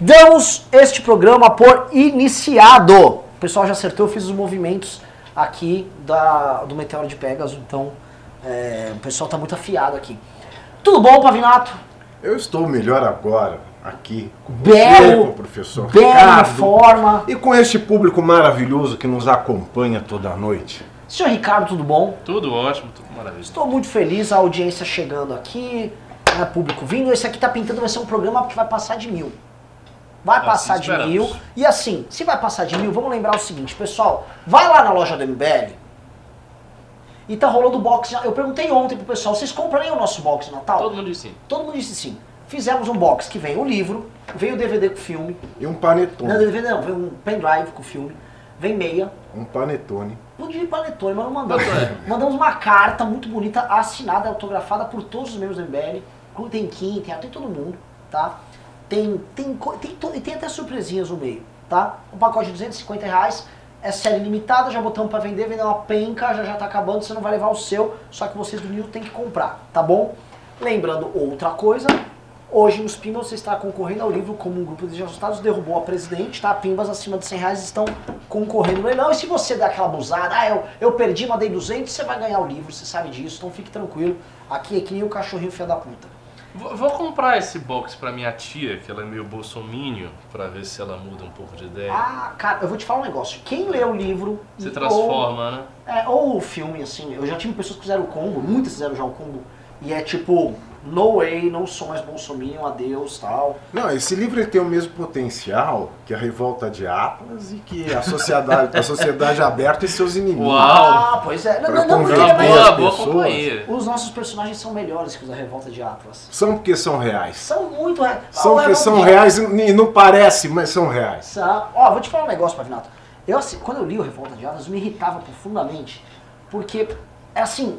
Damos este programa por iniciado. O pessoal já acertou, eu fiz os movimentos aqui da, do Meteoro de Pegasus, então é, o pessoal tá muito afiado aqui. Tudo bom, Pavinato? Eu estou melhor agora, aqui, com Belo, você, com o professor Bela Ricardo, forma. e com este público maravilhoso que nos acompanha toda noite. Senhor Ricardo, tudo bom? Tudo ótimo, tudo maravilhoso. Estou muito feliz, a audiência chegando aqui, né, público vindo. Esse aqui tá pintando, vai ser um programa que vai passar de mil. Vai Assim passar de mil. E assim, se vai passar de mil, vamos lembrar o seguinte, pessoal. Vai lá na loja do MBL e tá rolando box. Eu perguntei ontem pro pessoal, vocês comprarem o nosso box de Natal? Todo mundo disse sim. Todo mundo disse sim. Fizemos um box que vem o livro, vem o DVD com o filme. E um panetone. Não, DVD não, vem um pendrive com o filme. Vem meia. Um panetone. Podia ir panetone, mas não mandamos. Mandamos uma carta muito bonita, assinada, autografada por todos os membros do MBL. Tem Kim, tem, tem todo mundo, tá? Tem, tem, tem, e tem até surpresinhas no meio, tá? Um pacote de 250 reais, é série limitada, já botamos pra vender, vender uma penca, já já tá acabando, você não vai levar o seu, só que vocês do Nil tem que comprar, tá bom? Lembrando outra coisa, hoje nos Pimbas você está concorrendo ao livro como um grupo de ajustados derrubou a presidente, tá? Pimbas acima de 100 reais estão concorrendo no leilão. E se você der aquela abusada, ah, eu, eu perdi, mandei 200, você vai ganhar o livro, você sabe disso, então fique tranquilo. Aqui é que nem o cachorrinho filho da puta. Vou, vou comprar esse box pra minha tia, que ela é meio bolsomínio, pra ver se ela muda um pouco de ideia. Ah, cara, eu vou te falar um negócio. Quem lê o livro... se ou- transforma, né? É, ou o filme, assim, eu já tive pessoas que fizeram o combo, muitas fizeram já o combo, e é tipo, no way, não sou mais bolsominion, adeus, tal. Não, esse livro tem o mesmo potencial que a Revolta de Atlas e que a sociedade, a sociedade aberta e seus inimigos. Uau. Ah, pois é. Não, Pra não, não, as mas boa, boa pessoas. companhia. os nossos personagens são melhores que os da Revolta de Atlas. São porque são reais. São muito reais. São porque são reais e não parece, mas são reais. São. Ó, vou te falar um negócio, Pavinato. Eu, assim, quando eu li o Revolta de Atlas, me irritava profundamente, porque, é assim,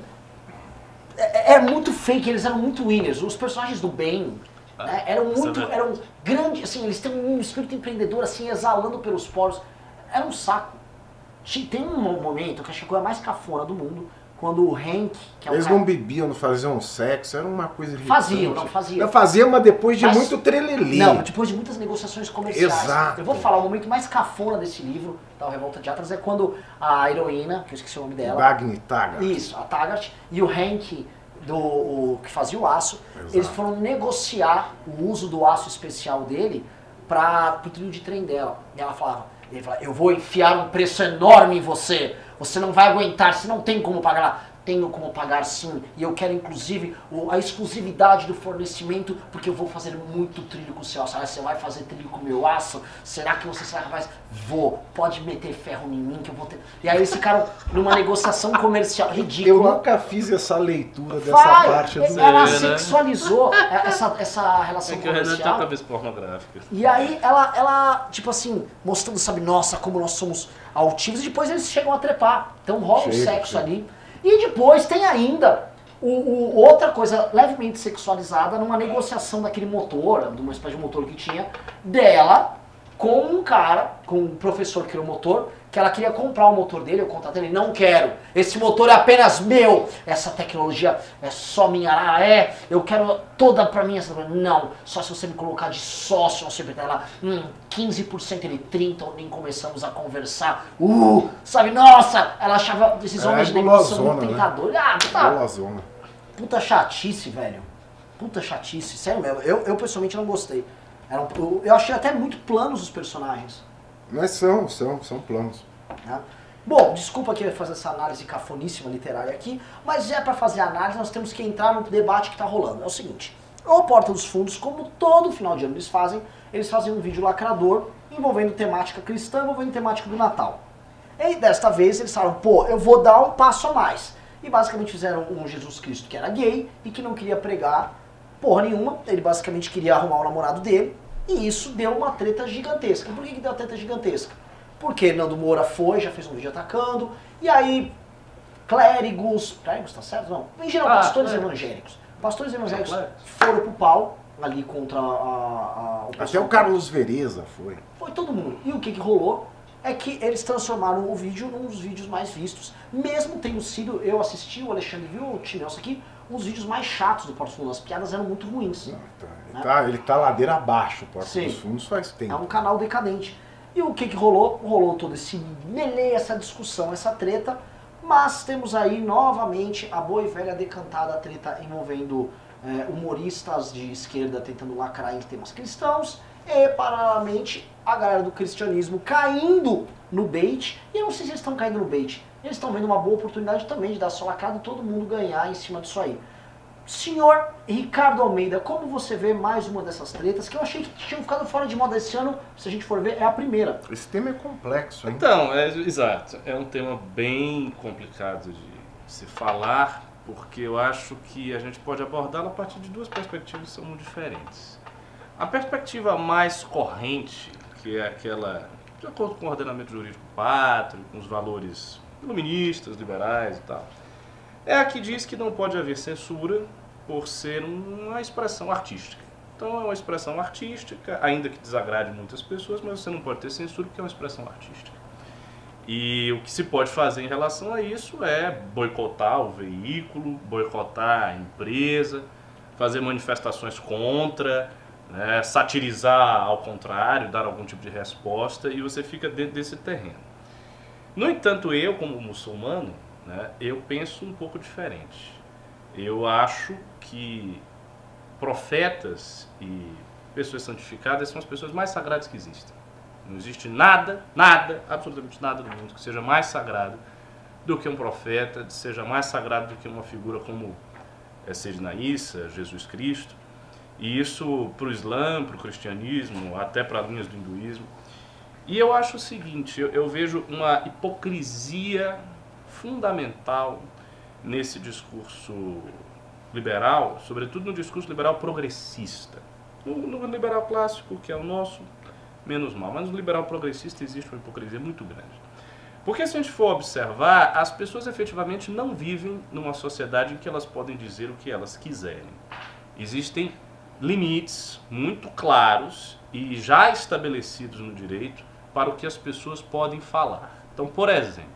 é, é muito fake, eles eram muito winners. Os personagens do bem né, eram é muito, eram grandes, assim, eles têm um espírito empreendedor, assim, exalando pelos poros. Era um saco. Tem um momento que acho que é a mais cafona do mundo, quando o Hank, que é o Eles cara- não bebiam, não faziam sexo, era uma coisa irritante. Faziam, não, faziam. Eu fazia, mas depois de Mas- muito trelelê. Não, depois de muitas negociações comerciais. Exato. Eu vou falar, o momento mais cafona desse livro, da Revolta de Atlas, é quando a heroína, que eu esqueci o nome dela, Bagni Taga. isso, a Taggart, e o Hank, do, o, que fazia o aço, Exato. eles foram negociar o uso do aço especial dele para o trilho de trem dela. E ela falava, ele falava, eu vou enfiar um preço enorme em você, você não vai aguentar, você não tem como pagar. Ela, Tenho como pagar sim, e eu quero inclusive o- a exclusividade do fornecimento, porque eu vou fazer muito trilho com o seu aço. Ah, você vai fazer trilho com o meu aço? Será que você será capaz? Vou, pode meter ferro em mim que eu vou ter. E aí eles ficaram numa negociação comercial Eu ridícula. nunca fiz essa leitura dessa Vai, parte do ela né? sexualizou essa, essa É relação que o Renan tem uma comercial. cabeça pornográfica. E aí ela, ela, tipo assim, mostrando, sabe, nossa, como nós somos altivos, e depois eles chegam a trepar. Então rola um Chega, sexo ali. E depois tem ainda o, o- outra coisa levemente sexualizada numa negociação daquele motor, de uma espécie de motor que tinha, dela com um cara, com um professor que criou o motor, que ela queria comprar o motor dele, eu contatei ele, não quero, esse motor é apenas meu, essa tecnologia é só minha, ah, é, eu quero toda pra mim, essa não, só se você me colocar de sócio, sei o que, ela, hum, 15% ele 30%, nem começamos a conversar, uh, sabe, nossa, ela achava esses É, homens de negócio né? tentadores, ah, puta, Golazona. puta chatice, velho. Puta chatice, sério mesmo. Eu, eu pessoalmente não gostei. Era eu, eu achei até muito planos os personagens. Mas são, são, são planos. né? Bom, desculpa que eu fazer essa análise cafoníssima literária aqui, mas é pra fazer análise, nós temos que entrar no debate que tá rolando. É o seguinte, o Porta dos Fundos, como todo final de ano eles fazem, eles fazem um vídeo lacrador envolvendo temática cristã, envolvendo temática do Natal. E desta vez eles falaram, pô, eu vou dar um passo a mais. E basicamente fizeram um Jesus Cristo que era gay e que não queria pregar porra nenhuma. Ele basicamente queria arrumar o namorado dele. E isso deu uma treta gigantesca. Por que, que deu uma treta gigantesca? Porque Nando Moura foi, já fez um vídeo atacando. E aí, clérigos. Clérigos, tá certo? Não. Em geral, Ah, pastores é. evangélicos. Pastores evangélicos clérigos. foram pro pau ali contra a, a- o Até o Carlos Vereza foi. Foi todo mundo. E o que, que rolou? É que eles transformaram o vídeo num dos vídeos mais vistos. Mesmo tendo sido, eu assisti, o Alexandre viu, o Tinelso aqui, os vídeos mais chatos do Porta dos Fundos. As piadas eram muito ruins. Não, tá, ele, tá, ele tá ladeira abaixo, Porta Sim. dos Fundos faz tempo. É um canal decadente. E o que que rolou? Rolou todo esse melee, essa discussão, essa treta, mas temos aí novamente a boa e velha decantada treta envolvendo é, humoristas de esquerda tentando lacrar em temas cristãos e, paralelamente, a galera do cristianismo caindo no bait. E eu não sei se eles estão caindo no bait, eles estão vendo uma boa oportunidade também de dar sua lacrada e todo mundo ganhar em cima disso aí. Senhor Ricardo Almeida, como você vê mais uma dessas tretas que eu achei que tinham ficado fora de moda esse ano, se a gente for ver, é a primeira. Esse tema é complexo, hein? Então, é, exato. É um tema bem complicado de se falar, porque eu acho que a gente pode abordá-lo a partir de duas perspectivas que são muito diferentes. A perspectiva mais corrente, que é aquela de acordo com o ordenamento jurídico pátrio, com os valores iluministas, liberais e tal, é a que diz que não pode haver censura por ser uma expressão artística. Então é uma expressão artística, ainda que desagrade muitas pessoas, mas você não pode ter censura porque é uma expressão artística. E o que se pode fazer em relação a isso é boicotar o veículo, boicotar a empresa, fazer manifestações contra, né, satirizar ao contrário, dar algum tipo de resposta, e você fica dentro desse terreno. No entanto, eu, como muçulmano, né, eu penso um pouco diferente. Eu acho que profetas e pessoas santificadas são as pessoas mais sagradas que existem. Não existe nada, nada, absolutamente nada no mundo que seja mais sagrado do que um profeta, seja mais sagrado do que uma figura como é, Sayyidina Isa, Jesus Cristo. E isso para o Islã, para o cristianismo, até para linhas do hinduísmo. E eu acho o seguinte, eu, eu vejo uma hipocrisia fundamental nesse discurso liberal, sobretudo no discurso liberal progressista. No, no liberal clássico, que é o nosso, menos mal. Mas no liberal progressista existe uma hipocrisia muito grande. Porque se a gente for observar, as pessoas efetivamente não vivem numa sociedade em que elas podem dizer o que elas quiserem. Existem limites muito claros e já estabelecidos no direito para o que as pessoas podem falar. Então, por exemplo,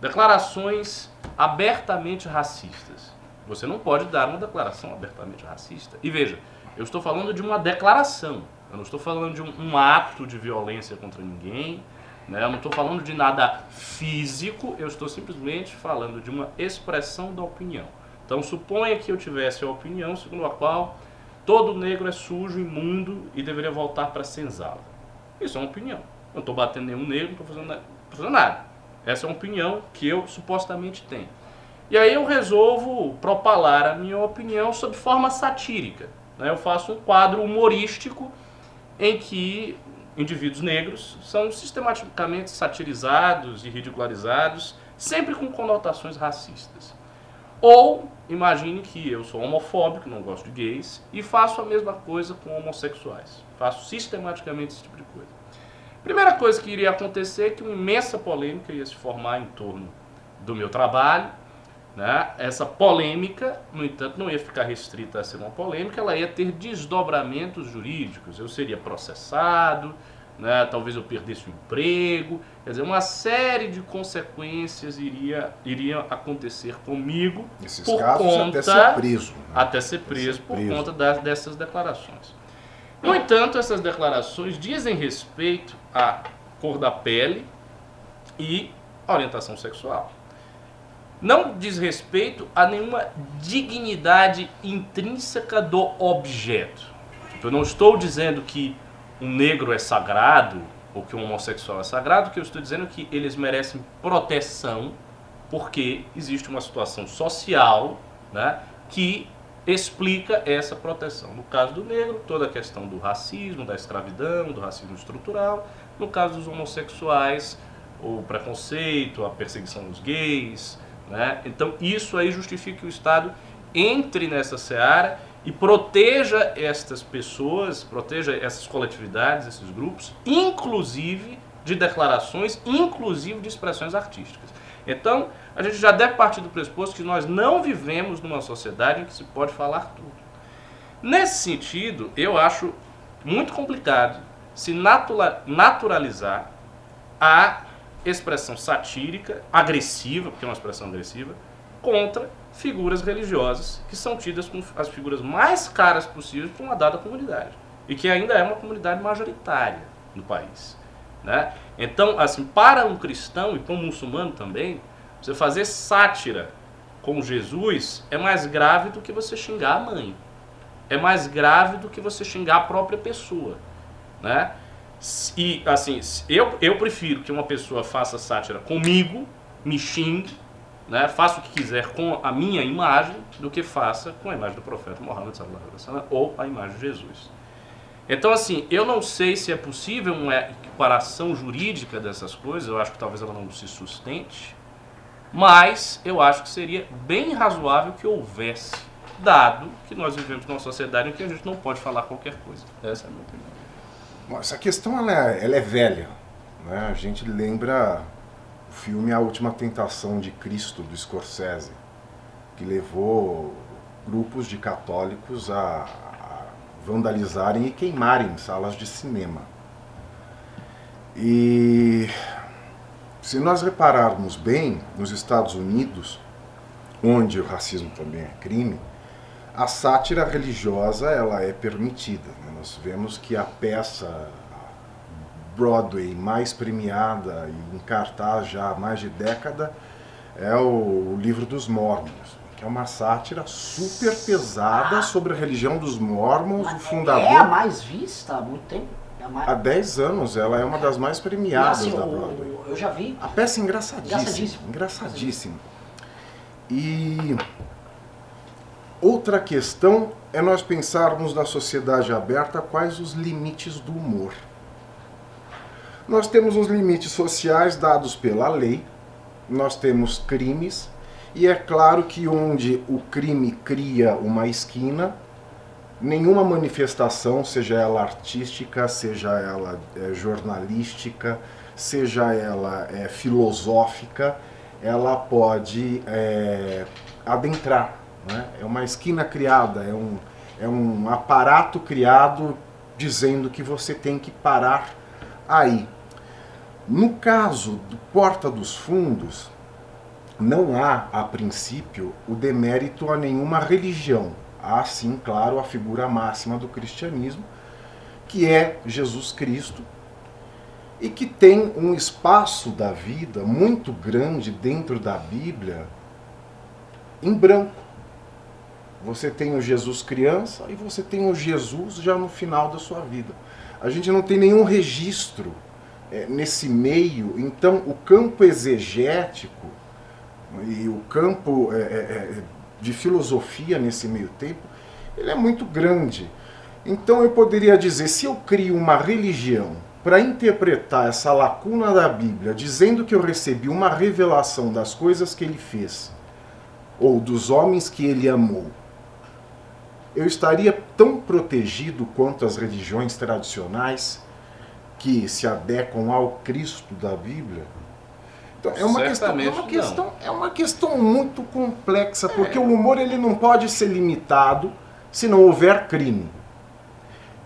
declarações abertamente racistas. Você não pode dar uma declaração abertamente racista. E veja, eu estou falando de uma declaração. Eu não estou falando de um, um ato de violência contra ninguém. Né? Eu não estou falando de nada físico. Eu estou simplesmente falando de uma expressão da opinião. Então, suponha que eu tivesse a opinião segundo a qual todo negro é sujo, imundo e deveria voltar para a senzala. Isso é uma opinião. Eu não estou batendo nenhum negro, não estou fazendo, fazendo nada. Essa é uma opinião que eu supostamente tenho. E aí eu resolvo propalar a minha opinião sob forma satírica. né? Eu faço um quadro humorístico em que indivíduos negros são sistematicamente satirizados e ridicularizados, sempre com conotações racistas. Ou imagine que eu sou homofóbico, não gosto de gays, e faço a mesma coisa com homossexuais. Faço sistematicamente esse tipo de coisa. Primeira coisa que iria acontecer é que uma imensa polêmica ia se formar em torno do meu trabalho. Né? Essa polêmica, no entanto, não ia ficar restrita a ser uma polêmica, ela ia ter desdobramentos jurídicos. Eu seria processado, né? talvez eu perdesse o emprego, quer dizer, uma série de consequências iria, iriam acontecer comigo Nesses por conta até ser preso. né? até ser preso ser por preso. conta das- dessas declarações. No entanto, essas declarações dizem respeito à cor da pele e orientação sexual. Não diz respeito a nenhuma dignidade intrínseca do objeto. Eu não estou dizendo que um negro é sagrado ou que um homossexual é sagrado, que eu estou dizendo é que eles merecem proteção porque existe uma situação social né, que explica essa proteção. No caso do negro, toda a questão do racismo, da escravidão, do racismo estrutural. No caso dos homossexuais, o preconceito, a perseguição dos gays. Né? Então, isso aí justifica que o Estado entre nessa seara e proteja estas pessoas, proteja essas coletividades, esses grupos, inclusive de declarações, inclusive de expressões artísticas. Então, a gente já deve partir do pressuposto que nós não vivemos numa sociedade em que se pode falar tudo. Nesse sentido, eu acho muito complicado se natura- naturalizar a expressão satírica, agressiva, porque é uma expressão agressiva, contra figuras religiosas que são tidas como as figuras mais caras possíveis para uma dada comunidade e que ainda é uma comunidade majoritária no país. Né? Então, assim, para um cristão e para um muçulmano também, você fazer sátira com Jesus é mais grave do que você xingar a mãe. É mais grave do que você xingar a própria pessoa. Né? E, assim, eu, eu prefiro que uma pessoa faça sátira comigo, me xingue, né, faça o que quiser com a minha imagem, do que faça com a imagem do profeta Muhammad ou a imagem de Jesus. Então, assim, eu não sei se é possível uma equiparação jurídica dessas coisas, eu acho que talvez ela não se sustente, mas eu acho que seria bem razoável que houvesse, dado que nós vivemos numa sociedade em que a gente não pode falar qualquer coisa. Essa é a minha opinião. Essa questão ela é, ela é velha. Né? A gente lembra o filme A Última Tentação de Cristo, do Scorsese, que levou grupos de católicos a, a vandalizarem e queimarem salas de cinema. E se nós repararmos bem, nos Estados Unidos, onde o racismo também é crime, a sátira religiosa ela é permitida. Né? Nós vemos que a peça Broadway mais premiada e em cartaz já há mais de década é o Livro dos Mormons, que é uma sátira super pesada ah, sobre a religião dos Mormons, o fundador... É a mais vista há muito tempo. É mais... Há 10 anos, ela é uma das mais premiadas assim, da Broadway. Eu, eu já vi. A peça é engraçadíssima. Engraçadíssima. engraçadíssima. E outra questão é nós pensarmos na sociedade aberta quais os limites do humor. Nós temos os limites sociais dados pela lei, nós temos crimes, e é claro que onde o crime cria uma esquina, nenhuma manifestação, seja ela artística, seja ela é, jornalística, seja ela é, filosófica, ela pode é, adentrar. Né? É uma esquina criada, é um, é um aparato criado dizendo que você tem que parar aí. No caso do Porta dos Fundos, não há, a princípio, o demérito a nenhuma religião. Há, sim, claro, a figura máxima do cristianismo, que é Jesus Cristo, e que tem um espaço da vida muito grande dentro da Bíblia em branco. Você tem o Jesus criança e você tem o Jesus já no final da sua vida. A gente não tem nenhum registro é, nesse meio. Então, o campo exegético e o campo é, é, é, de filosofia nesse meio tempo, ele é muito grande. Então, eu poderia dizer, se eu crio uma religião para interpretar essa lacuna da Bíblia, dizendo que eu recebi uma revelação das coisas que ele fez, ou dos homens que ele amou, eu estaria tão protegido quanto as religiões tradicionais que se adequam ao Cristo da Bíblia? Então, é, uma questão, é, uma questão, é uma questão muito complexa, porque é. o humor ele não pode ser limitado se não houver crime.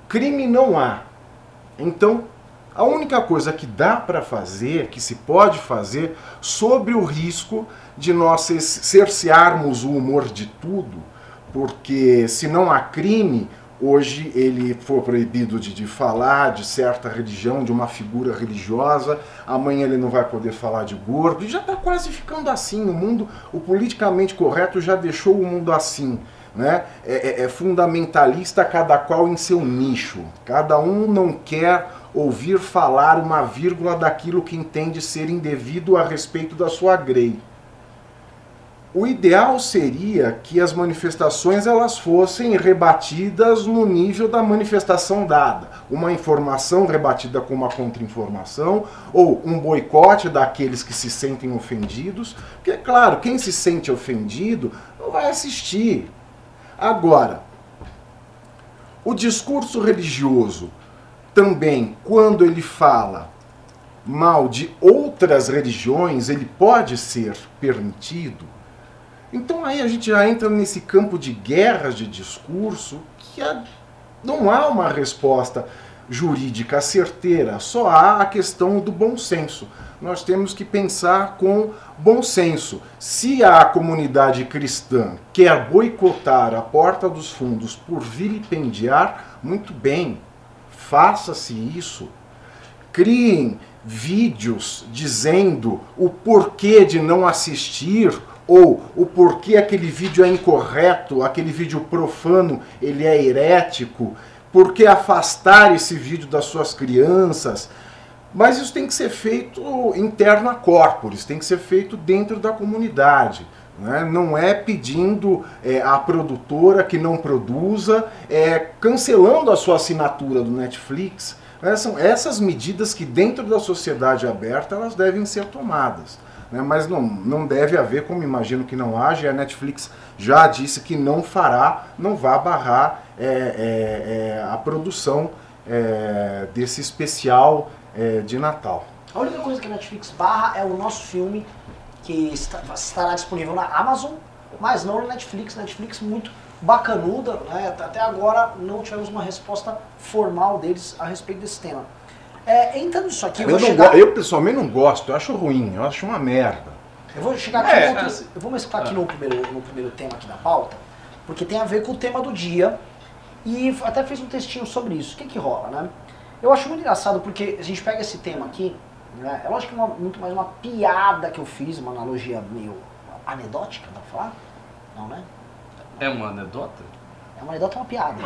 Crime não há. Então, a única coisa que dá para fazer, que se pode fazer, sobre o risco de nós cercearmos o humor de tudo, porque se não há crime, hoje ele for proibido de, de, falar de certa religião, de uma figura religiosa, amanhã ele não vai poder falar de gordo, e já está quase ficando assim. O mundo, o politicamente correto já deixou o mundo assim. Né? É, é, é fundamentalista cada qual em seu nicho. Cada um não quer ouvir falar uma vírgula daquilo que entende ser indevido a respeito da sua grei. O ideal seria que as manifestações elas fossem rebatidas no nível da manifestação dada. Uma informação rebatida com uma contra-informação ou um boicote daqueles que se sentem ofendidos. Porque, é claro, quem se sente ofendido não vai assistir. Agora, o discurso religioso também, quando ele fala mal de outras religiões, ele pode ser permitido então aí a gente já entra nesse campo de guerras de discurso que é, não há uma resposta. jurídica certeira, só há a questão do bom senso. Nós temos que pensar com bom senso. Se a comunidade cristã quer boicotar a porta dos fundos por vilipendiar, muito bem, faça-se isso. Criem vídeos dizendo o porquê de não assistir ou o porquê aquele vídeo é incorreto, aquele vídeo profano, ele é herético, por que afastar esse vídeo das suas crianças. Mas isso tem que ser feito interno a corporis, tem que ser feito dentro da comunidade. Né? Não é pedindo é, à produtora que não produza, é, cancelando a sua assinatura do Netflix. Né? São essas medidas que dentro da sociedade aberta elas devem ser tomadas. Né? Mas não, não deve haver, como imagino que não haja, a Netflix já disse que não fará, não vai barrar é, é, é, a produção é, desse especial é, de Natal. A única coisa que a Netflix barra é o nosso filme, que está, estará disponível na Amazon, mas não na Netflix. Netflix muito bacanuda, né? até agora não tivemos uma resposta formal deles a respeito desse tema. É, entrando nisso aqui, eu, eu, chegar... eu pessoalmente não gosto, eu acho ruim, eu acho uma merda. Eu vou chegar aqui, é, no outro, assim, eu vou mesclar aqui ah. no, primeiro, no primeiro tema aqui da pauta, porque tem a ver com o tema do dia, e até fez um textinho sobre isso. O que que rola, né? Eu acho muito engraçado porque a gente pega esse tema aqui, né? É lógico que é muito mais uma piada que eu fiz, uma analogia meio anedótica, dá pra falar? Não, né? É uma anedota? É uma anedota, é uma piada.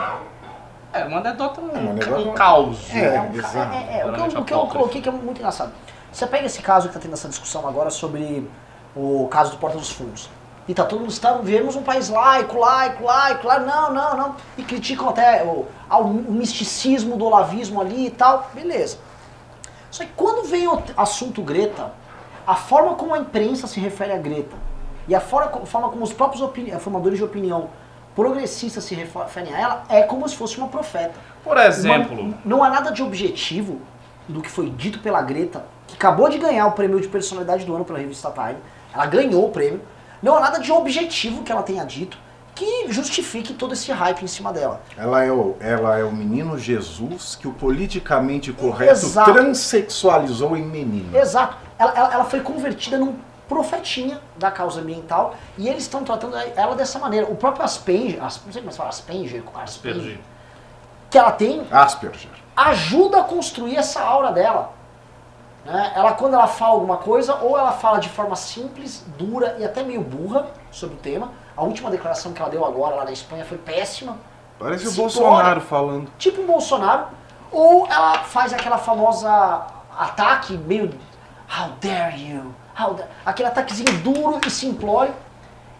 É, uma anedota, um, é uma anedota, um caos. É, é, um, é, é, o, que eu, o que eu coloquei que é muito engraçado. Você pega esse caso que está tendo essa discussão agora sobre o caso do Porta dos Fundos. E tá todo mundo, estamos, vemos um país laico, laico, laico, laico, não, não, não. E criticam até o, o misticismo do olavismo ali e tal. Beleza. Só que quando vem o assunto Greta, a forma como a imprensa se refere a Greta e a forma, a forma como os próprios formadores de opinião progressistas se referem a ela é como se fosse uma profeta. Por exemplo. Uma, não há nada de objetivo do que foi dito pela Greta, que acabou de ganhar o prêmio de personalidade do ano pela revista Time. Ela ganhou o prêmio. Não há nada de objetivo que ela tenha dito que justifique todo esse hype em cima dela. Ela é o, ela é o menino Jesus que o politicamente correto Exato. transexualizou em menino. Exato. Ela, ela, ela foi convertida num profetinha da causa ambiental e eles estão tratando ela dessa maneira. O próprio Asperger, não sei como se fala, Asperger, Asperger, que ela tem, Asperger, ajuda a construir essa aura dela. Né? Ela, quando ela fala alguma coisa, ou ela fala de forma simples, dura e até meio burra sobre o tema. A última declaração que ela deu agora lá na Espanha foi péssima. Parece o Bolsonaro falando. Tipo o Bolsonaro. Ou ela faz aquela famosa ataque meio How dare you? Aquele ataquezinho duro e simplório.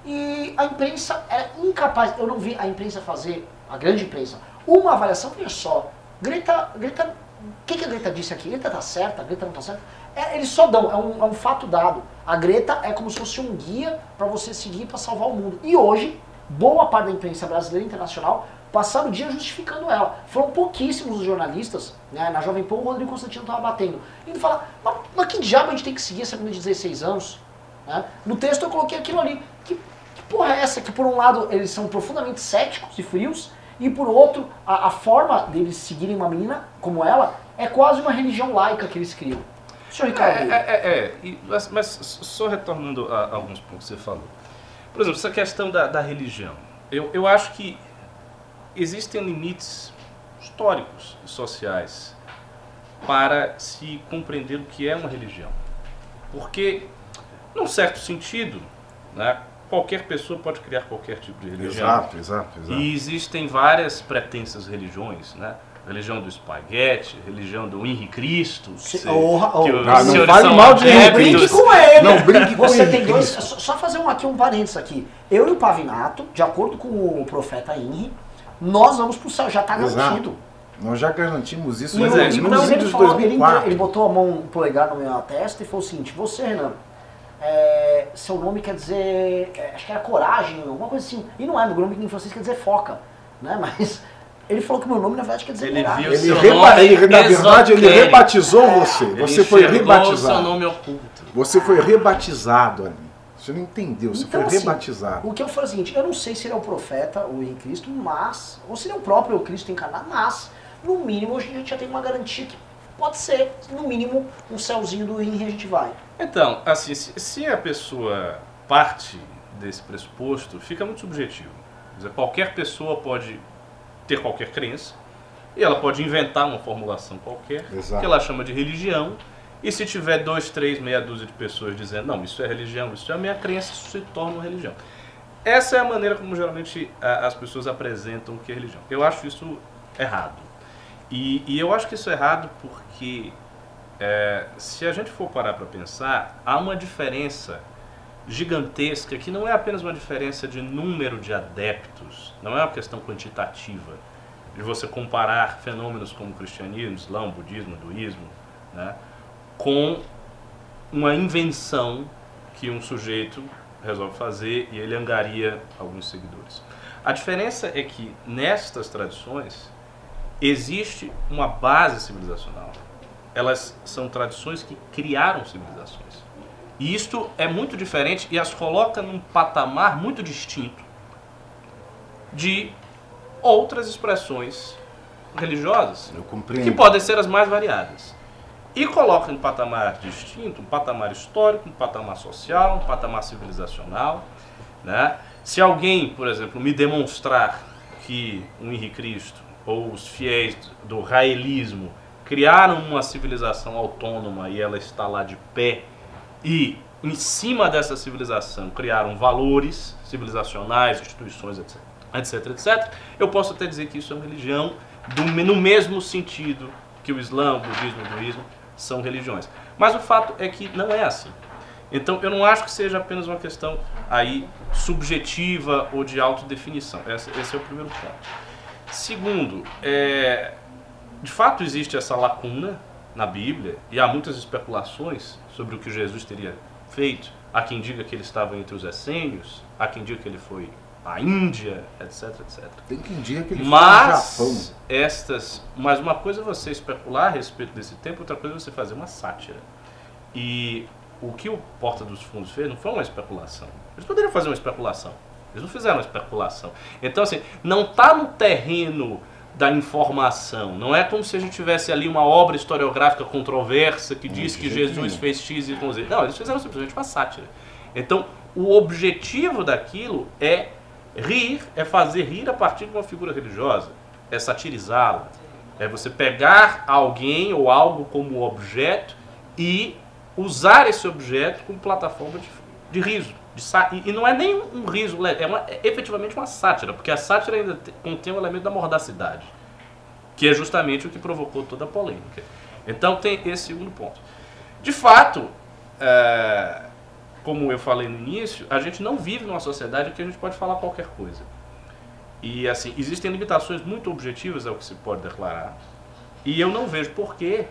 E a imprensa é incapaz, eu não vi a imprensa fazer, a grande imprensa, uma avaliação, veja só, Greta, Greta, o que, que a Greta disse aqui? Greta tá certa, Greta não tá certa? É, eles só dão, é um, é um fato dado. A Greta é como se fosse um guia para você seguir para salvar o mundo. E hoje, boa parte da imprensa brasileira e internacional passaram o dia justificando ela. Foram pouquíssimos os jornalistas, né? na Jovem Pan o Rodrigo Constantino estava batendo, indo falar, mas, mas, que diabo a gente tem que seguir essa menina de 16 anos? Né? No texto eu coloquei aquilo ali. Que, que porra é essa? Que por um lado eles são profundamente céticos e frios, e por outro, a, a forma deles seguirem uma menina como ela é quase uma religião laica que eles criam. Senhor Ricardo. É, é, é, é. Mas, mas, só retornando a, a, alguns pontos que você falou. Por exemplo, essa questão da, da religião. Eu, eu acho que existem limites históricos e sociais para se compreender o que é uma religião. Porque, num certo sentido, né, qualquer pessoa pode criar qualquer tipo de religião. Exato, exato, exato. E existem várias pretensas religiões, né? Religião do espaguete, religião do Henri Cristo. Se, oh, oh, que ah, não fale mal de Henri Brinque com ele. Não brinque com Você tem dois. Só fazer um, aqui um parênteses aqui. Eu e o Pavinato, de acordo com o profeta Henri, nós vamos pro céu, já está garantido. Nós já garantimos isso mas é, então, ele, falou, ele, ele, botou a mão, um polegar na minha testa e falou o seguinte, você, Renan, é, seu nome quer dizer, é, acho que era coragem, alguma coisa assim. E não é, meu nome em francês quer dizer foca, né? Mas ele falou que meu nome na verdade quer dizer ele coragem. Viu ele, reba ele na verdade ele rebatizou é, você. Você foi rebatizado. seu nome oculto. Você foi rebatizado ali. Você não entendeu, você então, foi assim, rebatizado. O que eu falo é o seguinte, eu não sei se ele é o profeta, o em Cristo, mas, ou se ele é o próprio Cristo encarnado, mas no mínimo hoje a gente já tem uma garantia que pode ser, no mínimo, um céuzinho do INRI a gente vai. Então, assim, se, se a pessoa parte desse pressuposto, fica muito subjetivo. Quer dizer, qualquer pessoa pode ter qualquer crença, e ela pode inventar uma formulação qualquer, Exato. que ela chama de religião, e se tiver dois, três, meia dúzia de pessoas dizendo, não, isso é religião, isso é a minha crença, isso se torna uma religião. Essa é a maneira como geralmente as pessoas apresentam o que é religião. Eu acho isso errado. E, e eu acho que isso é errado porque é, se a gente for parar para pensar, há uma diferença gigantesca que não é apenas uma diferença de número de adeptos, não é uma questão quantitativa, de você comparar fenômenos como cristianismo, islã, budismo, hinduísmo, né, com uma invenção que um sujeito resolve fazer e ele angaria alguns seguidores. A diferença é que nestas tradições existe uma base civilizacional. Elas são tradições que criaram civilizações. E isto é muito diferente e as coloca num patamar muito distinto de outras expressões religiosas, que podem ser as mais variadas. E coloca em patamar distinto, um patamar histórico, um patamar social, um patamar civilizacional. Né? Se alguém, por exemplo, me demonstrar que o Henrique Cristo ou os fiéis do raelismo criaram uma civilização autônoma e ela está lá de pé e em cima dessa civilização criaram valores civilizacionais, instituições, etc, etc, etc, eu posso até dizer que isso é uma religião do, no mesmo sentido que o Islã, o budismo, o hinduísmo são religiões. Mas o fato é que não é assim. Então eu não acho que seja apenas uma questão aí subjetiva ou de autodefinição. Esse, esse é o primeiro ponto. Segundo, é, de fato existe essa lacuna na Bíblia e há muitas especulações sobre o que Jesus teria feito. Há quem diga que ele estava entre os essênios, há quem diga que ele foi à Índia, etc, etc. Tem quem diga que ele mas foi Japão. Estas, mas uma coisa é você especular a respeito desse tempo, outra coisa é você fazer uma sátira. E o que o Porta dos Fundos fez não foi uma especulação. Eles poderiam fazer uma especulação. Eles não fizeram uma especulação. Então, assim, não está no terreno da informação. Não é como se a gente tivesse ali uma obra historiográfica controversa que diz que Jesus fez X e Z. Não, eles fizeram simplesmente uma sátira. Então, o objetivo daquilo é rir, é fazer rir a partir de uma figura religiosa, é satirizá-la. É você pegar alguém ou algo como objeto e usar esse objeto como plataforma de, de riso. De e, não é nem um, riso, é, uma, é efetivamente uma sátira, porque a sátira ainda contém o elemento da mordacidade, que é justamente o que provocou toda a polêmica. Então tem esse segundo ponto. De fato, é, como eu falei no início, a gente não vive numa sociedade que a gente pode falar qualquer coisa. E assim, existem limitações muito objetivas ao que se pode declarar. E eu não vejo por que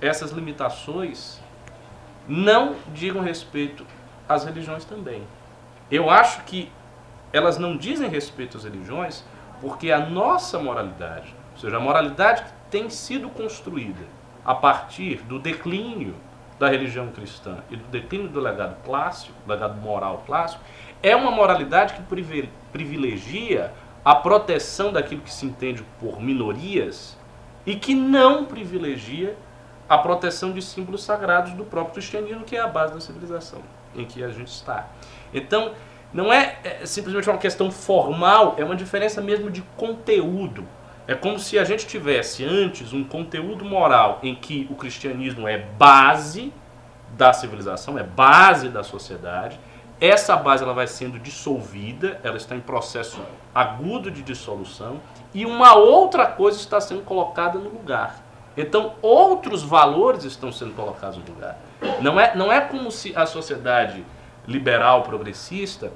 essas limitações não digam respeito às religiões também. Eu acho que elas não dizem respeito às religiões porque a nossa moralidade, ou seja, a moralidade que tem sido construída a partir do declínio da religião cristã e do declínio do legado clássico, legado moral clássico, é uma moralidade que privilegia a proteção daquilo que se entende por minorias e que não privilegia a proteção de símbolos sagrados do próprio cristianismo, que é a base da civilização em que a gente está. Então, não é, é simplesmente uma questão formal, é uma diferença mesmo de conteúdo. É como se a gente tivesse antes um conteúdo moral em que o cristianismo é base da civilização, é base da sociedade. Essa base ela vai sendo dissolvida, ela está em processo agudo de dissolução e uma outra coisa está sendo colocada no lugar. Então, outros valores estão sendo colocados no lugar. Não é, não é como se a sociedade liberal progressista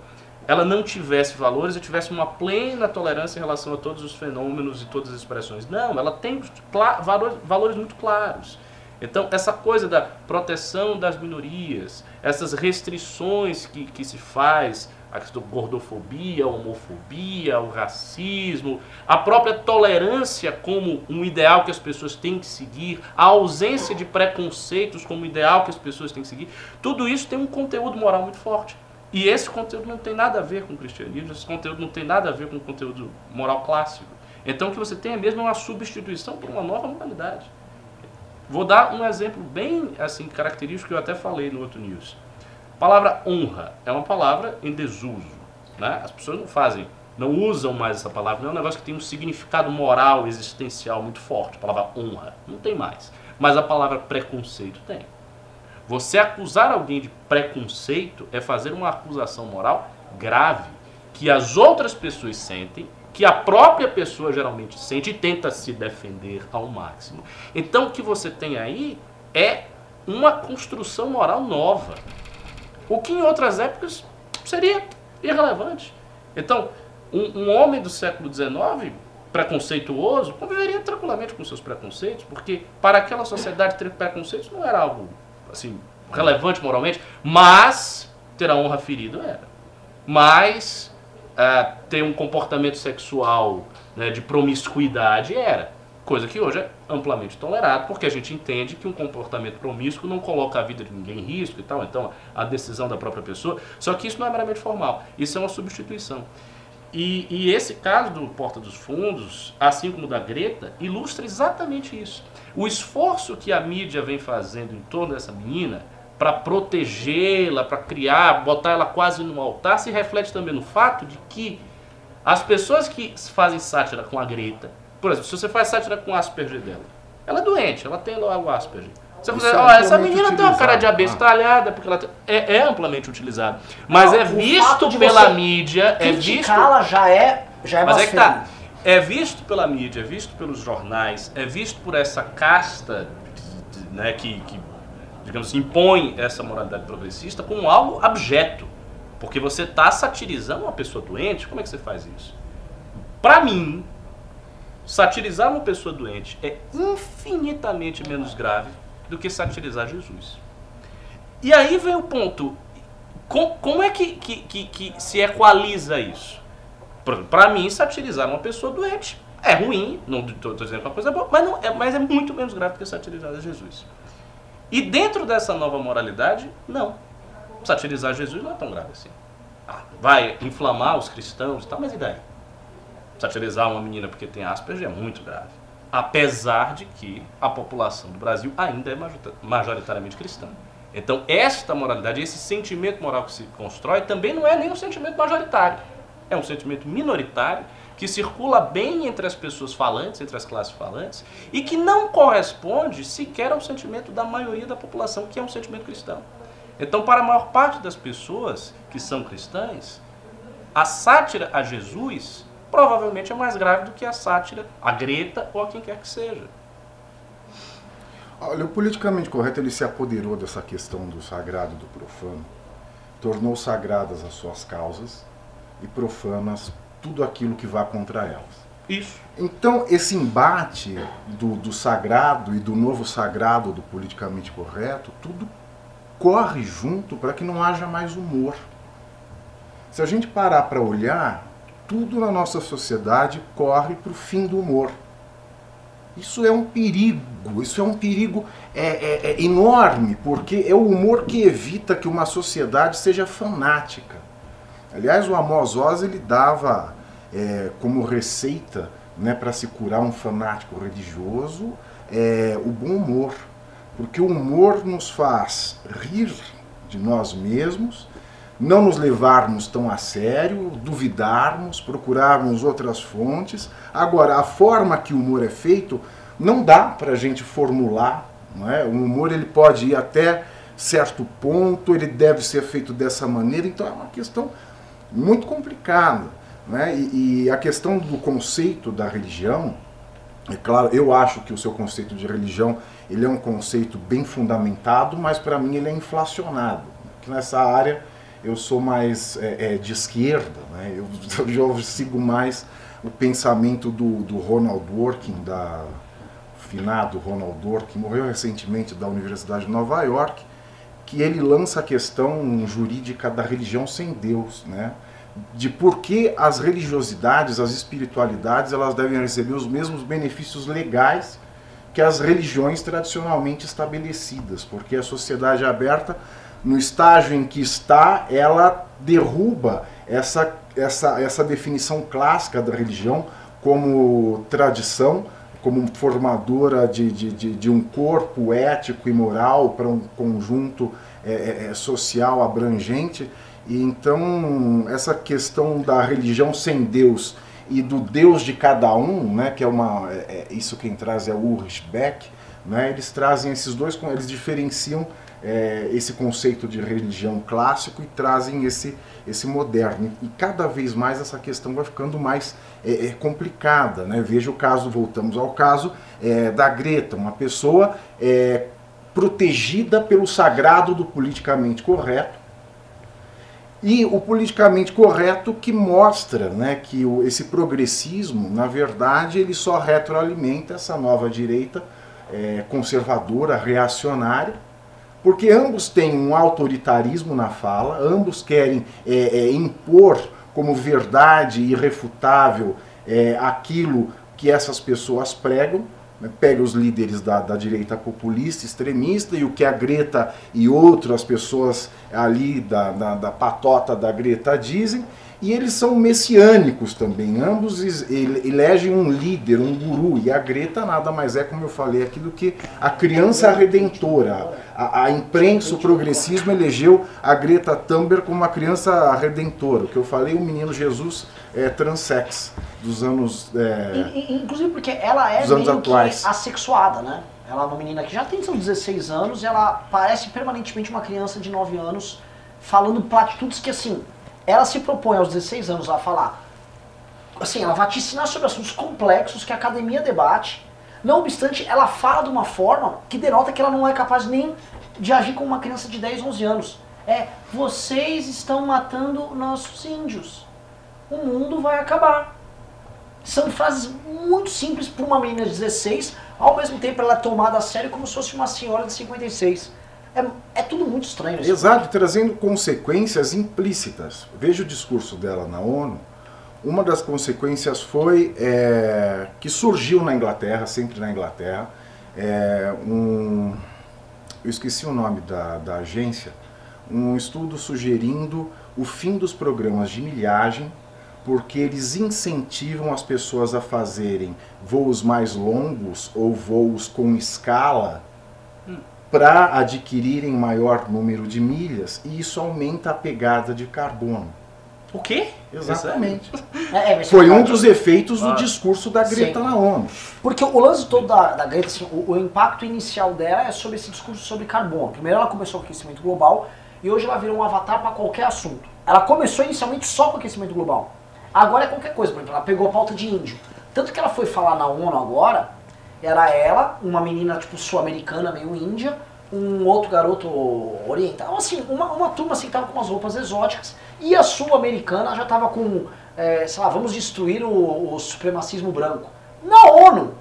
ela não tivesse valores e tivesse uma plena tolerância em relação a todos os fenômenos e todas as expressões. Não, ela tem valores, valores muito claros. Então, essa coisa da proteção das minorias, essas restrições que, que se faz, a questão da gordofobia, a homofobia, o racismo, a própria tolerância como um ideal que as pessoas têm que seguir, a ausência de preconceitos como ideal que as pessoas têm que seguir, tudo isso tem um conteúdo moral muito forte. E esse conteúdo não tem nada a ver com o cristianismo, esse conteúdo não tem nada a ver com o conteúdo moral clássico. Então o que você tem é mesmo uma substituição por uma nova modalidade. Vou dar um exemplo bem assim característico que eu até falei no outro news. A palavra honra é uma palavra em desuso. Né? As pessoas não fazem, não usam mais essa palavra. Não é um negócio que tem um significado moral, existencial muito forte. A palavra honra não tem mais. Mas a palavra preconceito tem. Você acusar alguém de preconceito é fazer uma acusação moral grave que as outras pessoas sentem que a própria pessoa geralmente sente e tenta se defender ao máximo. Então o que você tem aí é uma construção moral nova. O que em outras épocas seria irrelevante. Então, um, um homem do século XIX, preconceituoso, conviveria tranquilamente com seus preconceitos, porque para aquela sociedade ter preconceitos não era algo assim relevante moralmente, mas ter a honra ferida era. Mas uh, ter um comportamento sexual né, de promiscuidade era. Coisa que hoje é amplamente tolerado, porque a gente entende que um comportamento promíscuo não coloca a vida de ninguém em risco e tal, então a decisão da própria pessoa. Só que isso não é meramente formal, isso é uma substituição. E, e esse caso do Porta dos Fundos, assim como da Greta, ilustra exatamente isso. O esforço que a mídia vem fazendo em torno dessa menina para protegê-la, para criar, botar ela quase no altar, se reflete também no fato de que as pessoas que fazem sátira com a Greta, por exemplo, se você faz sátira com o Asperger dela, ela é doente, ela tem o Asperger. Você vai dizer, oh, essa menina tem uma cara de abestalhada, porque ela tem... é, é, amplamente utilizada. Mas Não, é visto pela mídia, é visto. já é, já é Mas é que tá. É visto pela mídia, é visto pelos jornais, é visto por essa casta né, que, que digamos assim, impõe essa moralidade progressista como algo abjeto. Porque você está satirizando uma pessoa doente, como é que você faz isso? Para mim, satirizar uma pessoa doente é infinitamente menos grave do que satirizar Jesus. E aí vem o ponto: com, como é que, que, que, que se equaliza isso? Para mim, satirizar uma pessoa doente é ruim, não estou dizendo que é uma coisa boa, mas, não, é, mas é muito menos grave do que satirizar Jesus. E dentro dessa nova moralidade, não. Satirizar Jesus não é tão grave assim. Ah, vai inflamar os cristãos e tal, mas e daí? Satirizar uma menina porque tem Asperger é muito grave. Apesar de que a população do Brasil ainda é majoritariamente cristã. Então, esta moralidade, esse sentimento moral que se constrói, também não é nem um sentimento majoritário. É um sentimento minoritário que circula bem entre as pessoas falantes, entre as classes falantes, e que não corresponde sequer ao sentimento da maioria da população, que é um sentimento cristão. Então, para a maior parte das pessoas que são cristãs, a sátira a Jesus provavelmente é mais grave do que a sátira a Greta ou a quem quer que seja. Olha, o politicamente correto ele se apoderou dessa questão do sagrado e do profano, tornou sagradas as suas causas e profanas tudo aquilo que vá contra elas. Isso. Então, esse embate do, do sagrado e do novo sagrado do politicamente correto, tudo corre junto para que não haja mais humor. Se a gente parar para olhar, tudo na nossa sociedade corre para o fim do humor. Isso é um perigo, isso é um perigo é, é, é enorme, porque é o humor que evita que uma sociedade seja fanática. Aliás, o Amos Oz ele dava é, como receita né, para se curar um fanático religioso é, o bom humor. Porque o humor nos faz rir de nós mesmos, não nos levarmos tão a sério, duvidarmos, procurarmos outras fontes. Agora, a forma que o humor é feito não dá para a gente formular. Não é? O humor ele pode ir até certo ponto, ele deve ser feito dessa maneira, então é uma questão muito complicado. Né? E, e, a questão do conceito da religião, é claro, eu acho que o seu conceito de religião ele é um conceito bem fundamentado, mas para mim ele é inflacionado. Nessa área eu sou mais é, é, de esquerda, né? eu, eu sigo mais o pensamento do, do Ronald Dworkin, da finado Ronald Dworkin, morreu recentemente da Universidade de Nova York, que ele lança a questão jurídica da religião sem Deus, né? De por que as religiosidades, as espiritualidades, elas devem receber os mesmos benefícios legais que as religiões tradicionalmente estabelecidas, porque a sociedade aberta, no estágio em que está, ela derruba essa, essa, essa definição clássica da religião como tradição, como formadora de, de, de, de um corpo ético e moral para um conjunto é, é, é, social abrangente. Então essa questão da religião sem Deus e do Deus de cada um, né, que é uma é, é isso quem traz é o Ulrich Beck, né, eles trazem esses dois, eles diferenciam é, esse conceito de religião clássico e trazem esse esse moderno. E cada vez mais essa questão vai ficando mais é, é, complicada. Né? Veja o caso, voltamos ao caso é, da Greta, uma pessoa protegida pelo sagrado do politicamente correto. E o politicamente correto que mostra né, que o, esse progressismo, na verdade, ele só retroalimenta essa nova direita é, conservadora, reacionária, porque ambos têm um autoritarismo na fala, ambos querem é, é, impor como verdade irrefutável é, aquilo que essas pessoas pregam? Pega os líderes da, da, direita populista, extremista, e o que a Greta e outras pessoas ali da, da, da patota da Greta dizem, e eles são messiânicos também. Ambos elegem um líder, um guru. E a Greta nada mais é, como eu falei aqui, do que a criança redentora. A, a imprensa, o progressismo elegeu a Greta Thunberg como uma criança redentora. O que eu falei, o menino Jesus é transex dos anos. É, Inclusive porque ela é meio atuais. que assexuada, né? Ela é uma menina que já tem seus 16 anos e ela parece permanentemente uma criança de 9 anos falando platitudes que assim ela se propõe aos 16 anos a falar, assim, ela vai te ensinar sobre assuntos complexos que a academia debate. Não obstante, ela fala de uma forma que denota que ela não é capaz nem de agir como uma criança de 10, 11 anos. É, vocês estão matando nossos índios. O mundo vai acabar. São frases muito simples para uma menina de 16, ao mesmo tempo ela é tomada a sério como se fosse uma senhora de 56. É, é tudo muito estranho. Exato, trazendo consequências implícitas. Veja o discurso dela na ONU. Uma das consequências foi é, que surgiu na Inglaterra, sempre na Inglaterra, é, um. Eu esqueci o nome da, da agência, um estudo sugerindo o fim dos programas de milhagem porque eles incentivam as pessoas a fazerem voos mais longos ou voos com escala para adquirirem maior número de milhas e isso aumenta a pegada de carbono. O quê? Exatamente. É, é, Foi um dos efeitos do ah, discurso da Greta sim. na ONU. Porque o lance todo da, da Greta, assim, o, o, impacto inicial dela é sobre esse discurso sobre carbono. Primeiro ela começou com o aquecimento global e hoje ela virou um avatar para qualquer assunto. Ela começou inicialmente só com o aquecimento global. Agora é qualquer coisa, por exemplo, ela pegou a pauta de índio. Tanto que ela foi falar na ONU agora, era ela, uma menina tipo sul-americana, meio índia, um outro garoto oriental, assim, uma, uma turma assim tava com umas roupas exóticas, e a sul-americana já tava com, é, sei lá, vamos destruir o, o, supremacismo branco. Na ONU,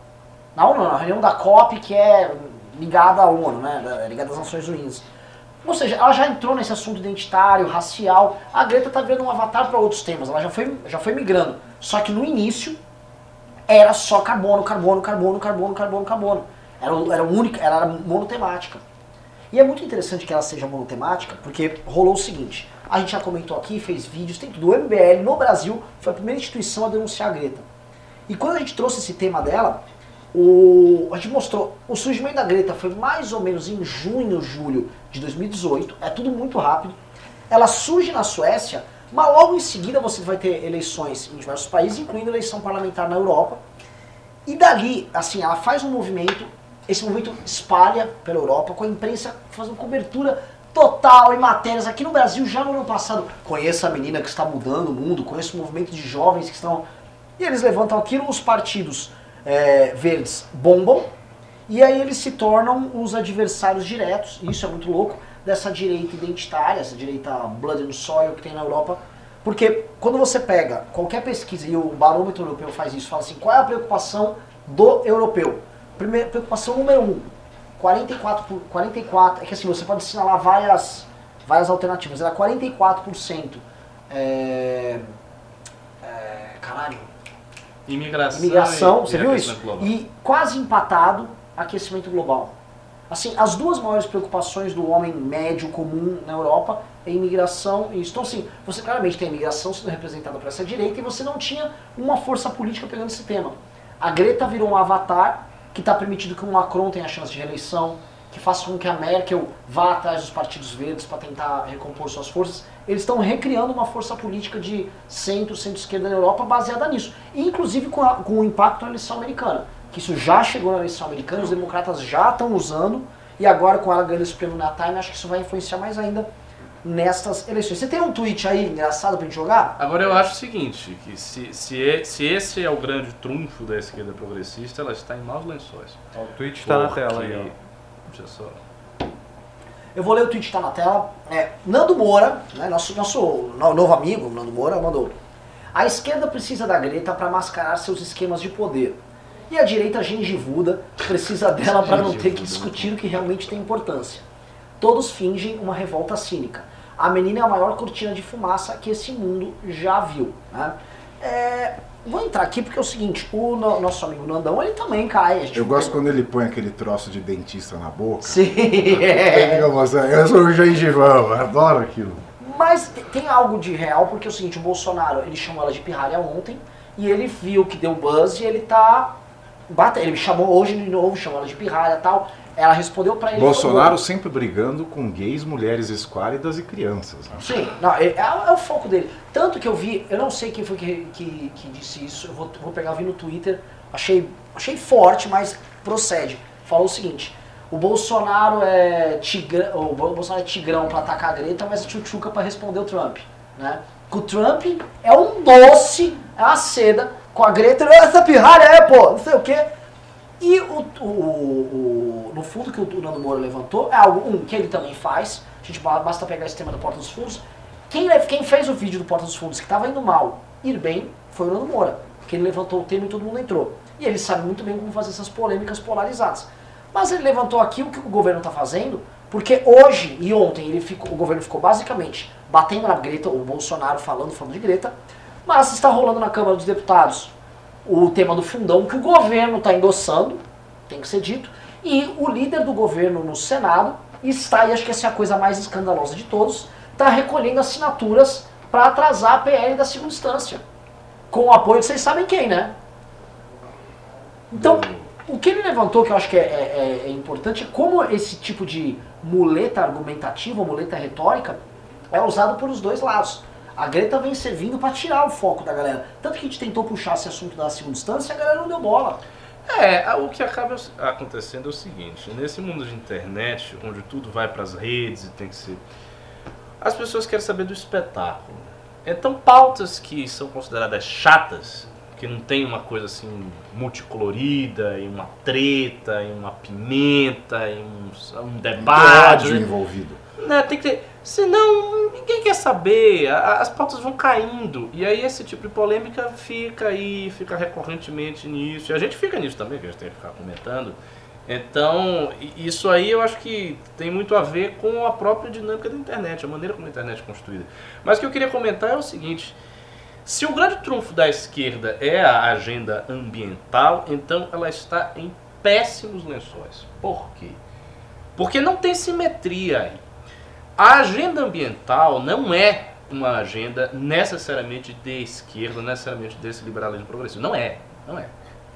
na ONU, na reunião da COP, que é ligada à ONU, né, ligada às Nações Unidas. Ou seja, ela já entrou nesse assunto identitário, racial. A Greta tá vendo um avatar para outros temas, ela já foi, já foi migrando. Só que no início era só carbono, carbono, carbono, carbono, carbono, carbono. Era, era única, ela era monotemática. E é muito interessante que ela seja monotemática, porque rolou o seguinte, a gente já comentou aqui, fez vídeos, tem tudo. O MBL no Brasil foi a primeira instituição a denunciar a Greta. E quando a gente trouxe esse tema dela, o, a gente mostrou, o surgimento da Greta foi mais ou menos em junho, julho de 2018, é tudo muito rápido. Ela surge na Suécia, mas logo em seguida você vai ter eleições em diversos países, incluindo eleição parlamentar na Europa. E dali, assim, ela faz um movimento esse movimento espalha pela Europa, com a imprensa fazendo cobertura total em matérias. Aqui no Brasil, já no ano passado, conheço a menina que está mudando o mundo, conheço o movimento de jovens que estão. E eles levantam aquilo, os partidos é, verdes bombam, e aí eles se tornam os adversários diretos, isso é muito louco, dessa direita identitária, essa direita blood and soil que tem na Europa. Porque quando você pega qualquer pesquisa, e o barômetro europeu faz isso, fala assim, qual é a preocupação do europeu? Primeira preocupação número um, 44 por 44, é que assim, você pode assinalar várias várias alternativas. Era 44% é, é, caralho. Imigração. Imigração, você viu isso? Global. E quase empatado aquecimento global. Assim, as duas maiores preocupações do homem médio comum na Europa é imigração e. Então, assim, você claramente tem a imigração sendo representada por essa direita e você não tinha uma força política pegando esse tema. A Greta virou um avatar que está permitindo que o Macron tenha chance de reeleição, que faça com que a Merkel vá atrás dos partidos verdes para tentar recompor suas forças. Eles estão recriando uma força política de centro, centro-esquerda na Europa baseada nisso. Inclusive com, a, com o impacto na eleição americana que isso já chegou na eleição americana, os democratas já estão usando, e agora com ela ganhando esse prêmio na Time, acho que isso vai influenciar mais ainda nestas eleições. Você tem um tweet aí engraçado pra gente jogar? Agora eu acho o seguinte, que se, se, se esse é o grande trunfo da esquerda progressista, ela está em maus lençóis. O tweet está na tela aí, ó. Deixa só. Eu vou ler o tweet que está na tela. É, Nando Moura, né, nosso, nosso novo amigo, Nando Moura, mandou. A esquerda precisa da Greta para mascarar seus esquemas de poder. E a direita gengivuda precisa dela para não ter que discutir o que realmente tem importância. Todos fingem uma revolta cínica. A menina é a maior cortina de fumaça que esse mundo já viu. Né? É, vou entrar aqui porque é o seguinte, o no, nosso amigo Nandão, ele também cai. eu gosto quando ele põe aquele troço de dentista na boca. Sim. é. Eu sou o gengivão, adoro aquilo. Mas tem algo de real, porque é o seguinte, o Bolsonaro, ele chamou ela de pirralha ontem, e ele viu que deu buzz e ele tá bata, ele me chamou hoje de novo, chamou ela de pirralha e tal. Ela respondeu para ele. Bolsonaro sempre brigando com gays, mulheres esquálidas e crianças. Né? Sim, não, é, é, é, o foco dele. Tanto que eu vi, eu não sei quem foi que, que, que disse isso, eu vou, vou pegar, vi no Twitter, achei, achei forte, mas procede. Falou o seguinte: o Bolsonaro é tigrão, o Bolsonaro é tigrão para atacar a Greta, mas é tchutchuca para responder o Trump. Né? O Trump é um doce, é uma seda com a Greta, essa pirralha é, pô, não sei o quê. E o, o, o, no fundo que o Nando Moura levantou é algo, um, que ele também faz, a gente basta pegar esse tema do Porta dos Fundos. Quem, quem fez o vídeo do Porta dos Fundos que estava indo mal, ir bem, foi o Nando Moura, que ele levantou o tema e todo mundo entrou. E ele sabe muito bem como fazer essas polêmicas polarizadas. Mas ele levantou aqui o que o governo está fazendo, porque hoje e ontem ele ficou, o governo ficou basicamente batendo na Greta, o Bolsonaro falando, falando de Greta, mas está rolando na Câmara dos Deputados o tema do fundão que o governo está endossando, tem que ser dito, e o líder do governo no Senado está, e acho que essa é a coisa mais escandalosa de todos, está recolhendo assinaturas para atrasar a PL da segunda instância. Com o apoio de vocês sabem quem, né? Então, o que ele levantou, que eu acho que é, é, é, é importante, é como esse tipo de muleta argumentativa, muleta retórica, é usado por os dois lados. A Greta vem servindo para tirar o foco da galera. Tanto que a gente tentou puxar esse assunto da segunda instância e a galera não deu bola. É, o que acaba acontecendo é o seguinte: nesse mundo de internet, onde tudo vai para as redes e tem que ser. As pessoas querem saber do espetáculo. Então, pautas que são consideradas chatas, que não tem uma coisa assim multicolorida, e uma treta, e uma pimenta, e um, um debate. Um envolvido. Né, tem que ter Senão, ninguém quer saber, as pautas vão caindo. E aí esse tipo de polêmica fica aí, fica recorrentemente nisso. E a gente fica nisso também, que a gente tem que ficar comentando. Então, isso aí eu acho que tem muito a ver com a própria dinâmica da internet, a maneira como a internet é construída. Mas o que eu queria comentar é o seguinte: se o grande trunfo da esquerda é a agenda ambiental, então ela está em péssimos lençóis. Por quê? Porque não tem simetria aí. A agenda ambiental não é uma agenda necessariamente de esquerda, necessariamente desse liberalismo progressista. Não é, não é.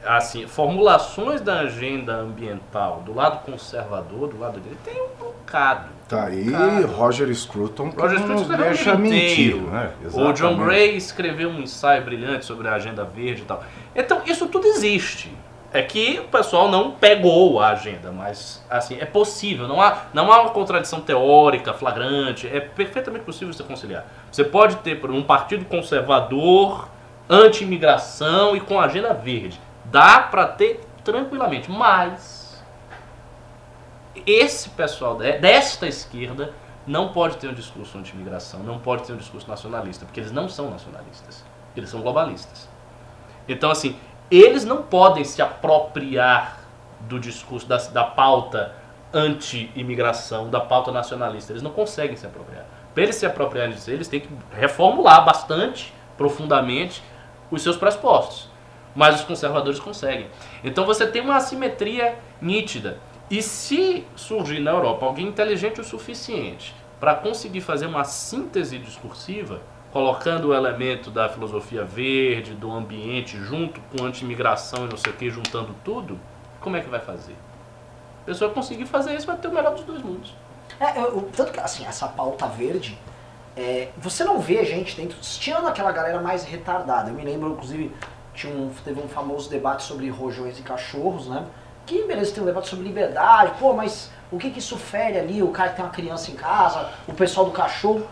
Assim, formulações da agenda ambiental do lado conservador, do lado dele, tem um bocado. Tá aí Roger Scruton que Roger Scruton não deixa mentir. Né? O John Gray escreveu um ensaio brilhante sobre a agenda verde e tal. Então, isso tudo existe. É que o pessoal não pegou a agenda, mas assim, é possível, não há, não há uma contradição teórica flagrante, é perfeitamente possível você conciliar. Você pode ter um partido conservador, anti-imigração e com agenda verde. Dá para ter tranquilamente, mas esse pessoal desta esquerda não pode ter um discurso anti-imigração, não pode ter um discurso nacionalista, porque eles não são nacionalistas, eles são globalistas. Então, assim, eles não podem se apropriar do discurso, da, da pauta anti-imigração, da pauta nacionalista. Eles não conseguem se apropriar. Para eles se apropriarem disso, eles têm que reformular bastante, profundamente, os seus pressupostos. Mas os conservadores conseguem. Então você tem uma assimetria nítida. E se surgir na Europa alguém inteligente o suficiente para conseguir fazer uma síntese discursiva, colocando o elemento da filosofia verde, do ambiente, junto com anti-imigração e não sei o que, juntando tudo, como é que vai fazer? A pessoa conseguir fazer isso vai ter o melhor dos dois mundos. É, eu, tanto que, assim, essa pauta verde, é, você não vê gente dentro, tirando aquela galera mais retardada. Eu me lembro, inclusive, tinha um, teve um famoso debate sobre rojões e cachorros, né? Que beleza, tem um debate sobre liberdade, pô, mas o que que isso fere ali? O cara que tem uma criança em casa, o pessoal do cachorro.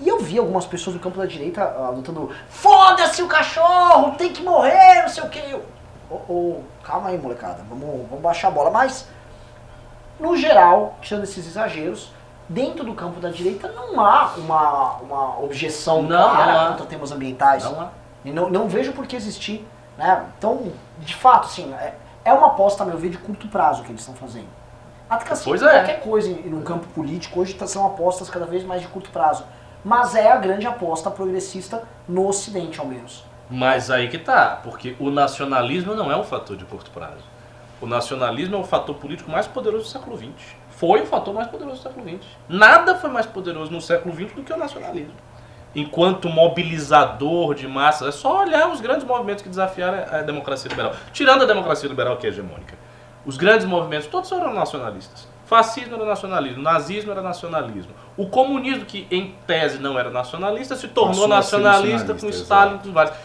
E eu vi algumas pessoas do campo da direita uh, lutando, foda-se o cachorro, tem que morrer, não sei o que. Eu, oh, oh, calma aí, molecada, vamos, vamos baixar a bola. Mas, no geral, tirando esses exageros, dentro do campo da direita não há uma, uma objeção não, clara contra temas ambientais. Não há. E não, não vejo por que existir. Né? Então, de fato, assim, é, é uma aposta, a meu ver, de curto prazo que eles estão fazendo. Até que assim, Pois é. qualquer coisa em, no campo político hoje tá- são apostas cada vez mais de curto prazo. Mas é a grande aposta progressista no Ocidente, ao menos. Mas aí que tá, porque o nacionalismo não é um fator de curto prazo. O nacionalismo é o fator político mais poderoso do século XX. Foi o fator mais poderoso do século XX. Nada foi mais poderoso no século XX do que o nacionalismo. Enquanto mobilizador de massas, é só olhar os grandes movimentos que desafiaram a democracia liberal. Tirando a democracia liberal, que é hegemônica. Os grandes movimentos, todos eram nacionalistas. Fascismo era nacionalismo, nazismo era nacionalismo. O comunismo, que em tese não era nacionalista, se tornou nacionalista com Stalin e vários.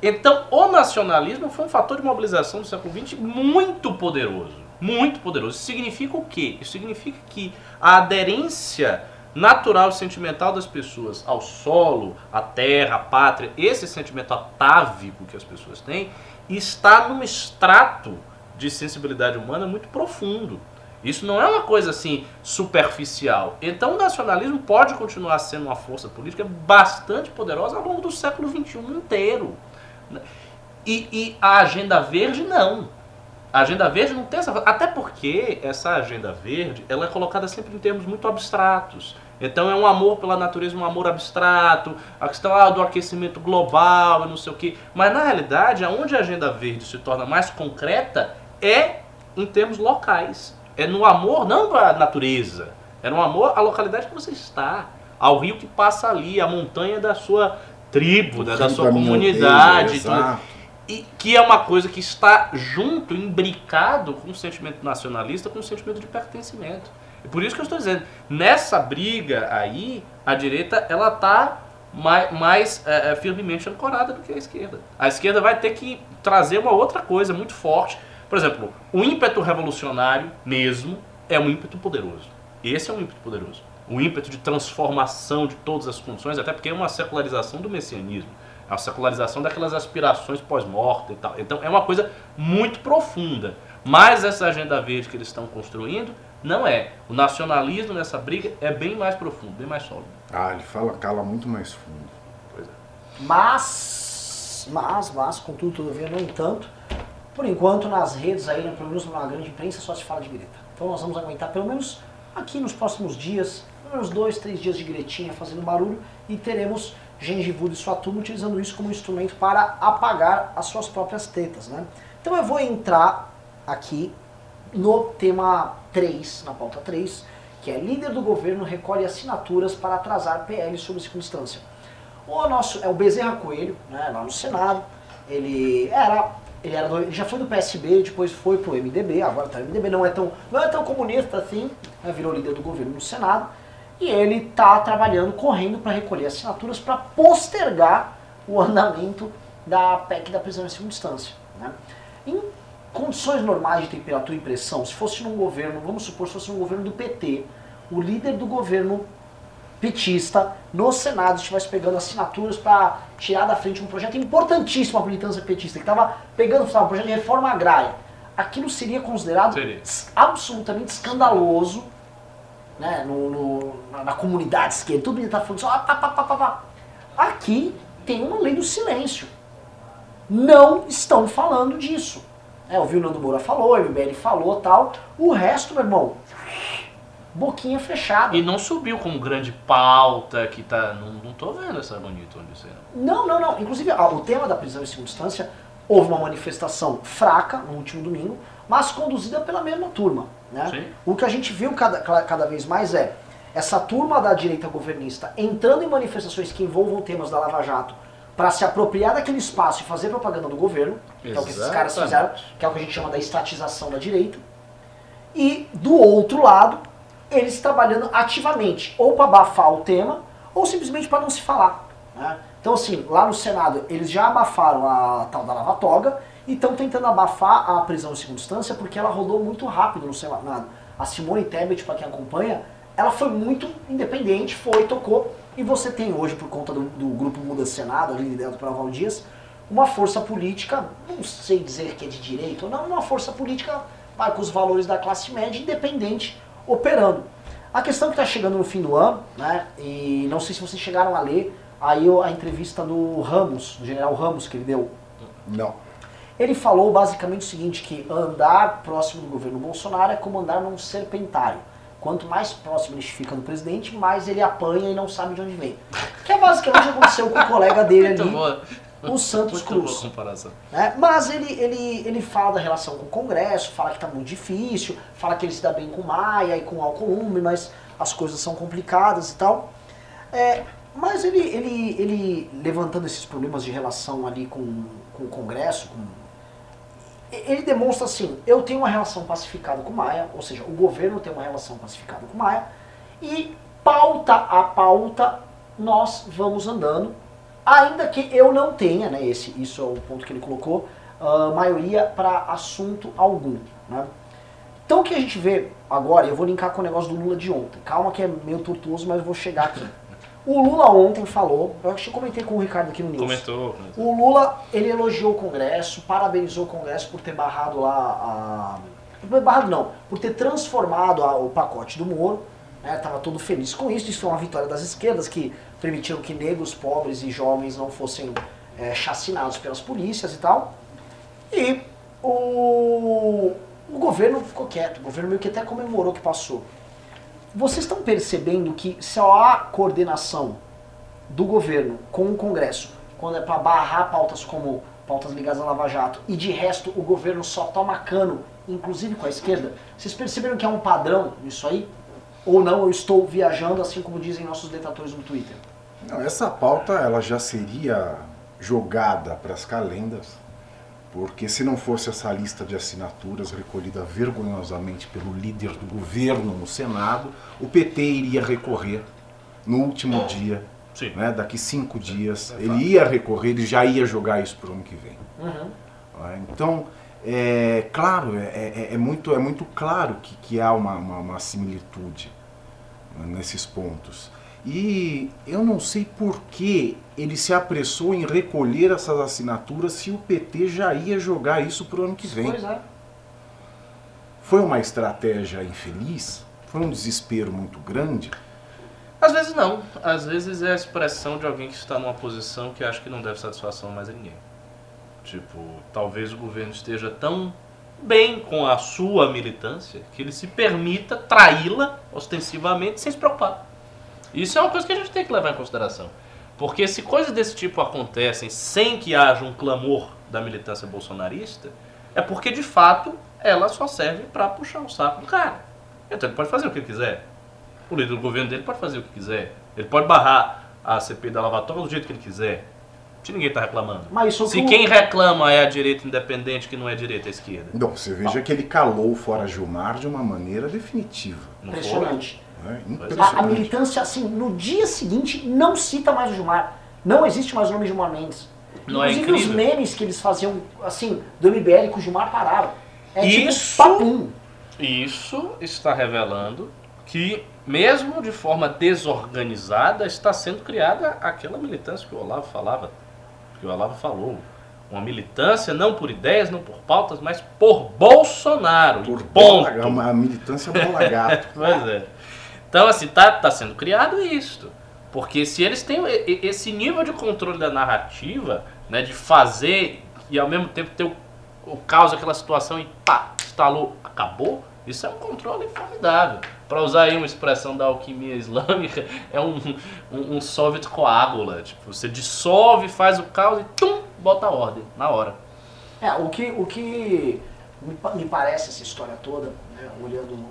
Então, o nacionalismo foi um fator de mobilização do século XX muito poderoso. Muito poderoso. Isso significa o quê? Isso significa que a aderência natural e sentimental das pessoas ao solo, à terra, à pátria, esse sentimento atávico que as pessoas têm, está num extrato de sensibilidade humana muito profundo. Isso não é uma coisa assim superficial. Então o nacionalismo pode continuar sendo uma força política bastante poderosa ao longo do século XXI inteiro. E, e a agenda verde não. A agenda verde não tem essa. Até porque essa agenda verde ela é colocada sempre em termos muito abstratos. Então é um amor pela natureza, um amor abstrato, a questão ah, do aquecimento global e não sei o quê. Mas na realidade, aonde a agenda verde se torna mais concreta é em termos locais. É no amor não para a natureza, é no amor à localidade que você está, ao rio que passa ali, à montanha da sua tribo, da Rio sua comunidade. exato. E que é uma coisa que está junto, imbricado com o sentimento nacionalista, com o sentimento de pertencimento. E por isso que eu estou dizendo, nessa briga aí, a direita ela está mais, mais é, é, firmemente ancorada do que a esquerda. A esquerda vai ter que trazer uma outra coisa muito forte. Por exemplo, o ímpeto revolucionário mesmo é um ímpeto poderoso. Esse é um ímpeto poderoso. O ímpeto de transformação de todas as condições, até porque é uma secularização do messianismo. É uma secularização daquelas aspirações pós-morte e tal. Então é uma coisa muito profunda. Mas essa agenda verde que eles estão construindo não é. O nacionalismo nessa briga é bem mais profundo, bem mais sólido. Ah, ele fala, cala muito mais fundo. Pois é. Mas, mas, mas, contudo, todavia, no entanto, por enquanto nas redes aí, né, pelo menos na grande imprensa, só se fala de greta. Então nós vamos aguentar pelo menos aqui nos próximos dias, pelo menos dois, três dias de gretinha fazendo barulho e teremos gengivudo e sua turma utilizando isso como instrumento para apagar as suas próprias tetas, né? Então eu vou entrar aqui no tema 3, na pauta 3, que é líder do governo recolhe assinaturas para atrasar PL sob circunstância. O nosso é o Bezerra Coelho, né, lá no Senado. Ele era, ele era do- ele já foi do PSB, depois foi pro MDB, agora tá no MDB, não é tão, não é tão comunista assim, né, virou líder do governo no Senado. E ele tá trabalhando, correndo para recolher assinaturas para postergar o andamento da PEC da prisão em segunda instância. Né? Em condições normais de temperatura e pressão, se fosse num governo, vamos supor, se fosse num governo do PT, o líder do governo petista no Senado estivesse pegando assinaturas para tirar da frente um projeto importantíssimo a militância petista, que estava pegando sabe, um projeto de reforma agrária. Aquilo seria considerado Seria. absolutamente escandaloso né, no, no- na, comunidade esquerda. Todo mundo está falando só, ah, pá, pá, pá, pá. Aqui tem uma lei do silêncio. Não estão falando disso. É, o Nando Moura falou, o MBL falou tal. O resto, meu irmão, boquinha fechada. E não subiu como grande pauta que tá. Não, não tô vendo essa bonita onde aí, não. Não, não. Inclusive, ah, o tema da prisão em segunda instância, houve uma manifestação fraca no último domingo, mas conduzida pela mesma turma. Né? O que a gente viu cada, cada vez mais é essa turma da direita governista entrando em manifestações que envolvam temas da Lava Jato para se apropriar daquele espaço e fazer propaganda do governo, que é o que esses caras fizeram, que é o que a gente chama da estatização da direita. E do outro lado, eles trabalhando ativamente, ou para abafar o tema, ou simplesmente para não se falar. Né? Então, assim, lá no Senado, eles já abafaram a tal da Lava Toga e estão tentando abafar a prisão em segunda instância porque ela rodou muito rápido no Senado. A Simone Tebet, para quem acompanha, ela foi muito independente, foi, tocou, e você tem hoje, por conta do, do grupo Muda Senado, ali liderado por Val Dias, uma força política, não sei dizer que é de direito ou não, uma força política com os valores da classe média, independente, operando. A questão que está chegando no fim do ano, né, e não sei se vocês chegaram a ler aí a entrevista do Ramos, do general Ramos, que ele deu. Não. Ele falou basicamente o seguinte, que andar próximo do governo Bolsonaro é como andar num serpentário. Quanto mais próximo ele fica do presidente, mais ele apanha e não sabe de onde vem. Que é basicamente o que aconteceu com o colega dele ali. O Santos muito Cruz. comparação. Né? Mas ele, ele, ele fala da relação com o Congresso, fala que está muito difícil, fala que ele se dá bem com Maia e com o Alcolumbre, mas as coisas são complicadas e tal. É, mas ele, ele, ele levantando esses problemas de relação ali com, com o Congresso, com ele demonstra assim, eu tenho uma relação pacificada com Maia, ou seja, o governo tem uma relação pacificada com Maia, e pauta a pauta nós vamos andando, ainda que eu não tenha, né, esse, isso é o ponto que ele colocou, uh, maioria para assunto algum. Né? Então o que a gente vê agora, eu vou linkar com o negócio do Lula de ontem, calma que é meio tortuoso, mas eu vou chegar aqui. O Lula ontem falou, eu acho que eu comentei com o Ricardo aqui no News. Comentou. O Lula, ele elogiou o Congresso, parabenizou o Congresso por ter barrado lá a... Barrado não, por ter transformado a, o pacote do Moro. Estava né, todo feliz com isso. Isso foi uma vitória das esquerdas que permitiram que negros, pobres e jovens não fossem é, chacinados pelas polícias e tal. E o, o governo ficou quieto. O governo meio que até comemorou que passou. Vocês estão percebendo que só há coordenação do governo com o Congresso quando é para barrar pautas como pautas ligadas à Lava Jato e de resto o governo só toma cano, inclusive com a esquerda? Vocês perceberam que há um padrão nisso aí? Ou não, eu estou viajando assim como dizem nossos detatores no Twitter? Não, essa pauta ela já seria jogada para as calendas porque se não fosse essa lista de assinaturas recolhida vergonhosamente pelo líder do governo no Senado, o PT iria recorrer no último dia, né, daqui cinco dias, é ele ia recorrer, ele já ia jogar isso para o ano que vem. Uhum. Então, é claro, é, é, é, muito, é muito claro que, que há uma, uma, uma similitude né, nesses pontos. E eu não sei por que ele se apressou em recolher essas assinaturas se o PT já ia jogar isso para o ano que vem. Pois é. Foi uma estratégia infeliz? Foi um desespero muito grande? Às vezes não. Às vezes é a expressão de alguém que está numa posição que acha que não deve satisfação mais a ninguém. Tipo, talvez o governo esteja tão bem com a sua militância que ele se permita traí-la ostensivamente sem se preocupar. Isso é uma coisa que a gente tem que levar em consideração. Porque se coisas desse tipo acontecem sem que haja um clamor da militância bolsonarista, é porque de fato ela só serve para puxar o saco do cara. Então ele pode fazer o que ele quiser. O líder do governo dele pode fazer o que quiser. Ele pode barrar a CP da lavatória do jeito que ele quiser. Se ninguém está reclamando. Mas Se quem reclama é a direita independente, que não é direita, é a esquerda. Não, você veja que ele calou fora Gilmar de uma maneira definitiva. Impressionante. É, a, a, militância, assim, no dia seguinte, não cita mais o Gilmar. Não existe mais o nome Gilmar Mendes. Não é Inclusive é os memes que eles faziam, assim, do MBL com o Gilmar pararam. É tipo isso, tipo papum. Isso está revelando que, mesmo de forma desorganizada, está sendo criada aquela militância que o Olavo falava, que o Olavo falou. Uma militância não por ideias, não por pautas, mas por Bolsonaro. Por ponto. Bola, uma militância bola gato. pois é. Então, assim, tá, tá sendo criado isso. Porque se eles têm esse nível de controle da narrativa, né, de fazer e ao mesmo tempo ter o, o caos, aquela situação e pá, instalou, acabou, isso é um controle formidável. Para usar aí uma expressão da alquimia islâmica, é um, um, um soviet coágula. Tipo, você dissolve, faz o caos e tum, bota a ordem, na hora. É, o que, o que me, me parece essa história toda, né, olhando,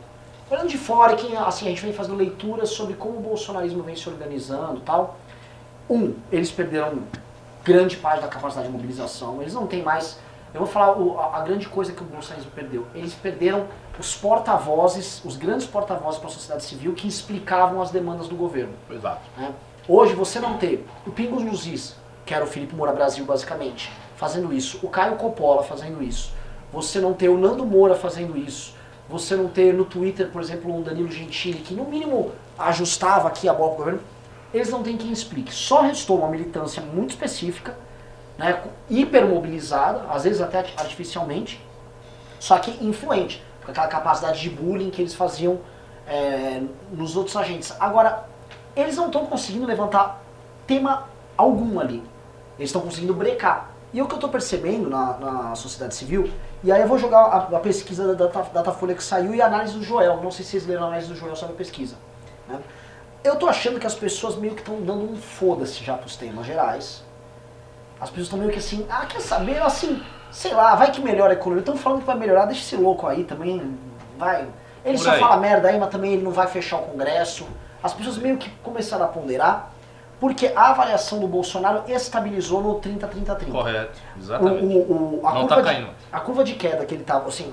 olhando de fora, que assim, a gente vem fazendo leituras sobre como o bolsonarismo vem se organizando tal. Um, eles perderam grande parte da capacidade de mobilização, eles não têm mais. Eu vou falar o, a, a, grande coisa que o bolsonarismo perdeu. Eles perderam os porta-vozes, os grandes porta-vozes para a sociedade civil que explicavam as demandas do governo. Exato. Né? Hoje você não tem o Pingos nos Is, que era o Felipe Moura Brasil basicamente, fazendo isso, o Caio Coppola fazendo isso, você não ter o Nando Moura fazendo isso, você não ter no Twitter, por exemplo, um Danilo Gentili, que no mínimo ajustava aqui a bola para o governo, eles não têm quem explique. Só restou uma militância muito específica, né, hipermobilizada, às vezes até artificialmente, só que influente, com aquela capacidade de bullying que eles faziam é, nos outros agentes. Agora, eles não estão conseguindo levantar tema algum ali. Eles estão conseguindo brecar. E o que eu estou percebendo na, na, sociedade civil, e aí eu vou jogar a, a pesquisa da Data, Datafolha que saiu e a análise do Joel. Não sei se vocês leram a análise do Joel sobre a pesquisa. Né? Eu estou achando que as pessoas meio que estão dando um foda-se já para os temas gerais. As pessoas estão meio que assim, ah, quer saber, assim, sei lá, vai que melhora a economia. Estão falando que vai melhorar, deixa esse louco aí também, vai. Ele Por só aí. fala merda aí, mas também ele não vai fechar o Congresso. As pessoas meio que começaram a ponderar, porque a avaliação do Bolsonaro estabilizou no 30-30-30. Correto, exatamente. O, o, o, a, Não curva tá de, a curva de queda que ele estava, assim,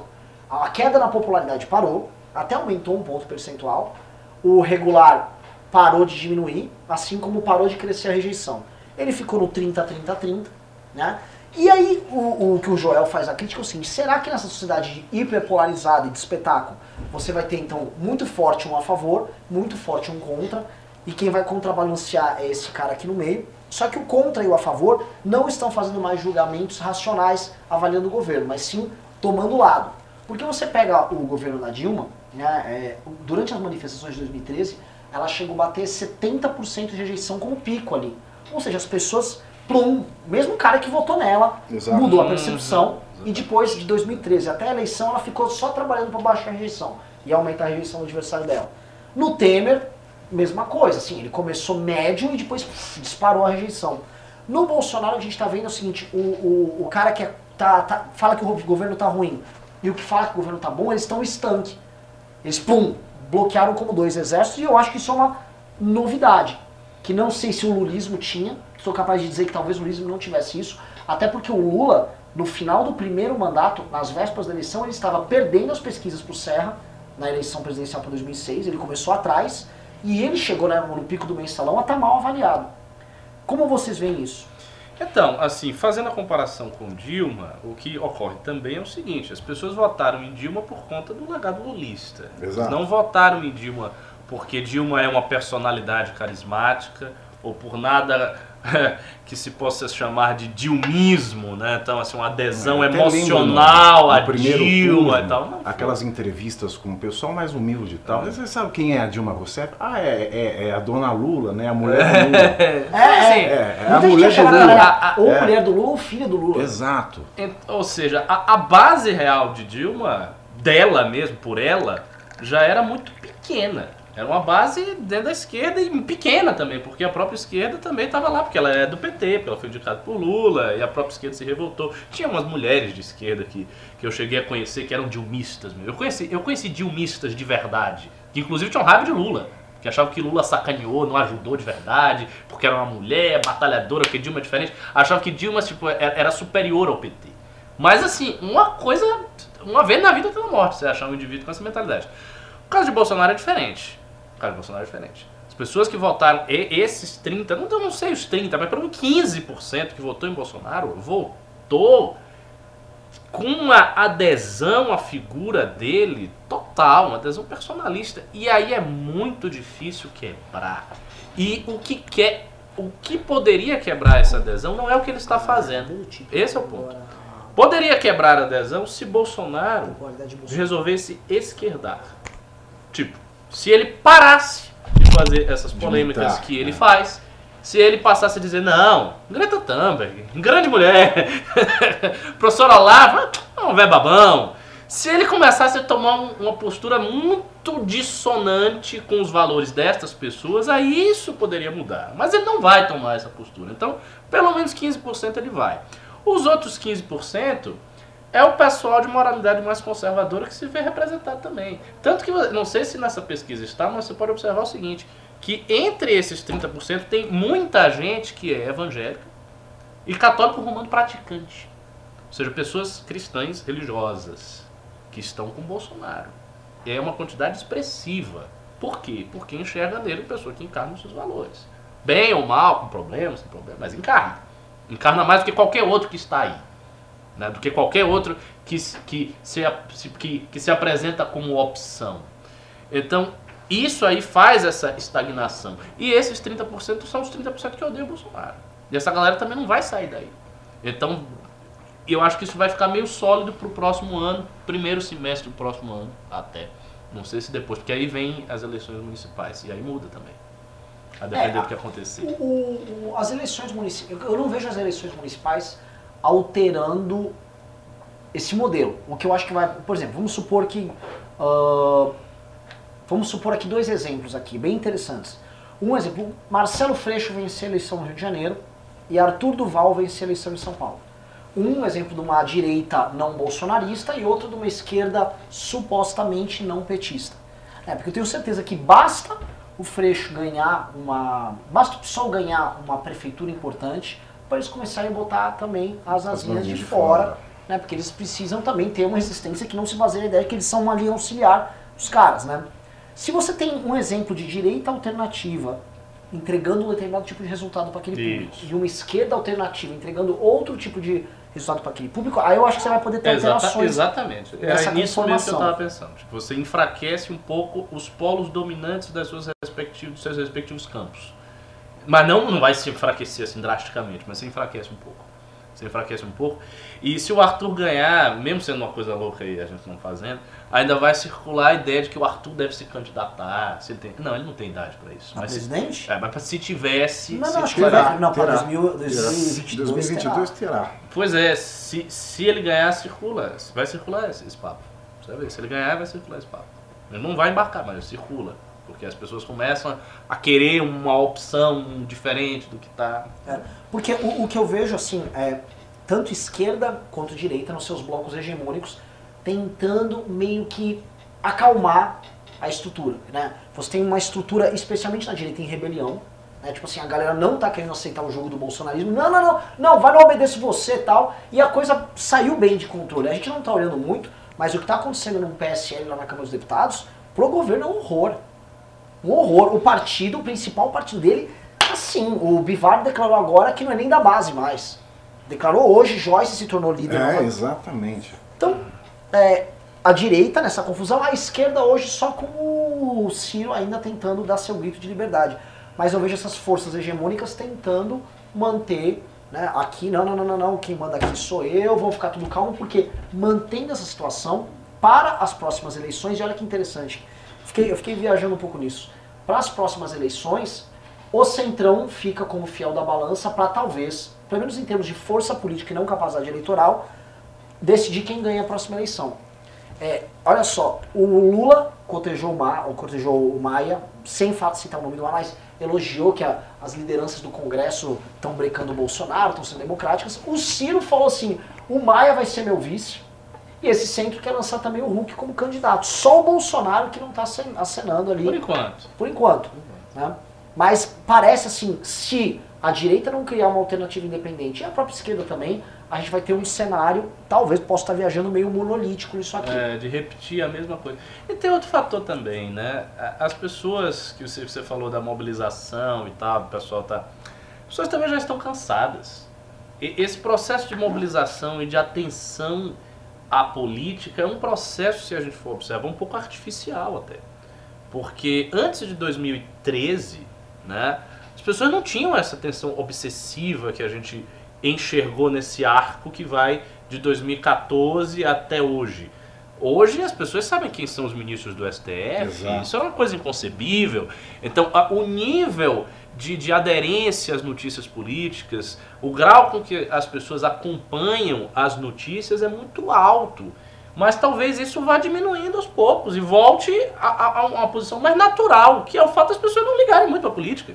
a queda na popularidade parou, até aumentou um ponto percentual, o regular parou de diminuir, assim como parou de crescer a rejeição. Ele ficou no 30-30-30, né? E aí, o, o, que o Joel faz a crítica é o seguinte: será que nessa sociedade hiperpolarizada e de espetáculo, você vai ter então muito forte um a favor, muito forte um contra, e quem vai contrabalancear é esse cara aqui no meio? Só que o contra e o a favor não estão fazendo mais julgamentos racionais avaliando o governo, mas sim tomando lado. Porque você pega o governo da Dilma, né, é, durante as manifestações de 2013, ela chegou a bater 70% de rejeição como pico ali. Ou seja, as pessoas plum, mesmo cara que votou nela, Exato. mudou a percepção uhum. e depois de 2013 até a eleição ela ficou só trabalhando para baixar a rejeição e aumentar a rejeição do adversário dela. No Temer, mesma coisa, assim, ele começou médio e depois pff, disparou a rejeição. No Bolsonaro a gente está vendo o seguinte, o, o, o cara que é, tá, tá, fala que o governo tá ruim e o que fala que o governo tá bom, eles estão estanque. Eles, pum, bloquearam como dois exércitos e eu acho que isso é uma novidade. Que não sei se o lulismo tinha, sou capaz de dizer que talvez o Lulismo não tivesse isso, até porque o Lula, no final do primeiro mandato, nas vésperas da eleição, ele estava perdendo as pesquisas para o Serra, na eleição presidencial para 2006, ele começou atrás, e ele chegou né, no pico do mensalão a estar tá mal avaliado. Como vocês veem isso? Então, assim, fazendo a comparação com Dilma, o que ocorre também é o seguinte: as pessoas votaram em Dilma por conta do legado lulista. Exato. Não votaram em Dilma porque Dilma é uma personalidade carismática ou por nada que se possa chamar de dilmismo, né? Então, assim, uma adesão é, emocional a Dilma turno, e tal. Não, aquelas entrevistas com o pessoal mais humilde e tal. É. Você sabe quem é a Dilma Rousseff? Ah, é, é, é a dona Lula, né? A mulher do Lula. É, é, é, é a mulher do Lula. A, a, ou é. mulher do Lula ou filha do Lula. Exato. Ou seja, a, a base real de Dilma, dela mesmo, por ela, já era muito pequena. Era uma base dentro da esquerda e pequena também, porque a própria esquerda também estava lá, porque ela é do PT, porque ela foi indicada por Lula, e a própria esquerda se revoltou. Tinha umas mulheres de esquerda que, que eu cheguei a conhecer que eram dilmistas. Eu conheci, eu conheci dilmistas de verdade, que inclusive tinham raiva de Lula. Que achavam que Lula sacaneou, não ajudou de verdade, porque era uma mulher batalhadora, porque Dilma é diferente. Achavam que Dilma tipo, era superior ao PT. Mas assim, uma coisa, uma vez na vida na morte, você achar um indivíduo com essa mentalidade. O caso de Bolsonaro é diferente. O caso Bolsonaro é diferente. As pessoas que votaram, esses 30, não, não sei os 30, mas pelo menos 15% que votou em Bolsonaro, votou com uma adesão à figura dele total, uma adesão personalista. E aí é muito difícil quebrar. E o que quer, o que poderia quebrar essa adesão não é o que ele está fazendo. Esse é o ponto. Poderia quebrar a adesão se Bolsonaro resolvesse esquerdar. Tipo, se ele parasse de fazer essas polêmicas que ele é. faz, se ele passasse a dizer, não, Greta Thunberg, grande mulher, professora Lava, não, velho babão. Se ele começasse a tomar uma postura muito dissonante com os valores destas pessoas, aí isso poderia mudar. Mas ele não vai tomar essa postura. Então, pelo menos 15% ele vai. Os outros 15%, é o pessoal de moralidade mais conservadora que se vê representado também. Tanto que, não sei se nessa pesquisa está, mas você pode observar o seguinte, que entre esses 30% tem muita gente que é evangélica e católico romano praticante. Ou seja, pessoas cristãs religiosas que estão com Bolsonaro. É uma quantidade expressiva. Por quê? Porque enxerga nele pessoa que encarna os seus valores. Bem ou mal, com problemas, sem problema, mas encarna. Encarna mais do que qualquer outro que está aí. Né? Do que qualquer outro que, que, se, que, que se apresenta como opção. Então, isso aí faz essa estagnação. E esses 30% são os 30% que odeiam o Bolsonaro. E essa galera também não vai sair daí. Então, eu acho que isso vai ficar meio sólido para o próximo ano, primeiro semestre do próximo ano, até. Não sei se depois, porque aí vem as eleições municipais e aí muda também. A depender é, do que acontecer. O, o, as eleições municipais. Eu não vejo as eleições municipais alterando esse modelo. O que eu acho que vai. Por exemplo, vamos supor que. Uh, vamos supor aqui dois exemplos aqui, bem interessantes. Um exemplo, Marcelo Freixo vence a eleição no Rio de Janeiro e Arthur Duval vence a eleição em São Paulo. Um exemplo de uma direita não bolsonarista e outro de uma esquerda supostamente não petista. É, porque eu tenho certeza que basta o Freixo ganhar uma. Basta o PSOL ganhar uma prefeitura importante para eles começarem a botar também as asinhas de, de, fora, fora. Né, porque eles precisam também ter uma resistência que não se baseia na ideia de que eles são uma linha auxiliar dos caras. Né? Se você tem um exemplo de direita alternativa entregando um determinado tipo de resultado para aquele Isso. público e uma esquerda alternativa entregando outro tipo de resultado para aquele público, aí eu acho que você vai poder ter Exata, alterações. Exatamente. É nisso mesmo que eu estava pensando. Tipo, você enfraquece um pouco os polos dominantes das suas respectivos, dos seus respectivos campos. Mas não, não vai se enfraquecer assim drasticamente, mas você enfraquece um pouco. Você enfraquece um pouco. E se o Arthur ganhar, mesmo sendo uma coisa louca aí, a gente não fazendo, ainda vai circular a ideia de que o Arthur deve se candidatar. Se ele tem... Não, ele não tem idade para isso. A mas presidente? Se... É, mas se tivesse. Não, não, acho que terá, não, para 2022, 2022 terá. Pois é, se, se ele ganhar, circula. Vai circular esse, esse papo. Você vai ver, se ele ganhar, vai circular esse papo. Ele não vai embarcar, mas circula. Porque as pessoas começam a querer uma opção diferente do que está. É, porque o, o, que eu vejo, assim, é tanto esquerda quanto direita nos seus blocos hegemônicos tentando meio que acalmar a estrutura. Né? Você tem uma estrutura, especialmente na direita, em rebelião. Né? Tipo assim, a galera não tá querendo aceitar o jogo do bolsonarismo. Não, não, não, não, vai, não obedece você tal. E a coisa saiu bem de controle. A gente não tá olhando muito, mas o que tá acontecendo no PSL lá na Câmara dos Deputados, pro governo é um horror. Um horror. O partido, o principal partido dele, assim, o Bivar declarou agora que não é nem da base mais. Declarou hoje, Joyce se tornou líder. É, exatamente. Então, é, a direita nessa confusão, a esquerda hoje só com o Ciro ainda tentando dar seu grito de liberdade. Mas eu vejo essas forças hegemônicas tentando manter, né, aqui, não, não, não, não, não, quem manda aqui sou eu, vou ficar tudo calmo, porque mantendo essa situação para as próximas eleições, e olha que interessante, fiquei, eu fiquei viajando um pouco nisso. Para as próximas eleições, o Centrão fica como fiel da balança para talvez, pelo menos em termos de força política e não capacidade eleitoral, decidir quem ganha a próxima eleição. É, olha só, o Lula cotejou o, Ma, cotejou o Maia, sem fato citar o nome do Maia, mas elogiou que a, as lideranças do Congresso estão brecando o Bolsonaro, estão sendo democráticas. O Ciro falou assim: o Maia vai ser meu vice. E esse centro quer lançar também o Hulk como candidato. Só o Bolsonaro que não está acenando ali. Por enquanto. Por enquanto. Né? Mas parece assim, se a direita não criar uma alternativa independente, e a própria esquerda também, a gente vai ter um cenário, talvez possa estar viajando meio monolítico isso aqui. É, de repetir a mesma coisa. E tem outro fator também, né? As pessoas que você, você falou da mobilização e tal, o pessoal tá. As pessoas também já estão cansadas. E esse processo de mobilização e de atenção à política é um processo, se a gente for observar, um pouco artificial até. Porque antes de 2013, né, as pessoas não tinham essa atenção obsessiva que a gente enxergou nesse arco que vai de 2014 até hoje. Hoje as pessoas sabem quem são os ministros do STF, Exato. isso é uma coisa inconcebível. Então, a, o nível de, de aderência às notícias políticas, o grau com que as pessoas acompanham as notícias é muito alto. Mas talvez isso vá diminuindo aos poucos e volte a, a, a uma posição mais natural, que é o fato das pessoas não ligarem muito à política.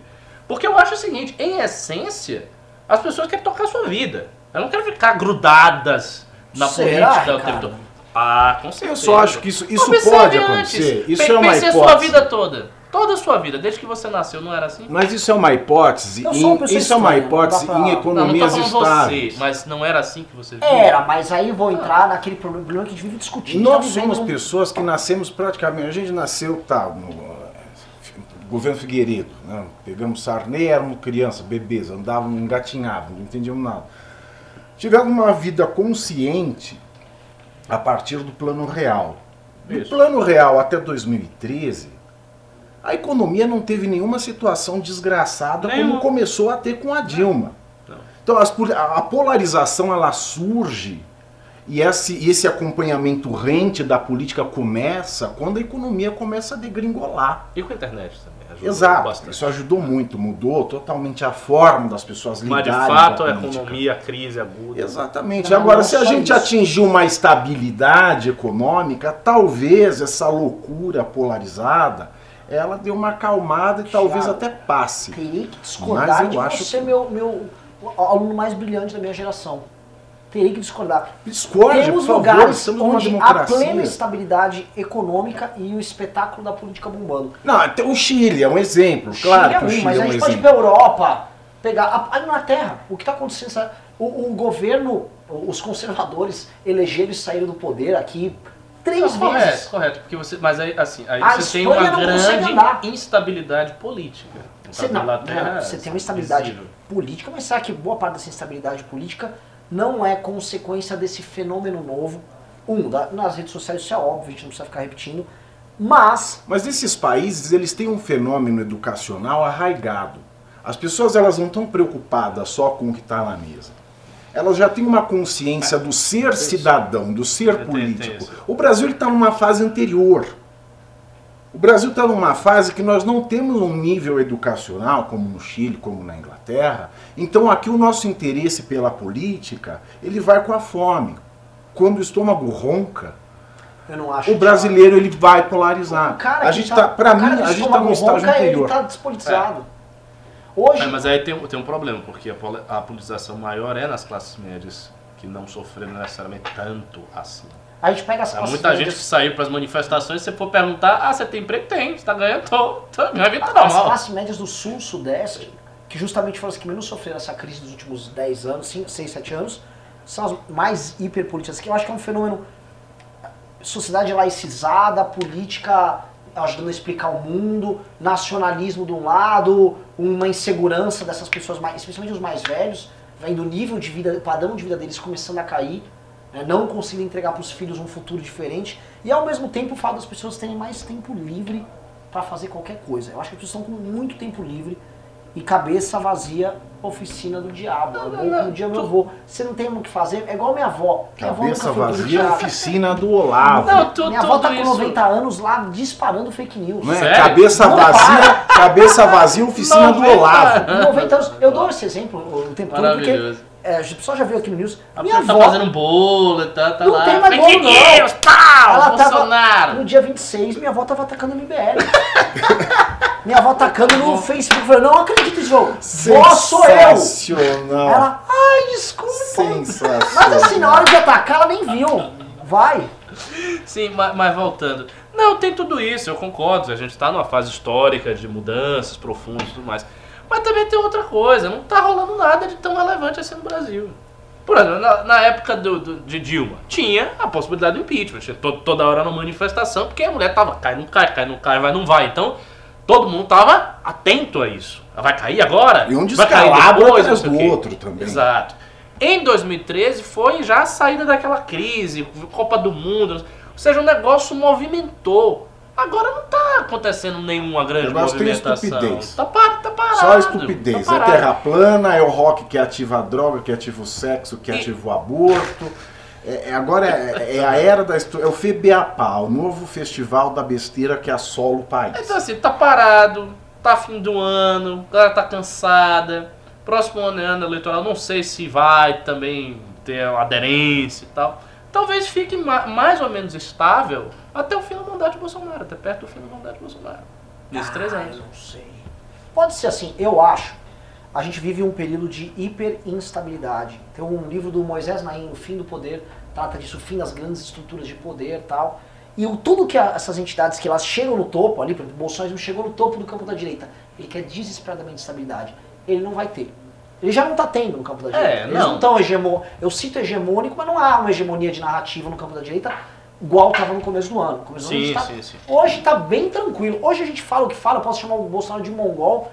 Porque eu acho o seguinte, em essência, as pessoas querem tocar a sua vida. Elas não querem ficar grudadas na Será, política o tempo todo. Ah, com certeza. Eu só acho que isso, isso pode acontecer. Isso é uma hipótese. a sua vida toda. Toda a sua vida, desde que você nasceu, não era assim? Mas isso é uma hipótese. Em, isso é uma hipótese pra... em economias não, não estáveis. Você, mas não era assim que você vivia? Era, mas aí vou entrar naquele problema que a gente vive discutindo. Nós tá somos pessoas que nascemos praticamente. A gente nasceu, tá, no governo Figueiredo. Né? Pegamos Sarney, éramos crianças, bebês, andávamos, engatinhávamos, não entendíamos nada. Tivemos uma vida consciente a partir do plano real. No plano real até 2013, a economia não teve nenhuma situação desgraçada Nenhum. como começou a ter com a Dilma. Não. Então as, a polarização ela surge e esse, esse acompanhamento rente da política começa quando a economia começa a degringolar. E com a internet também. Exato, bastante. isso ajudou muito, mudou totalmente a forma das pessoas lidarem Mas de fato a, a economia, a crise aguda. Exatamente. Não, Agora, não se a gente isso. atingir uma estabilidade econômica, talvez essa loucura polarizada ela deu uma acalmada e talvez até passe. Teria que discordar Mas eu acho você, que... meu, meu aluno mais brilhante da minha geração. Teria que discordar. Discorde, Temos por favor, lugares onde a plena estabilidade econômica e o espetáculo da política bombando. Não, o Chile é um exemplo, o claro. Chile é um, mas a gente pode ir para a Europa, pegar a, Inglaterra. O que está acontecendo? O, o governo, os conservadores elegeram e saíram do poder aqui três não, vezes. Correto, correto. Porque você, mas aí, assim, aí você tem uma grande instabilidade política. Você, não, não, você tem uma instabilidade visível. política, mas será que boa parte dessa instabilidade política não é consequência desse fenômeno novo? Um, da, nas redes sociais isso é óbvio, a gente não precisa ficar repetindo, mas... Mas esses países, eles têm um fenômeno educacional arraigado. As pessoas elas não estão preocupadas só com o que está na mesa elas já têm uma consciência do ser cidadão, do ser político. O Brasil está numa fase anterior. O Brasil está numa fase que nós não temos um nível educacional, como no Chile, como na Inglaterra. Então aqui o nosso interesse pela política, ele vai com a fome. Quando o estômago ronca, o brasileiro ele vai polarizar. a gente tá, para mim, a gente está no estágio anterior. Ele está despolitizado. É. Hoje... É, mas aí tem, tem um problema, porque a, a politização maior é nas classes médias, que não sofreram necessariamente tanto assim. A gente pega as Há muita médias... gente que saiu para as manifestações, se você for perguntar, ah, você tem emprego? Tem, você está ganhando, tô, tô, minha vida tá normal. As classes médias do sul, sudeste, que justamente foram as que menos sofreram essa crise dos últimos 10 anos, 5, 6, 7 anos, são as mais hiperpolitizadas, que eu acho que é um fenômeno sociedade laicizada, política ajudando a explicar o mundo, nacionalismo de um lado, uma insegurança dessas pessoas, mais, especialmente os mais velhos, vendo o nível de vida, o padrão de vida deles começando a cair, né, não conseguindo entregar para os filhos um futuro diferente, e ao mesmo tempo o fato das pessoas terem mais tempo livre para fazer qualquer coisa. Eu acho que as pessoas estão com muito tempo livre e cabeça vazia, oficina do diabo. Não, não, não. Um dia meu avô, você não tem o que fazer, é igual minha avó. Minha cabeça avó vazia, oficina do Olavo. Não, tu, minha avó tá com 90 isso. anos lá disparando fake news. Não é? Cabeça vazia, cabeça vazia, oficina do Olavo. 90 anos. Eu dou esse exemplo o tempo todo porque é, o pessoal já viu aqui no news. A minha avó tá fazendo bolo, tá, tá não lá. Tem mais bolo, não. Pau, Ela Bolsonaro. Tava, no dia 26, minha avó tava atacando no MBL. minha avó atacando no Facebook. Falei, não acredito nisso. Vó, sou eu. Sensacional. Ela, ai, desculpa. Sensacional. Mas assim, na hora de atacar, ela nem viu. Vai. Sim, mas, mas voltando. Não, tem tudo isso, eu concordo. A gente está numa fase histórica de mudanças profundas e tudo mais. Mas também tem outra coisa, não tá rolando nada de tão relevante assim no Brasil. Por exemplo, na, na época do, do, de Dilma, tinha a possibilidade do impeachment. Toda hora uma manifestação, porque a mulher tava, cai, não cai, cai, não cai, vai, não vai. Então, todo mundo tava atento a isso. Vai cair agora? E um vai cair depois, atrás do outro também. Exato. Em 2013 foi já a saída daquela crise, Copa do Mundo. Ou seja, o negócio movimentou. Agora não está acontecendo nenhuma grande Negócio movimentação. Tem estupidez. Tá, par, tá parado. Só estupidez. Tá é terra plana, é o rock que ativa a droga, que ativa o sexo, que e... ativa o aborto. É, é agora é, é, a era da é o FEBEAPA, o novo festival da besteira que assola o país. Então assim, tá parado, tá fim do ano, a galera tá cansada. Próximo ano é ano eleitoral, não sei se vai também ter aderência e tal. Talvez fique mais ou menos estável até o fim do mandato de Bolsonaro, até perto do fim do mandato de Bolsonaro. Nesses ah, três anos. não sei. Pode ser assim, eu acho. A gente vive um período de hiper instabilidade. Tem um livro do Moisés Naim, O Fim do Poder, trata disso, o fim das grandes estruturas de poder e tal. E o, tudo que a, essas entidades que elas chegam no topo, ali, por exemplo, o Bolsonaro chegou no topo do campo da direita, ele quer desesperadamente estabilidade. Ele não vai ter. Ele já não está tendo no campo da direita. É, Eles não estão hegemônicos. Eu cito hegemônico, mas não há uma hegemonia de narrativa no campo da direita igual estava no começo do ano. Começo sim, do ano sim, sim. Hoje está bem tranquilo. Hoje a gente fala o que fala, eu posso chamar o Bolsonaro de mongol.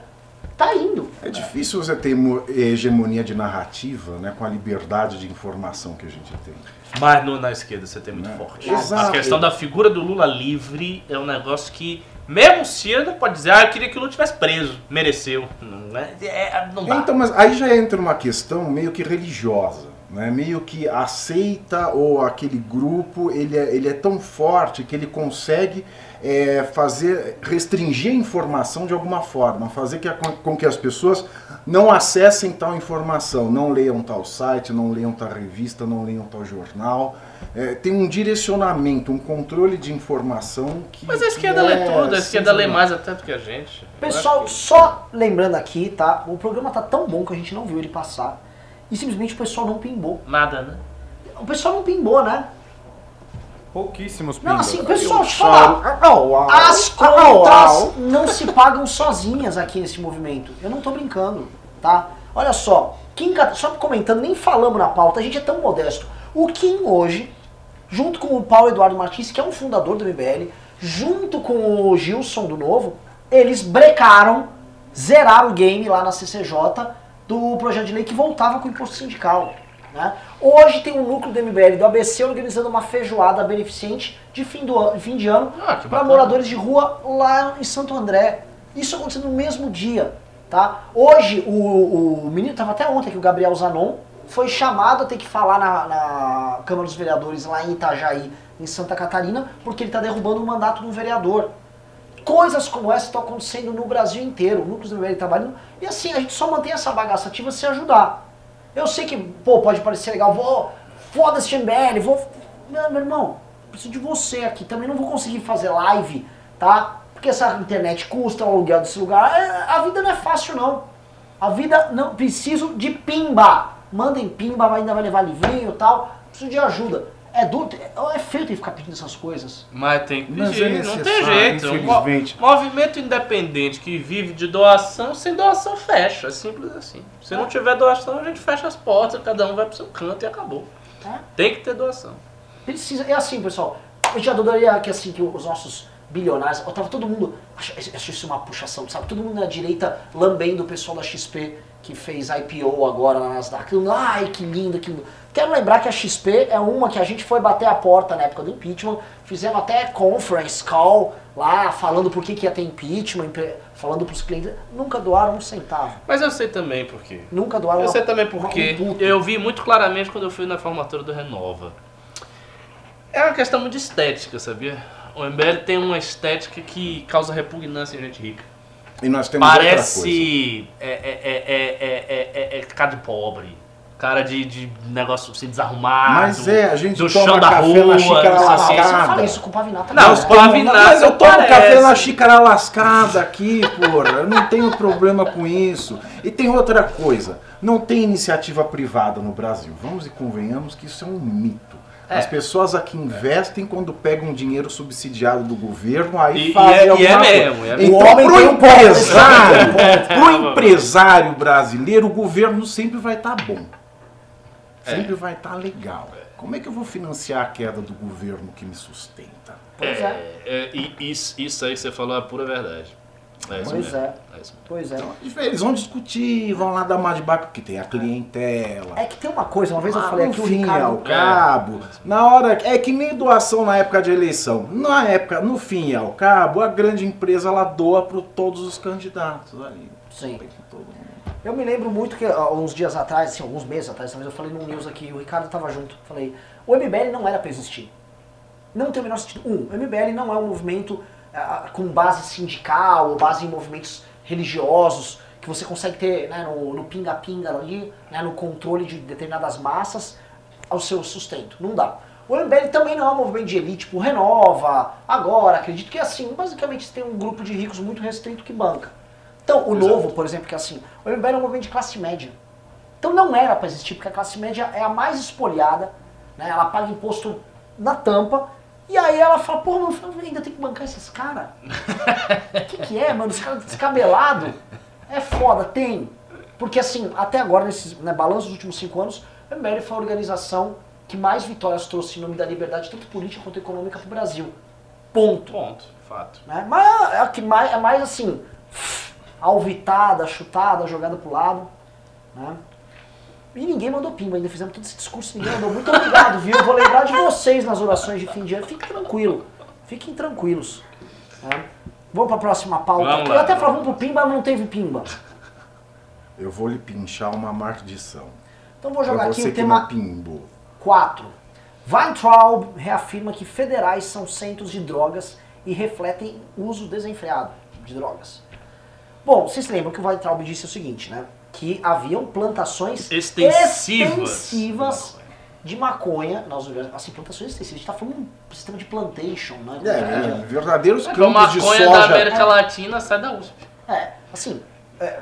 Tá indo. É difícil você ter hegemonia de narrativa né, com a liberdade de informação que a gente tem. Mas no, na esquerda você tem muito é. forte. Exato. A questão da figura do Lula livre é um negócio que mesmo Ciro pode dizer, ah, eu queria que o Lula tivesse preso, mereceu. Não, é, é, não dá. Então, mas aí já entra uma questão meio que religiosa. Né? Meio que aceita ou aquele grupo ele é, ele é tão forte que ele consegue é, fazer restringir a informação de alguma forma, fazer que com que as pessoas não acessem tal informação, não leiam tal site, não leiam tal revista, não leiam tal jornal é, tem um direcionamento, um controle de informação que. Mas a esquerda lê é tudo, a esquerda lê mais até do que a gente. Pessoal, que... só lembrando aqui, tá? O programa tá tão bom que a gente não viu ele passar. E simplesmente o pessoal não pimbou. Nada, né? O pessoal não pimbou, né? Pouquíssimos pimbos. Não, assim, o pessoal fala. As contas não se pagam sozinhas aqui nesse movimento. Eu não tô brincando, tá? Olha só, Kim, só comentando, nem falamos na pauta, a gente é tão modesto. O Kim hoje, junto com o Paulo Eduardo Martins, que é um fundador do MBL, junto com o Gilson do Novo, eles brecaram, zeraram o game lá na CCJ do projeto de lei que voltava com o imposto sindical. Né? Hoje tem um núcleo do MBL do ABC organizando uma feijoada beneficente de fim, do, fim de ano ah, para moradores de rua lá em Santo André. Isso acontecendo no mesmo dia. Tá? Hoje, o, o menino, estava até ontem aqui, o Gabriel Zanon, foi chamado a ter que falar na, na Câmara dos Vereadores lá em Itajaí, em Santa Catarina, porque ele está derrubando o mandato do vereador. Coisas como essa estão acontecendo no Brasil inteiro, núcleos do MBL trabalhando, e assim, a gente só mantém essa bagaça ativa se ajudar. Eu sei que, pô, pode parecer legal, vou, foda-se MBL, vou... Não, meu irmão, preciso de você aqui, também não vou conseguir fazer live, tá? Porque essa internet custa o aluguel desse lugar, é, a vida não é fácil não. A vida não, preciso de pimba mandem pimba, ainda vai levar livrinho e tal. Preciso de ajuda. É duro, é feio ter que ficar pedindo essas coisas. Mas tem que pedir, é não tem jeito. Infelizmente. Um movimento independente que vive de doação, sem doação fecha. É simples assim. Se é. não tiver doação, a gente fecha as portas, cada um vai pro seu canto e acabou. É. Tem que ter doação. Precisa. É assim, pessoal. Eu já adoraria que assim, que os nossos bilionários. Eu tava todo mundo. Acho isso uma puxação, sabe? Todo mundo na direita lambendo o pessoal da XP que fez IPO agora na Nasdaq. Ai, que lindo, que lindo. Quero lembrar que a XP é uma que a gente foi bater a porta na época do impeachment. Fizemos até conference call lá, falando por que, que ia ter impeachment, falando para os clientes. Nunca doaram um centavo. Mas eu sei também por quê. Nunca doaram Eu sei também por quê. eu vi muito claramente quando eu fui na formatura do Renova. É uma questão muito estética, sabia? O MBL tem uma estética que causa repugnância em gente rica. E nós temos Parece é, é, é, é, cara de pobre. Cara de, de negócio assim, desarrumado. Mas é, a gente do toma chão da café rua, na xícara lascada. isso com o Pavinato. Não, o Pavinato Mas eu tomo parece. café na xícara lascada aqui, porra. Eu não tenho problema com isso. E tem outra coisa. Não tem iniciativa privada no Brasil. Vamos e convenhamos que isso é um mito. É. As pessoas aqui investem quando pegam dinheiro subsidiado do governo, aí e, fazem e é, alguma e é mesmo, é mesmo. Então, para o empresário, pro empresário brasileiro, o governo sempre vai estar tá bom. Sempre é. vai estar tá legal. Como é que eu vou financiar a queda do governo que me sustenta? Pois é. é isso, isso aí que você falou é a pura verdade. É pois é. é pois é. Então, eles vão discutir, vão lá dar uma de baixo, porque tem a clientela. É que tem uma coisa, uma vez eu ah, falei aqui, o Ricardo... ao cabo, é. na hora... É que nem doação na época de eleição. Na época, no fim e ao cabo, a grande empresa, ela doa para todos os candidatos ali. Sim. Eu me lembro muito que uns dias atrás, assim, alguns meses atrás, talvez eu falei num news aqui, o Ricardo estava junto. Falei, o MBL não era para existir. Não tem o menor sentido. Um, o MBL não é um movimento com base sindical ou base em movimentos religiosos, que você consegue ter né, no pinga-pinga ali, né, no controle de determinadas massas, ao seu sustento. Não dá. O MBL também não é um movimento de elite, tipo Renova, agora, acredito que é assim, basicamente tem um grupo de ricos muito restrito que banca. Então, o Exato. Novo, por exemplo, que é assim, o MBL é um movimento de classe média. Então não era para existir, porque a classe média é a mais espoliada, né? Ela paga imposto na tampa. E aí ela fala, pô, mano, ainda tem que bancar esses caras? O que, que é, mano? Os caras descabelados. É foda, tem. Porque assim, até agora, nesses né, balanços dos últimos cinco anos, a MBL foi a organização que mais vitórias trouxe em nome da liberdade, tanto política quanto econômica, pro Brasil. Ponto. Ponto, fato. Né? Mas é a que mais, é mais assim, alvitada, chutada, jogada pro lado. Né? E ninguém mandou pimba, ainda fizemos todo esse discurso, ninguém mandou. Muito obrigado, viu? Eu vou lembrar de vocês nas orações de fim de ano. Fiquem tranquilos. Fiquem tranquilos. Né? Vamos para a próxima pauta. Vamos Eu até falava vamos pro pimba, mas não teve pimba. Eu vou lhe pinchar uma maldição. Então vou jogar aqui o tema pimbou. 4. Weintraub reafirma que federais são centros de drogas e refletem uso desenfreado de drogas. Bom, vocês lembram que o Weintraub disse o seguinte, né? Que haviam plantações Extensivas. extensivas de maconha nas universidades. Assim, plantações extensivas. A gente tá falando de um sistema de plantation, né? É, verdadeiros A campos de maconha da soja. América Latina sai da USP. É, assim, é,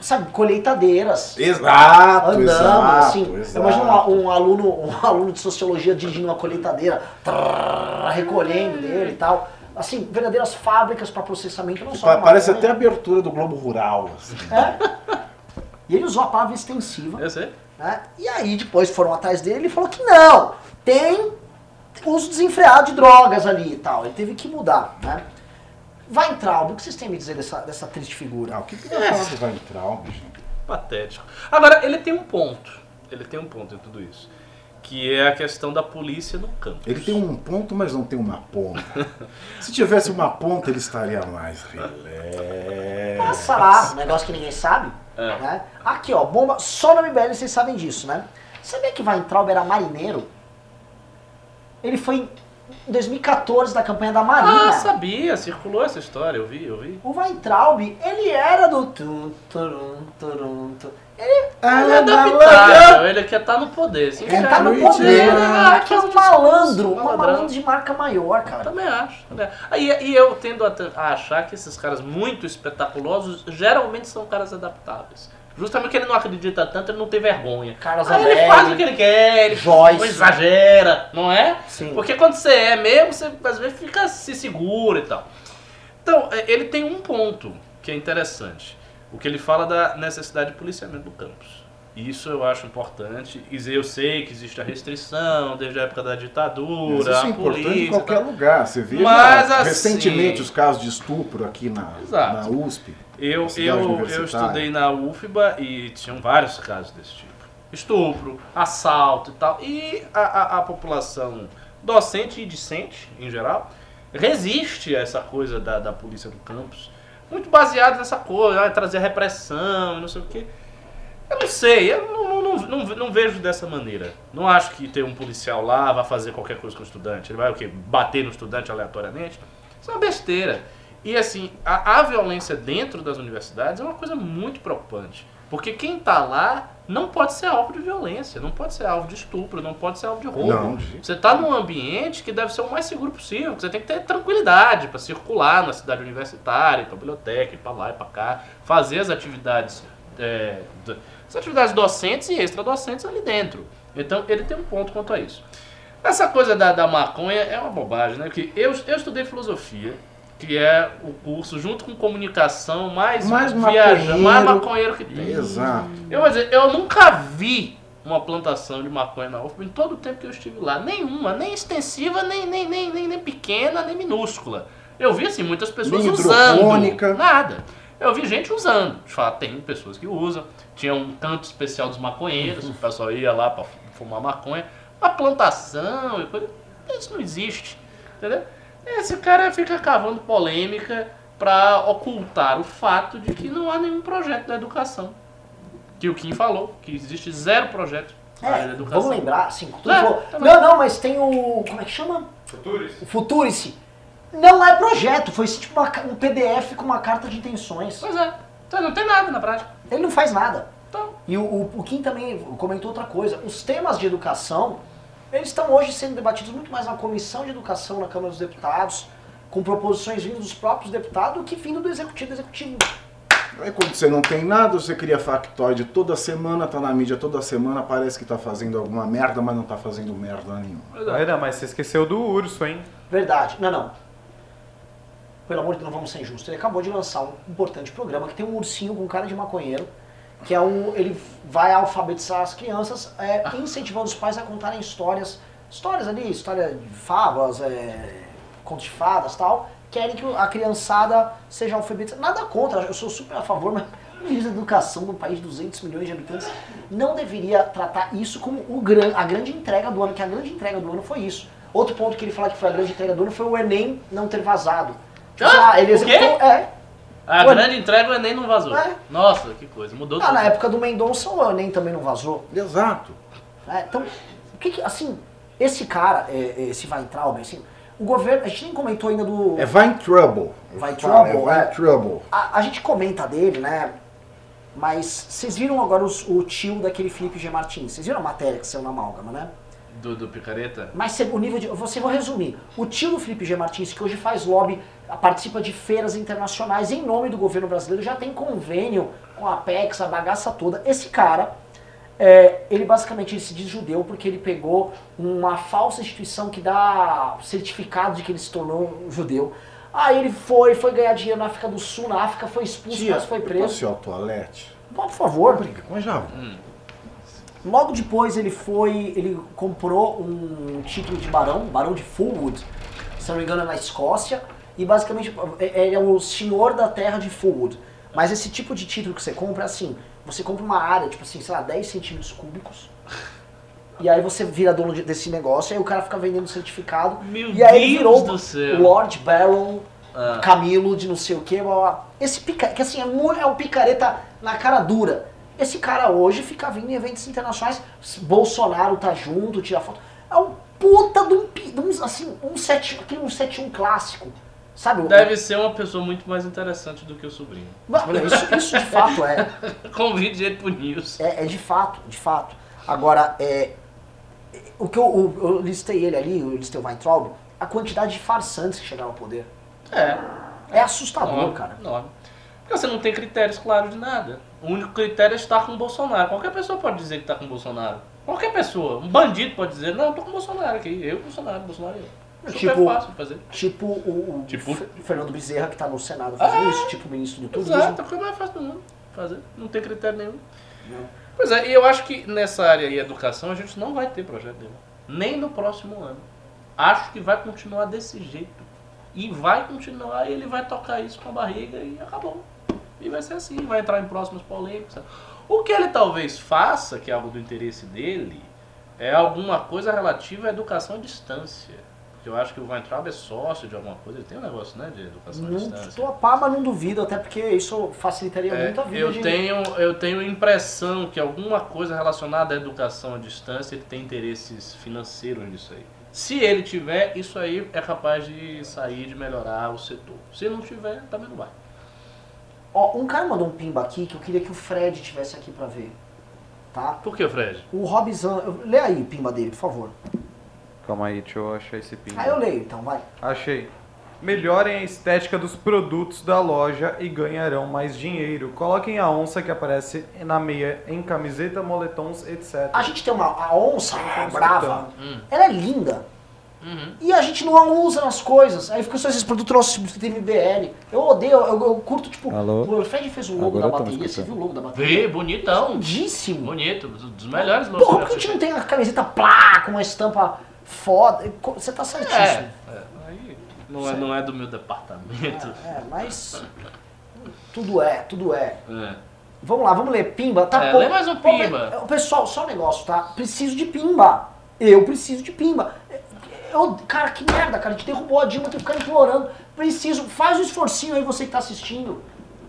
sabe, colheitadeiras. Exato, andando, exato, assim. exato. Imagina um, um aluno, um aluno de sociologia dirigindo uma colheitadeira, trrr, recolhendo dele e tal. Assim, verdadeiras fábricas para processamento não só Pa- Parece maconha. até a abertura do Globo Rural. assim. É. E ele usou a palavra extensiva. Eu sei. Né? E aí depois foram atrás dele e ele falou que não, tem uso desenfreado de drogas ali e tal. Ele teve que mudar, né? Weintraub, o que vocês têm a me dizer dessa, dessa triste figura? Ah, o que que vai falar do Weintraub, gente? Patético. Agora, ele tem um ponto. Ele tem um ponto em tudo isso. Que é a questão da polícia no campo. Ele tem um ponto, mas não tem uma ponta. Se tivesse uma ponta, ele estaria mais relé. Passa lá, um negócio que ninguém sabe. É. Né? Aqui, ó, bomba. Só no MBL vocês sabem disso, né? Sabia que Weintraub era marinheiro? Ele foi em 2014 da campanha da Marinha. Ah, sabia, circulou essa história, eu vi, eu vi. O Weintraub, ele era do. tum, turum, turum, tum. Ele, Ah, Ele é adaptável, ele quer estar no poder. Se ele enxerga tá no poder, né? Que é um malandro, um malandro de marca maior, cara. Também acho. Também acho. Aí, e eu tendo a, a achar que esses caras muito espetaculosos geralmente são caras adaptáveis. Justamente porque ele não acredita tanto, ele não tem vergonha. Carlos Aí ele faz o que ele quer, ele Joyce. não exagera, não é? Sim. Porque quando você é mesmo, você às vezes fica se segura e tal. Então, é, ele tem um ponto que é interessante. O que ele fala da necessidade de policiamento do campus. Isso eu acho importante. E eu sei que existe a restrição desde a época da Mas ditadura, isso é importante polícia. em qualquer tal. lugar. Você vê Mas, assim- recentemente os casos de estupro aqui na, Exato. na USP. Eu, na eu, eu estudei na UFBA e tinham vários casos desse tipo. Estupro, assalto e tal. E a, a, a população docente e discente, em geral, resiste a essa coisa da, da polícia do campus. Muito baseado nessa coisa, ah, trazer repressão, não sei o quê. Eu não sei, eu não, não, não, não- não vejo dessa maneira. Não acho que ter um policial lá vai fazer qualquer coisa com o estudante. Ele vai o quê? Bater no estudante aleatoriamente? Isso é uma besteira. E assim, a, a violência dentro das universidades é uma coisa muito preocupante. Porque quem está lá não pode ser alvo de violência, não pode ser alvo de estupro, não pode ser alvo de roubo. Não, Você está num ambiente que deve ser o mais seguro possível, que você tem que ter tranquilidade para circular na cidade universitária, para biblioteca, para lá e para cá, fazer as atividades, é, as atividades docentes e extradocentes ali dentro. Então ele tem um ponto quanto a isso. Essa coisa da, da maconha é uma bobagem, né? Porque eu, eu estudei filosofia, que é o curso junto com comunicação mais, Mais mais maconheiro que tem. Exato. Eu vou dizer, eu nunca vi uma plantação de maconha na UFBA em todo o tempo que eu estive lá. Nenhuma, nem extensiva, nem, nem, nem, nem, nem pequena, nem minúscula. Eu vi, assim, muitas pessoas Nem usando. Nada. Eu vi gente usando. De fato, tem pessoas que usam. Tinha um canto especial dos maconheiros, o pessoal ia lá pra fumar maconha. A plantação e coisa, isso não existe. Entendeu? Esse cara fica cavando polêmica para ocultar o fato de que não há nenhum projeto da educação. Que o Kim falou, que existe zero projeto na área da É, educação. vamos lembrar, assim, tudo É, falou, tá não, não, mas tem o, como é que chama? Futuris. O Futurice. Não é projeto, foi tipo uma um PDF com uma carta de intenções. Pois é, então não tem nada na prática. Ele não faz nada. Então, E o, o, o Kim também comentou outra coisa. Os temas de educação, eles estão hoje sendo debatidos muito mais na Comissão de Educação na Câmara dos Deputados, com proposições vindas dos próprios deputados, do que vindo do Executivo. Executivo Aí quando você não tem nada, você cria factoide toda semana, tá na mídia toda semana, parece que tá fazendo alguma merda, mas não tá fazendo merda nenhuma. Ainda, mas você esqueceu do urso, hein? Verdade. Não, não. Pelo amor de Deus, não vamos ser injustos. Ele acabou de lançar um importante programa que tem um ursinho com cara de maconheiro, que é o. ele vai alfabetizar as crianças, é, incentivando os pais a contarem histórias. Histórias ali, história de favas, é, contos de fadas tal. Querem que a criançada seja alfabetizada. Nada contra, eu sou super a favor, mas o ministro da Educação num país de 200 milhões de habitantes não deveria tratar isso como o gran, a grande entrega do ano, que a grande entrega do ano foi isso. Outro ponto que ele fala que foi a grande entrega do ano foi o Enem não ter vazado. Ah, ah, ele executou. É. A Ué. grande entrega o Enem não vazou. É. Nossa, que coisa. Mudou Ah, tudo. na época do Mendonça o Enem também não vazou. Exato. É, então, o que que, assim, esse cara, é, esse Weintraub, assim, o governo, a gente nem comentou ainda do... É vai em trouble. É é. em trouble. A, a gente comenta dele, né, mas vocês viram agora os- o tio daquele Felipe G. Martins, vocês viram a matéria que saiu na Amálgama, né? Do, do picareta? Mas o nível de. Você vou resumir. O tio do Felipe G. Martins, que hoje faz lobby, participa de feiras internacionais em nome do governo brasileiro, já tem convênio com a Apex, a bagaça toda. Esse cara, é, ele basicamente ele se diz judeu porque ele pegou uma falsa instituição que dá certificado de que ele se tornou judeu. Aí ele foi, foi ganhar dinheiro na África do Sul, na África foi expulso, Tia, mas foi eu preso. posso ir ao toalete? Por favor. Brinca, mas já vou. Logo depois ele foi, ele comprou um título de barão, barão de Fulwood, se não me engano é na Escócia, e basicamente é- ele é o senhor da terra de Fulwood. Mas esse tipo de título que você compra é assim, você compra uma área, tipo assim, sei lá, 10 centímetros cúbicos, e aí você vira dono de- desse negócio, e aí o cara fica vendendo certificado, Meu e aí ele Deus virou do céu. Lord Baron Ah. Camilo de não sei o que, blá, blá. esse pica, que assim é, mu- é um picareta na cara dura. Esse cara hoje fica vindo em eventos internacionais, Bolsonaro tá junto, tira foto. É um puta de um, de um assim, um 7, aquele um 71 clássico. Sabe? Deve ser uma pessoa muito mais interessante do que o sobrinho. Não, Isso, isso de fato é. Convide ele pro News. É, é de fato, de fato. Agora, é, o que eu, eu- eu listei ele ali, eu listei o Weintraub, a quantidade de farsantes que chegaram ao poder. É. É assustador, Enorme, cara. enorme. Porque você não tem critérios claros de nada. O único critério é estar com o Bolsonaro. Qualquer pessoa pode dizer que está com o Bolsonaro. Qualquer pessoa. Um bandido pode dizer, não, eu tô com o Bolsonaro aqui. Eu, Bolsonaro, Bolsonaro eu. Super Tipo- fácil fazer. Tipo o, o Tipo- Fe- Fernando Bezerra, que tá no Senado fazendo Ah, isso, tipo o ministro do turismo. Exato, é a coisa mais fácil do mundo fazer. Não tem critério nenhum. Não. Pois é, e eu acho que nessa área aí, educação, a gente não vai ter projeto dele. Nem no próximo ano. Acho que vai continuar desse jeito. E vai continuar, e ele vai tocar isso com a barriga e acabou. E vai ser assim, vai entrar em próximas polêmicas. O que ele talvez faça, que é algo do interesse dele, é alguma coisa relativa à educação à distância. Porque eu acho que o Weintraub é sócio de alguma coisa, ele tem um negócio né, de educação à Não distância. estou a par, mas não duvido, até porque isso facilitaria É, muito a vida eu, de... tenho, eu tenho impressão que alguma coisa relacionada à educação à distância ele tem interesses financeiros nisso aí. Se ele tiver, isso aí é capaz de sair, de melhorar o setor. Se não tiver, também não vai. Ó, um cara mandou um pimba aqui que eu queria que o Fred tivesse aqui pra ver. Tá? Por que, Fred? O Robson... eu- Lê aí o pimba dele, por favor. Calma aí, deixa eu achar esse pin. Ah, eu leio então, vai. Achei. Melhorem a estética dos produtos da loja e ganharão mais dinheiro. Coloquem a onça que aparece na meia em camiseta, moletons, etc. A gente tem uma a onça a brava, Hum. ela é linda. Uhum. E a gente não usa nas coisas. Aí fica só esses produtos nossos do MBL. Eu odeio, eu, eu curto, tipo, Alô? o Fred fez o logo Agora da bateria. Você viu o logo da bateria? Vê, bonitão. Lindíssimo. Bonito, dos melhores logos Porra, por que a gente não tem a camiseta plá, com uma estampa foda? Você tá certíssimo. É, é, aí não é, não é do meu departamento. É, mas tudo é, tudo é. É. Vamos lá, vamos ler Pimba. Tá É, pouco. lê mais um Pô, Pimba. pe- Pessoal, só um negócio, tá? Preciso de Pimba. Eu preciso de Pimba. Eu, cara, que merda, cara. A gente derrubou a Dilma, tem que ficar implorando. Preciso, faz um esforcinho aí, você que tá assistindo.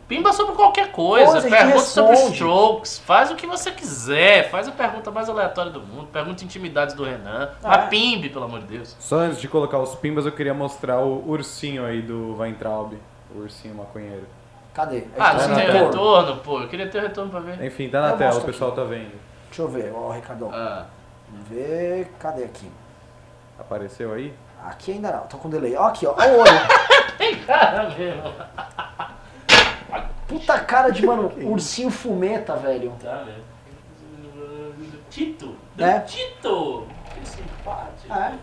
Pimba sobre qualquer coisa, Coisa, a pergunta sobre strokes, faz o que você quiser, faz a pergunta mais aleatória do mundo, pergunta intimidades do Renan, Ah, mas é. pimbe, pelo amor de Deus. Só antes de colocar os pimbas, eu queria mostrar o ursinho aí do Weintraub. O ursinho maconheiro. Cadê? Ah, tá não tem retorno. retorno, pô, eu queria ter retorno pra ver. Enfim, tá na Eu tela, o pessoal tá vendo. Deixa eu ver, ó, Ricardão. Ah, Vamos ver. Cadê aqui? Apareceu aí? Aqui ainda não, tô com delay. Ó, aqui, ó. Ó o olho. tem cara mesmo. Puta cara de, mano, ursinho fumeta, velho. Tá, velho. Tito. É. Tito. Que simpático. É.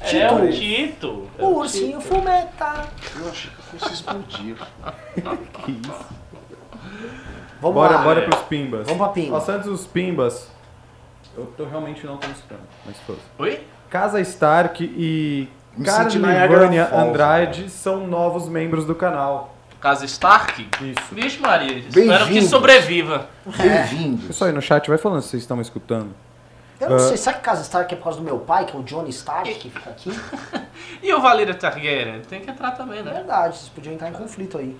É Tito. o Tito. É O ursinho fumeta. Eu achei que fosse explodir. Que isso. Vamos Bora, lá. bora pros pimbas. Vamos pra pimba. Nossa, antes dos pimbas, eu tô realmente não tô escutando, mas foda Oi? Casa Stark e Me Carlivânia Andrade são novos membros do canal. Casa Stark? Isso. Vixe Maria, espero que sobreviva. Bem-vindos. Pessoal aí no chat, vai falando se vocês estão me escutando. Eu não sei, será que Casa Stark é por causa do meu pai, que é o Johnny Stark, que fica aqui? E o Valyria Targaryen? Tem que entrar também, É né? verdade, vocês podiam entrar em conflito aí.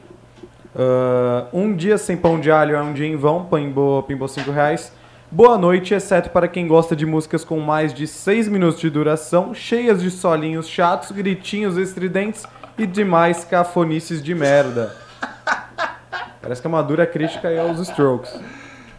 Ah, um dia sem pão de alho é um dia em vão, pimbou, pimbou 5 reais. Boa noite, exceto para quem gosta de músicas com mais de 6 minutos de duração, cheias de solinhos chatos, gritinhos estridentes e demais cafonices de merda. Parece que é uma dura crítica aí aos Strokes.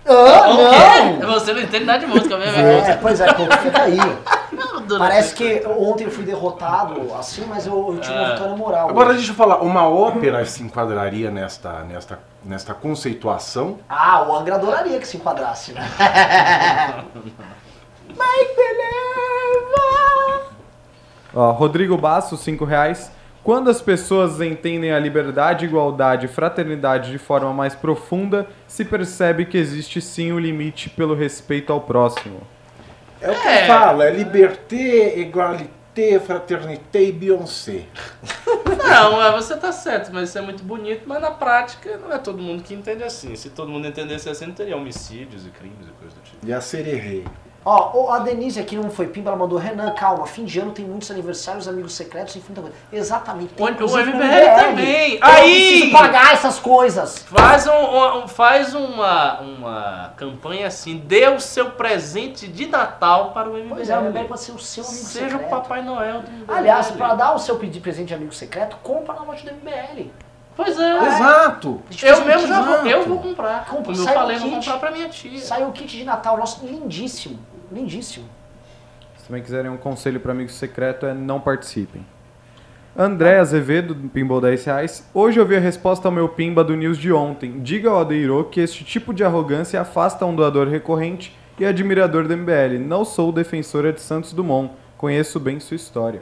Ah, O quê? Você não entende nada de música mesmo. É, pois é, pô, fica aí. Não, Parece que ontem eu fui derrotado, assim, mas eu, eu tive uma vitória moral. Agora hoje. deixa eu falar, uma ópera se enquadraria nesta, nesta, nesta conceituação? Ah, o Angra adoraria que se enquadrasse, né? Believe. Ó, Rodrigo Basso, 5 reais. Quando as pessoas entendem a liberdade, igualdade e fraternidade de forma mais profunda, se percebe que existe sim um limite pelo respeito ao próximo. É o que É. eu falo, é liberté, égalité, fraternité e Beyoncé. Não, você tá certo, mas isso é muito bonito, mas na prática não é todo mundo que entende assim. Se todo mundo entendesse assim, não teria homicídios e crimes e coisas do tipo. E a Sererê. Ó, a Denise aqui não foi pimba, ela mandou Renan, calma, fim de ano tem muitos aniversários, amigos secretos, enfim, coisa. Exatamente. Tem, O MBL também. Eu Aí! preciso pagar essas coisas. Faz, um, um- faz uma, uma campanha assim, dê o seu presente de Natal para o MBL. Pois é, o MBL pode ser o seu amigo Seja secreto. o Papai Noel do MBL. Aliás, para dar o seu pedido de presente de amigo secreto, compra na loja do MBL. Pois é. Exato! Gente fez Eu um mesmo kit- já vou, eu Exato. vou comprar. Compra, Como eu sai um falei, vou comprar pra minha tia. Saiu o kit de Natal, nosso lindíssimo. Lindíssimo. Se também quiserem um conselho para amigo secreto é não participem. André Azevedo, do Pinball 10 reais. Hoje eu vi a resposta ao meu pimba do news de ontem. Diga ao Adeiro que este tipo de arrogância afasta um doador recorrente e admirador do MBL. Não sou defensora de Santos Dumont. Conheço bem sua história.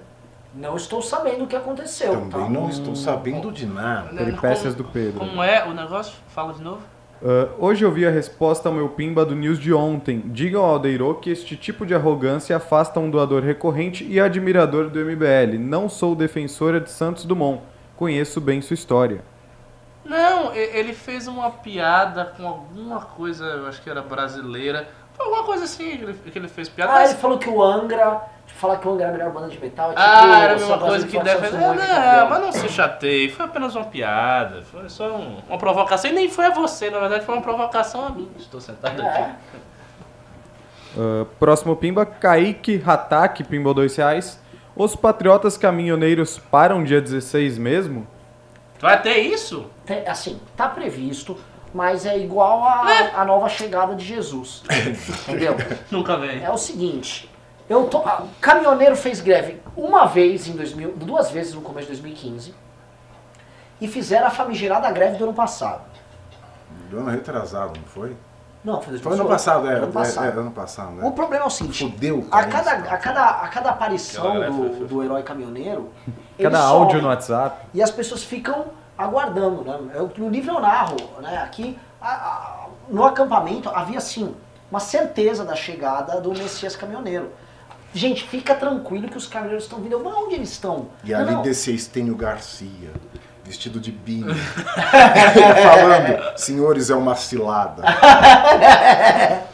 Não estou sabendo o que aconteceu. Também tá? não estou sabendo de nada. Peripécias do Pedro. Como é o negócio? Fala de novo. Ah, hoje eu vi a resposta ao meu pimba do news de ontem. Diga ao Aldeiro que este tipo de arrogância afasta um doador recorrente e admirador do MBL. Não sou defensora de Santos Dumont. Conheço bem sua história. Não, ele fez uma piada com alguma coisa, eu acho que era brasileira. Foi alguma coisa assim que ele, que ele fez piada. Ah, ele falou que o Angra. Falar que o Angra é a melhor banda de metal. É tipo Ah, era a mesma coisa que deve. Não, que mas não se chateie, foi apenas uma piada. Foi só um- uma provocação. E nem foi a você, na verdade, foi uma provocação a mim. Estou sentado É. aqui. Ah, próximo pimba, Kaique Hatak, pimba 2 reais. Os patriotas caminhoneiros param dia 16 mesmo? Vai ter isso? Tem- assim, tá previsto, mas é igual a, a nova chegada de Jesus. Entendeu? Nunca vem. É o seguinte, eu tô, o caminhoneiro fez greve uma vez em 2000, duas vezes no começo de 2015 e fizeram a famigerada greve do ano passado. Do ano retrasado, não foi? Não, foi, Foi ano passado, é. Ano é, passado. é, ano passado, né? O problema é o seguinte, Fudeu, a cada, a cada, a cada aparição do, do herói caminhoneiro, ele Cada sobe. áudio no WhatsApp. E as pessoas ficam aguardando, né? Eu, no livro eu narro, né? Aqui, a- a- no acampamento, havia sim uma certeza da chegada do Messias caminhoneiro. Gente, fica tranquilo que os caminhoneiros estão vindo. Mas onde eles estão? E Não, ali não. descia Estênio Garcia, vestido de binho, falando, senhores, é uma cilada.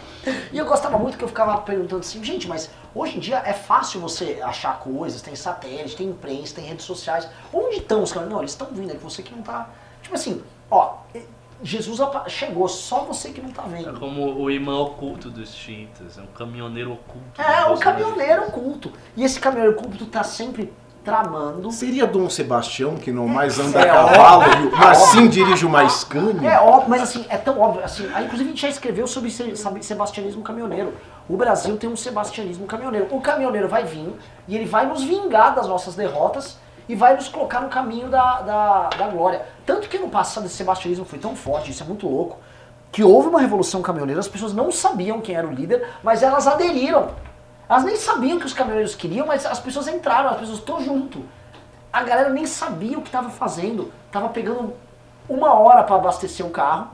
E eu gostava muito que eu ficava perguntando assim, gente, mas hoje em dia é fácil você achar coisas, tem satélite, tem imprensa, tem redes sociais. Onde estão os caras? Não, eles estão vindo, é que você que não tá. Tipo assim, ó, Jesus chegou, só você que não tá É vendo. como o imã oculto dos cheetahs, é um caminhoneiro oculto. É, Bolsonaro. caminhoneiro oculto. E esse caminhoneiro oculto tá sempre tramando. Seria Dom Sebastião, que não mais anda É a cavalo, mas sim dirige uma Scania? É óbvio, mas assim, é tão óbvio. Assim, aí, inclusive a gente já escreveu sobre sebastianismo caminhoneiro. O Brasil tem um sebastianismo caminhoneiro. O caminhoneiro vai vir e ele vai nos vingar das nossas derrotas e vai nos colocar no caminho da, da, da glória. Tanto que no passado esse sebastianismo foi tão forte, isso é muito louco, que houve uma revolução caminhoneira, as pessoas não sabiam quem era o líder, mas elas aderiram. Elas nem sabiam que os caminhoneiros queriam, mas as pessoas entraram, as pessoas estão junto. A galera nem sabia o que estava fazendo, estava pegando uma hora para abastecer o carro,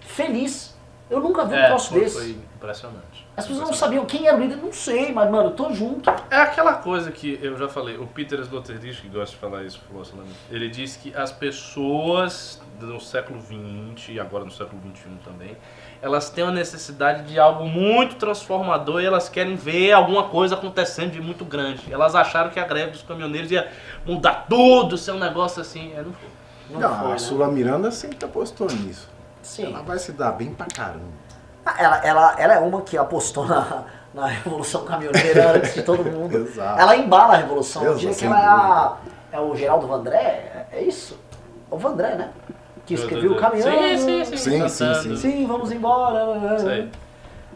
feliz. Eu nunca vi um É, troço foi, desse. foi impressionante. As pessoas não sabiam quem era o líder, não sei, mas mano, eu tô junto. É aquela coisa que eu já falei, o Peter Sloterdijk, que gosta de falar isso, falou assim, ele disse que as pessoas no século XX e agora no século XXI também, elas têm uma necessidade de algo muito transformador e elas querem ver alguma coisa acontecendo de muito grande. Elas acharam que a greve dos caminhoneiros ia mudar tudo, ser um negócio assim. É, não foi. Não, Não, foi, a né? Sula Miranda sempre apostou nisso. Sim. Ela vai se dar bem pra caramba. Ah, Ela, ela, ela é uma que apostou na, na Revolução Caminhoneira antes de todo mundo. Exato. Ela embala a Revolução. Eu Exato, diria que ela é, a, é o Geraldo Vandré, é, é isso? O Vandré, né? Que escreveu o Caminhão. Sim, sim, sim. Sim, sim, cantando. sim. Sim, vamos embora. Isso aí.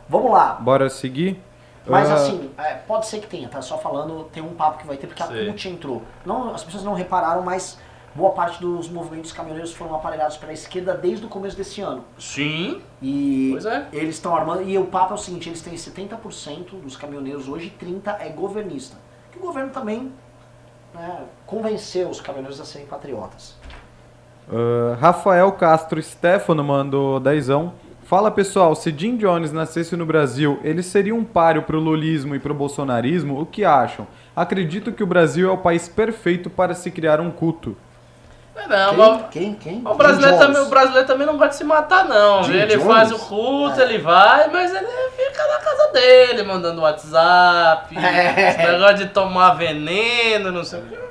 Vamos lá. Bora seguir? Mas Ah, assim, é, pode ser que tenha, tá? Só falando, tem um papo que vai ter, porque a Sei. CUT entrou. Não, as pessoas não repararam, mas boa parte dos movimentos caminhoneiros foram aparelhados pela esquerda desde o começo desse ano. Sim, E Pois é. eles estão armando. E o papo é o seguinte: eles têm 70% dos caminhoneiros hoje, 30% é governista. Que o governo também né, convenceu os caminhoneiros a serem patriotas. ah, Rafael Castro Stefano mandou dezão. Fala pessoal, se Jim Jones nascesse no Brasil, ele seria um páreo pro lulismo e pro bolsonarismo? O que acham? Acredito que o Brasil é o país perfeito para se criar um culto. Não, mas Quem? Quem? o brasileiro, também, o brasileiro também não gosta de se matar, não. Jim ele Jones? faz o culto, ele vai, mas ele fica na casa dele, mandando WhatsApp. É. Esse negócio de tomar veneno, não sei o que.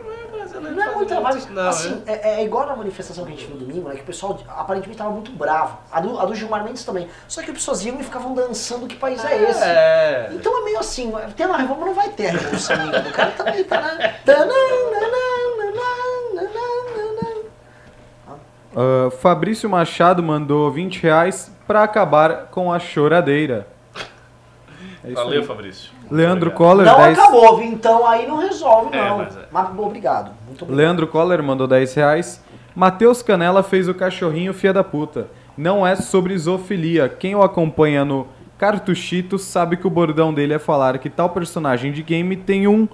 Não é muito trabalho. Não, assim, é. é, é igual na manifestação que a gente viu domingo, né? Que o pessoal aparentemente estava muito bravo. A do, a do Gilmar Mendes também. Só que as pessoas iam e ficavam dançando que país é esse. É. Então é meio assim, tem uma revolução, mas não vai ter a revolução ainda. O cara também tá na. Ah, Fabrício Machado mandou 20 reais para acabar com a choradeira. É isso Valeu, aí. Fabrício. Leandro Obrigado. Coller, Não 10... acabou, então aí não resolve, É, não. mas é. Mas obrigado. Muito obrigado. Leandro Coller mandou 10 reais. Matheus Canela fez o cachorrinho fia da puta. Não é sobre zoofilia. Quem o acompanha no Cartuchito sabe que o bordão dele é falar que tal personagem de game tem um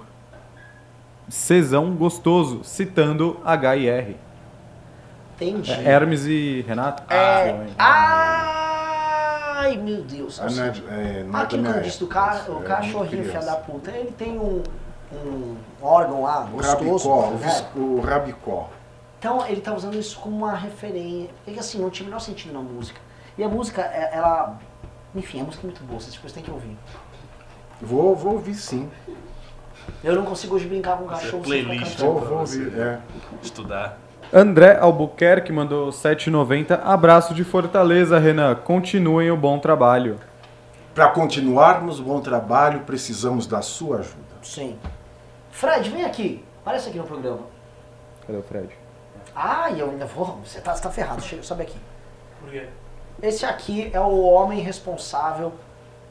cesão gostoso, citando H e R. Entendi. É Hermes e Renato? É. Ah, Ai, meu Deus. Ah, não é, é, não é Aquilo que minha eu disse do ca... o é cachorrinho filha da puta, ele tem um, um órgão lá, O gostoso. rabicó, o, né? o rabicó. Então ele tá usando isso como uma referência. Porque assim, não tinha o menor sentido na música. E a música, é- ela. Enfim, a música é muito boa, vocês depois têm que ouvir. Vou, vou ouvir sim. Eu não consigo hoje brincar com o Essa é cachorro playlist. Vou, vou ouvir. É. Estudar. André Albuquerque mandou 7,90. Abraço de Fortaleza, Renan. Continuem o bom trabalho. Para continuarmos o bom trabalho, precisamos da sua ajuda. Sim. Fred, vem aqui. Aparece aqui no programa. Cadê o Fred? Ah, e eu ainda vou. Você tá, você tá ferrado, chega, sobe aqui. Por quê? Esse aqui é o homem responsável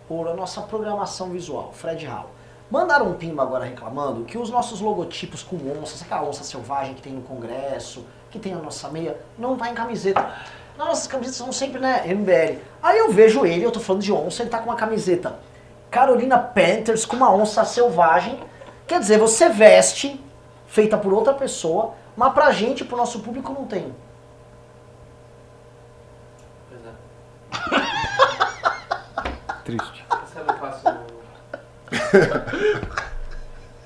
por a nossa programação visual, Fred Hall. Mandaram um pimba agora reclamando que os nossos logotipos com onças, aquela onça selvagem que tem no Congresso, que tem a nossa meia, não tá em camiseta. Nossas camisetas são sempre, né, MBL. Aí eu vejo ele, eu tô falando de onça, ele tá com uma camiseta Carolina Panthers com uma onça selvagem. Quer dizer, você veste, feita por outra pessoa, mas pra gente, pro nosso público, não tem. Pois é. Triste.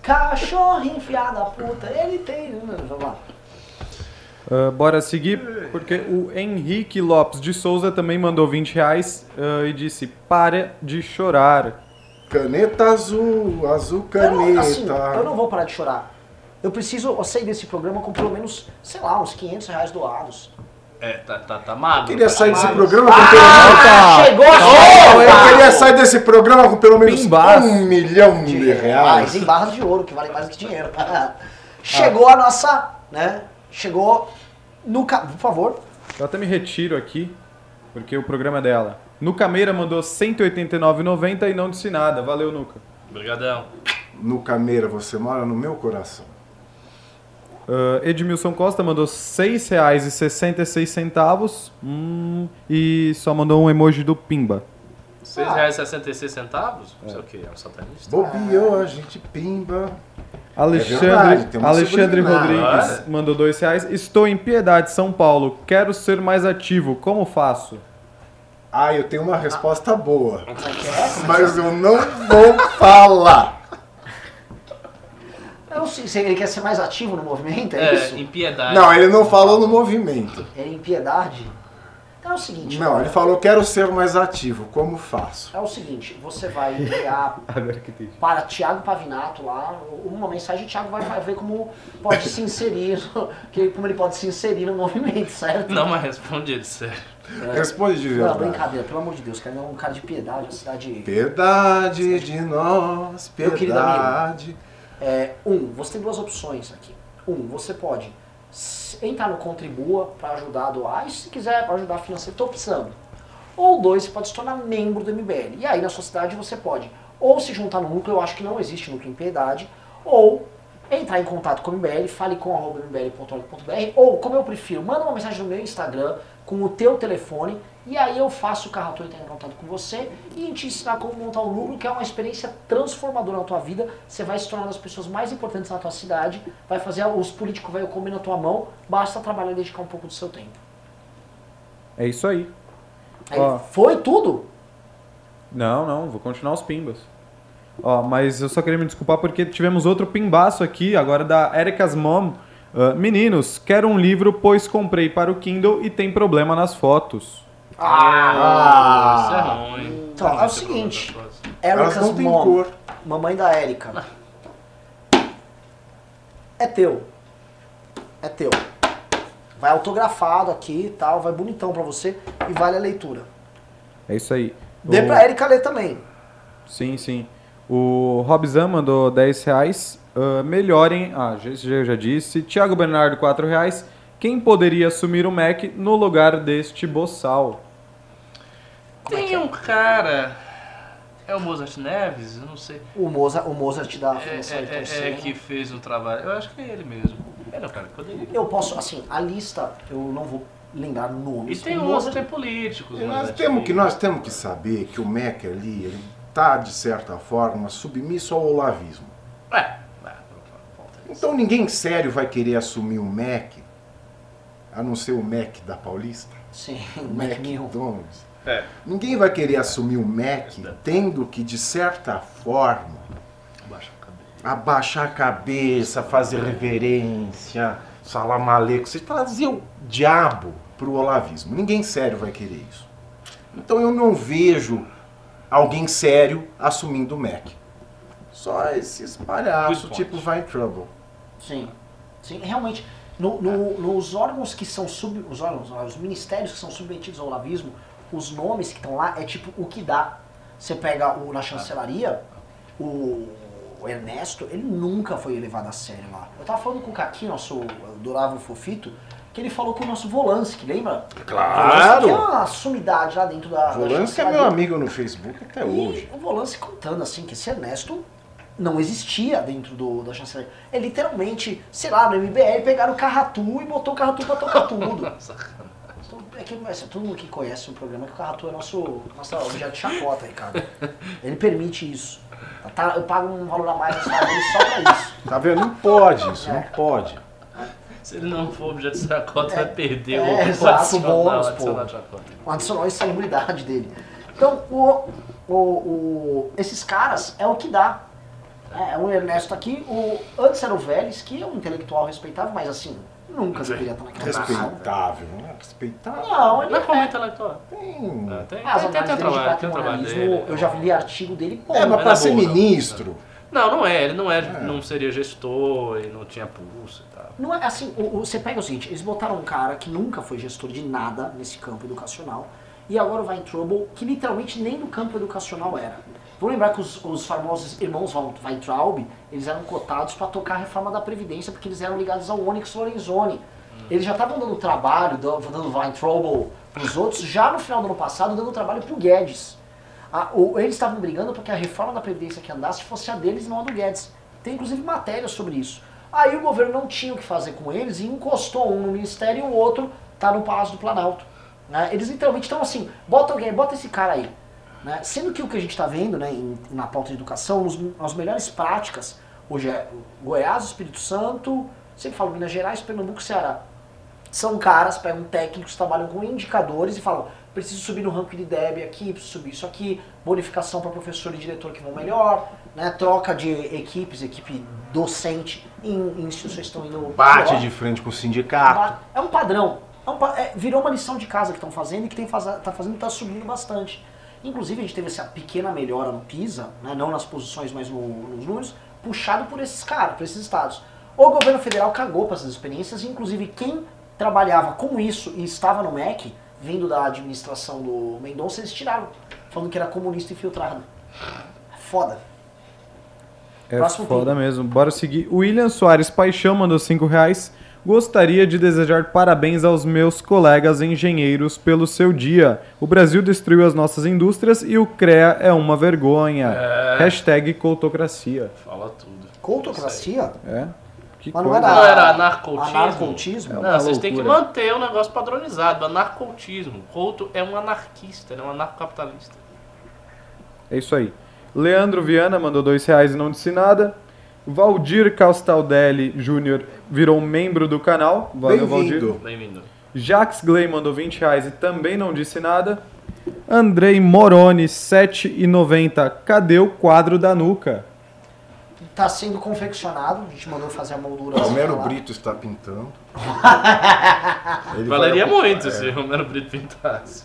Cachorro enfiado a puta, ele tem. Vamos lá. Ah, bora seguir, porque o Henrique Lopes de Souza também mandou 20 reais ah, e disse: Para de chorar. Caneta azul, azul Eu não, caneta. assim, eu não vou parar de chorar. Eu preciso eu sair desse programa com pelo menos, sei lá, uns 500 reais doados. É, tá, tá, tá magro. Eu queria tá sair desse magro. programa com pelo menos. Ah, chegou a Oh, eu queria sair desse programa com pelo menos um milhão de Mais reais. em barras de ouro, que vale mais do que dinheiro. Chegou a nossa, né? Chegou no. ca- Por favor. Eu até me retiro aqui, porque o programa é dela. Nuca Meira mandou 189,90 e não disse nada. Valeu, Nuca. Obrigadão. No Cameira, você mora no meu coração. Uh, Edmilson Costa mandou R$ 6,66 hum, e só mandou um emoji do Pimba. R$ 6,66? Não sei o que, é um satanista. Bobeou, a gente pimba. Alexandre, É verdade, Alexandre. Rodrigues mandou dois reais. Estou em Piedade, São Paulo. Quero ser mais ativo. Como faço? Ah, eu tenho uma resposta boa. É que é? Mas eu não vou falar. Eu não sei se ele quer ser mais ativo no movimento, é, isso? É, impiedade. Não, ele não falou no movimento. É impiedade? Então é o seguinte. Não, ele falou quero ser mais ativo. Como faço? É o seguinte, você vai enviar para Tiago Pavinato lá uma mensagem, o Tiago vai ver como pode se inserir, como ele pode se inserir no movimento, certo? Não, mas responde ele, sério. Responde de Não, verdade. brincadeira, pelo amor de Deus, cara, é um cara de piedade, uma cidade. Piedade de nós, Meu querido amigo. É, um, você tem duas opções aqui. Um, você pode entrar no Contribua para ajudar a doar, e se quiser para ajudar financeiramente, tô precisando. Ou dois, você pode se tornar membro do MBL. E aí na sua cidade você pode ou se juntar no núcleo, eu acho que não existe núcleo em piedade, ou entrar em contato com o MBL, fale com mbl.org.br, ou como eu prefiro, manda uma mensagem no meu Instagram com o teu telefone, e aí eu faço o Carrator entrar em contato com você e te ensinar como montar o núcleo, que é uma experiência transformadora na tua vida. Você vai se tornar uma das pessoas mais importantes na tua cidade, vai fazer os políticos vai comer na tua mão, basta trabalhar e dedicar um pouco do seu tempo. É isso aí. Aí, Ó. foi tudo? Não, não, vou continuar os pimbas. Ó, mas eu só queria me desculpar porque tivemos outro pimbaço aqui, agora da Erika's Mom. Ah, meninos, quero um livro, pois comprei para o Kindle e tem problema nas fotos. Ah, isso é ruim. Então, é o seguinte. Elas não têm Mom, cor. mamãe da Érica. É teu. É teu. Vai autografado aqui e tal, vai bonitão pra você e vale a leitura. É isso aí. Dê O- pra Érica ler também. Sim, sim. O Robzan mandou 10 reais. Ah, melhorem. Ah, já, já, já disse. Thiago Bernardo, 4 reais. Quem poderia assumir o Mac no lugar deste boçal? Tem um cara. É o Mozart Neves? Eu não sei. O Mozart, o Mozart da É, Fundação é- é- Senna. é que fez um trabalho. Eu acho que é ele mesmo. Ele é o cara que poderia. Eu posso, assim, a lista, eu não vou lembrar E nomes. tem o uns, Mozart, tem políticos. E nós temos, que, antigos. nós temos que saber que o MEC ali, ele tá, de certa forma, submisso ao olavismo. É, é. Então ninguém sério vai querer assumir o MEC, a não ser o MEC da Paulista, Sim, o McMillan. McDonald's. É, Ninguém vai querer assumir o MEC tendo que, de certa forma, baixa a cabeça. abaixar a cabeça, fazer reverência, salam aleikum, você trazer o diabo pro olavismo. Ninguém sério vai querer isso. Então eu não vejo alguém sério assumindo o MEC. Só esses palhaços, tipo vai Trouble. Sim, sim, realmente. no- no- nos órgãos que são sub, os órgãos, os ministérios que são submetidos ao olavismo, os nomes que estão lá é tipo o que dá. Você pega o, na chancelaria, o, Ernesto, ele nunca foi levado a sério lá. Eu tava falando com o Caqui, nosso adorável fofito, que ele falou com o nosso Volansky, lembra? Claro! Que é uma sumidade lá dentro da, que é meu amigo no Facebook até hoje. E o Volance contando assim que esse Ernesto não existia dentro do, da chancelaria. É literalmente, sei lá, no MBL pegaram o Carratu e botou o Carratu pra tocar tudo. É que, assim, todo mundo que conhece o programa que o Carratu é nosso, nosso objeto de chacota, Ricardo. Ele permite isso. Tá- eu pago um valor a mais só pra isso. Tá vendo? Não pode isso, não pode. Se ele não for objeto de chacota, É, vai perder é, o exato, adicional, bônus, adicional chacota. Um adicional insalubridade dele. Então, o, o, o- esses caras é o que dá. É, o Ernesto aqui, o, antes era o Vélez, que é um intelectual respeitável, mas assim, nunca deveria estar naquela. Respeitável, não é? Respeitável. Não, ele Não é como é. intelectual. Tem. Ah, tem, tem, tem, análises tem um de trabalho, tem um trabalho dele. eu já li artigo dele, pô, É, mas Mas pra ser ministro, Não, não é. Ele não, é, não seria gestor e não tinha pulso e tal. Não é assim, o- o- você pega o seguinte, eles botaram um cara que nunca foi gestor de nada nesse campo educacional, e agora vai em Trouble, que literalmente nem no campo educacional era. Vamos lembrar que os, os famosos irmãos Weintraub, eles eram cotados para tocar a reforma da Previdência, porque eles eram ligados ao Onyx Lorenzoni. Eles já estavam dando trabalho, dando, Weintraub pros outros, já no final do ano passado, dando trabalho pro Guedes. A- o- eles estavam brigando para que a reforma da Previdência que andasse fosse a deles e não a do Guedes. Tem inclusive matéria sobre isso. Aí o governo não tinha o que fazer com eles e encostou um no ministério e o outro tá no Palácio do Planalto. Né? Eles literalmente estão assim, bota alguém, bota esse cara aí. Né? Sendo que o que a gente está vendo né, em, na pauta de educação, nas melhores práticas, hoje é Goiás, Espírito Santo, sempre falo Minas Gerais, Pernambuco, Ceará. São caras, pegam técnicos, trabalham com indicadores e falam, preciso subir no ranking de DEB aqui, preciso subir isso aqui, bonificação para professor e diretor que vão melhor, né, troca de equipes, equipe docente em, em instituições que estão indo Bate de frente com o sindicato. É um padrão. É um é, virou uma lição de casa que estão fazendo e que tem faz, tá fazendo está subindo bastante. Inclusive a gente teve essa pequena melhora no PISA, né, não nas posições, mas no- nos números, puxado por esses caras, por esses estados. O governo federal cagou para essas experiências, inclusive quem trabalhava com isso e estava no MEC, vindo da administração do Mendonça, eles tiraram, falando que era comunista infiltrado. Foda. É Próximo foda tema. mesmo. Bora seguir. William Soares Paixão mandou 5 reais. Gostaria de desejar parabéns aos meus colegas engenheiros pelo seu dia. O Brasil destruiu as nossas indústrias e o CREA é uma vergonha. É. Hashtag cultocracia. Fala tudo. Coutocracia? É? Que Mas não era, Não era anarcotismo? anarcotismo? É Não, vocês têm que manter o negócio padronizado. Anarcotismo. Couto é um anarquista, é um anarcocapitalista. É isso aí. Leandro Viana mandou dois reais e não disse nada. Valdir Castaldelli Júnior virou membro do canal. Valeu, Valdir. Bem-vindo. Bem-vindo. Jax Gley mandou 20 reais e também não disse nada. Andrei Moroni, 7,90. Cadê o quadro da nuca? Está sendo confeccionado, a gente mandou fazer a moldura. Romero. Brito está pintando. Ele Valeria vai- muito é. se o Romero Brito pintasse.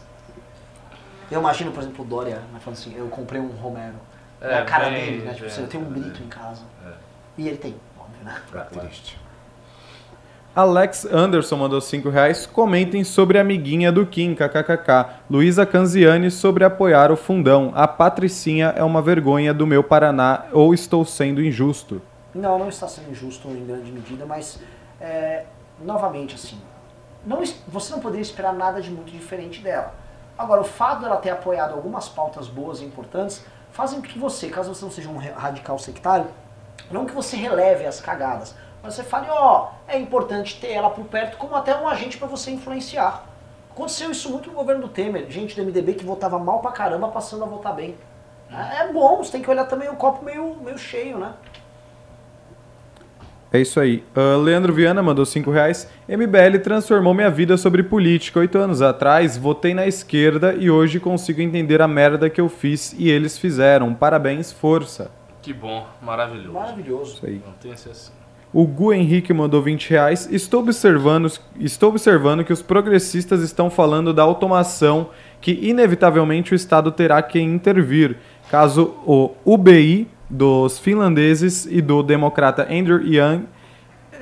Eu imagino, por exemplo, o Dória, né, falando assim, eu comprei um Romero. É, É, a cara bem, dele, né? Tipo bem, assim, eu tenho um bem. Brito em casa. É. E ele tem, óbvio, né? Tá triste. Alex Anderson mandou 5 reais. Comentem sobre a amiguinha do Kim, kkkk. Luísa Canziani sobre apoiar o fundão. A Patricinha é uma vergonha do meu Paraná ou estou sendo injusto? Não, não está sendo injusto em grande medida, mas, é, novamente, assim, não, você não poderia esperar nada de muito diferente dela. Agora, o fato dela ter apoiado algumas pautas boas e importantes fazem com que você, caso você não seja um radical sectário, não que você releve as cagadas, mas você fale, ó, é importante ter ela por perto como até um agente para você influenciar. Aconteceu isso muito no governo do Temer, gente do MDB que votava mal pra caramba passando a votar bem. É é bom, você tem que olhar também o copo meio, meio cheio, né? É isso aí. Ah, Leandro Viana mandou 5 reais. MBL transformou minha vida sobre política. Oito anos atrás, votei na esquerda e hoje consigo entender a merda que eu fiz e eles fizeram. Parabéns, força. Que bom, maravilhoso. Maravilhoso. Isso aí. Não tem esse assim. O Gu Henrique mandou 20 reais. Estou observando, estou observando que os progressistas estão falando da automação que inevitavelmente o Estado terá que intervir, caso o UBI dos finlandeses e do democrata Andrew Yang,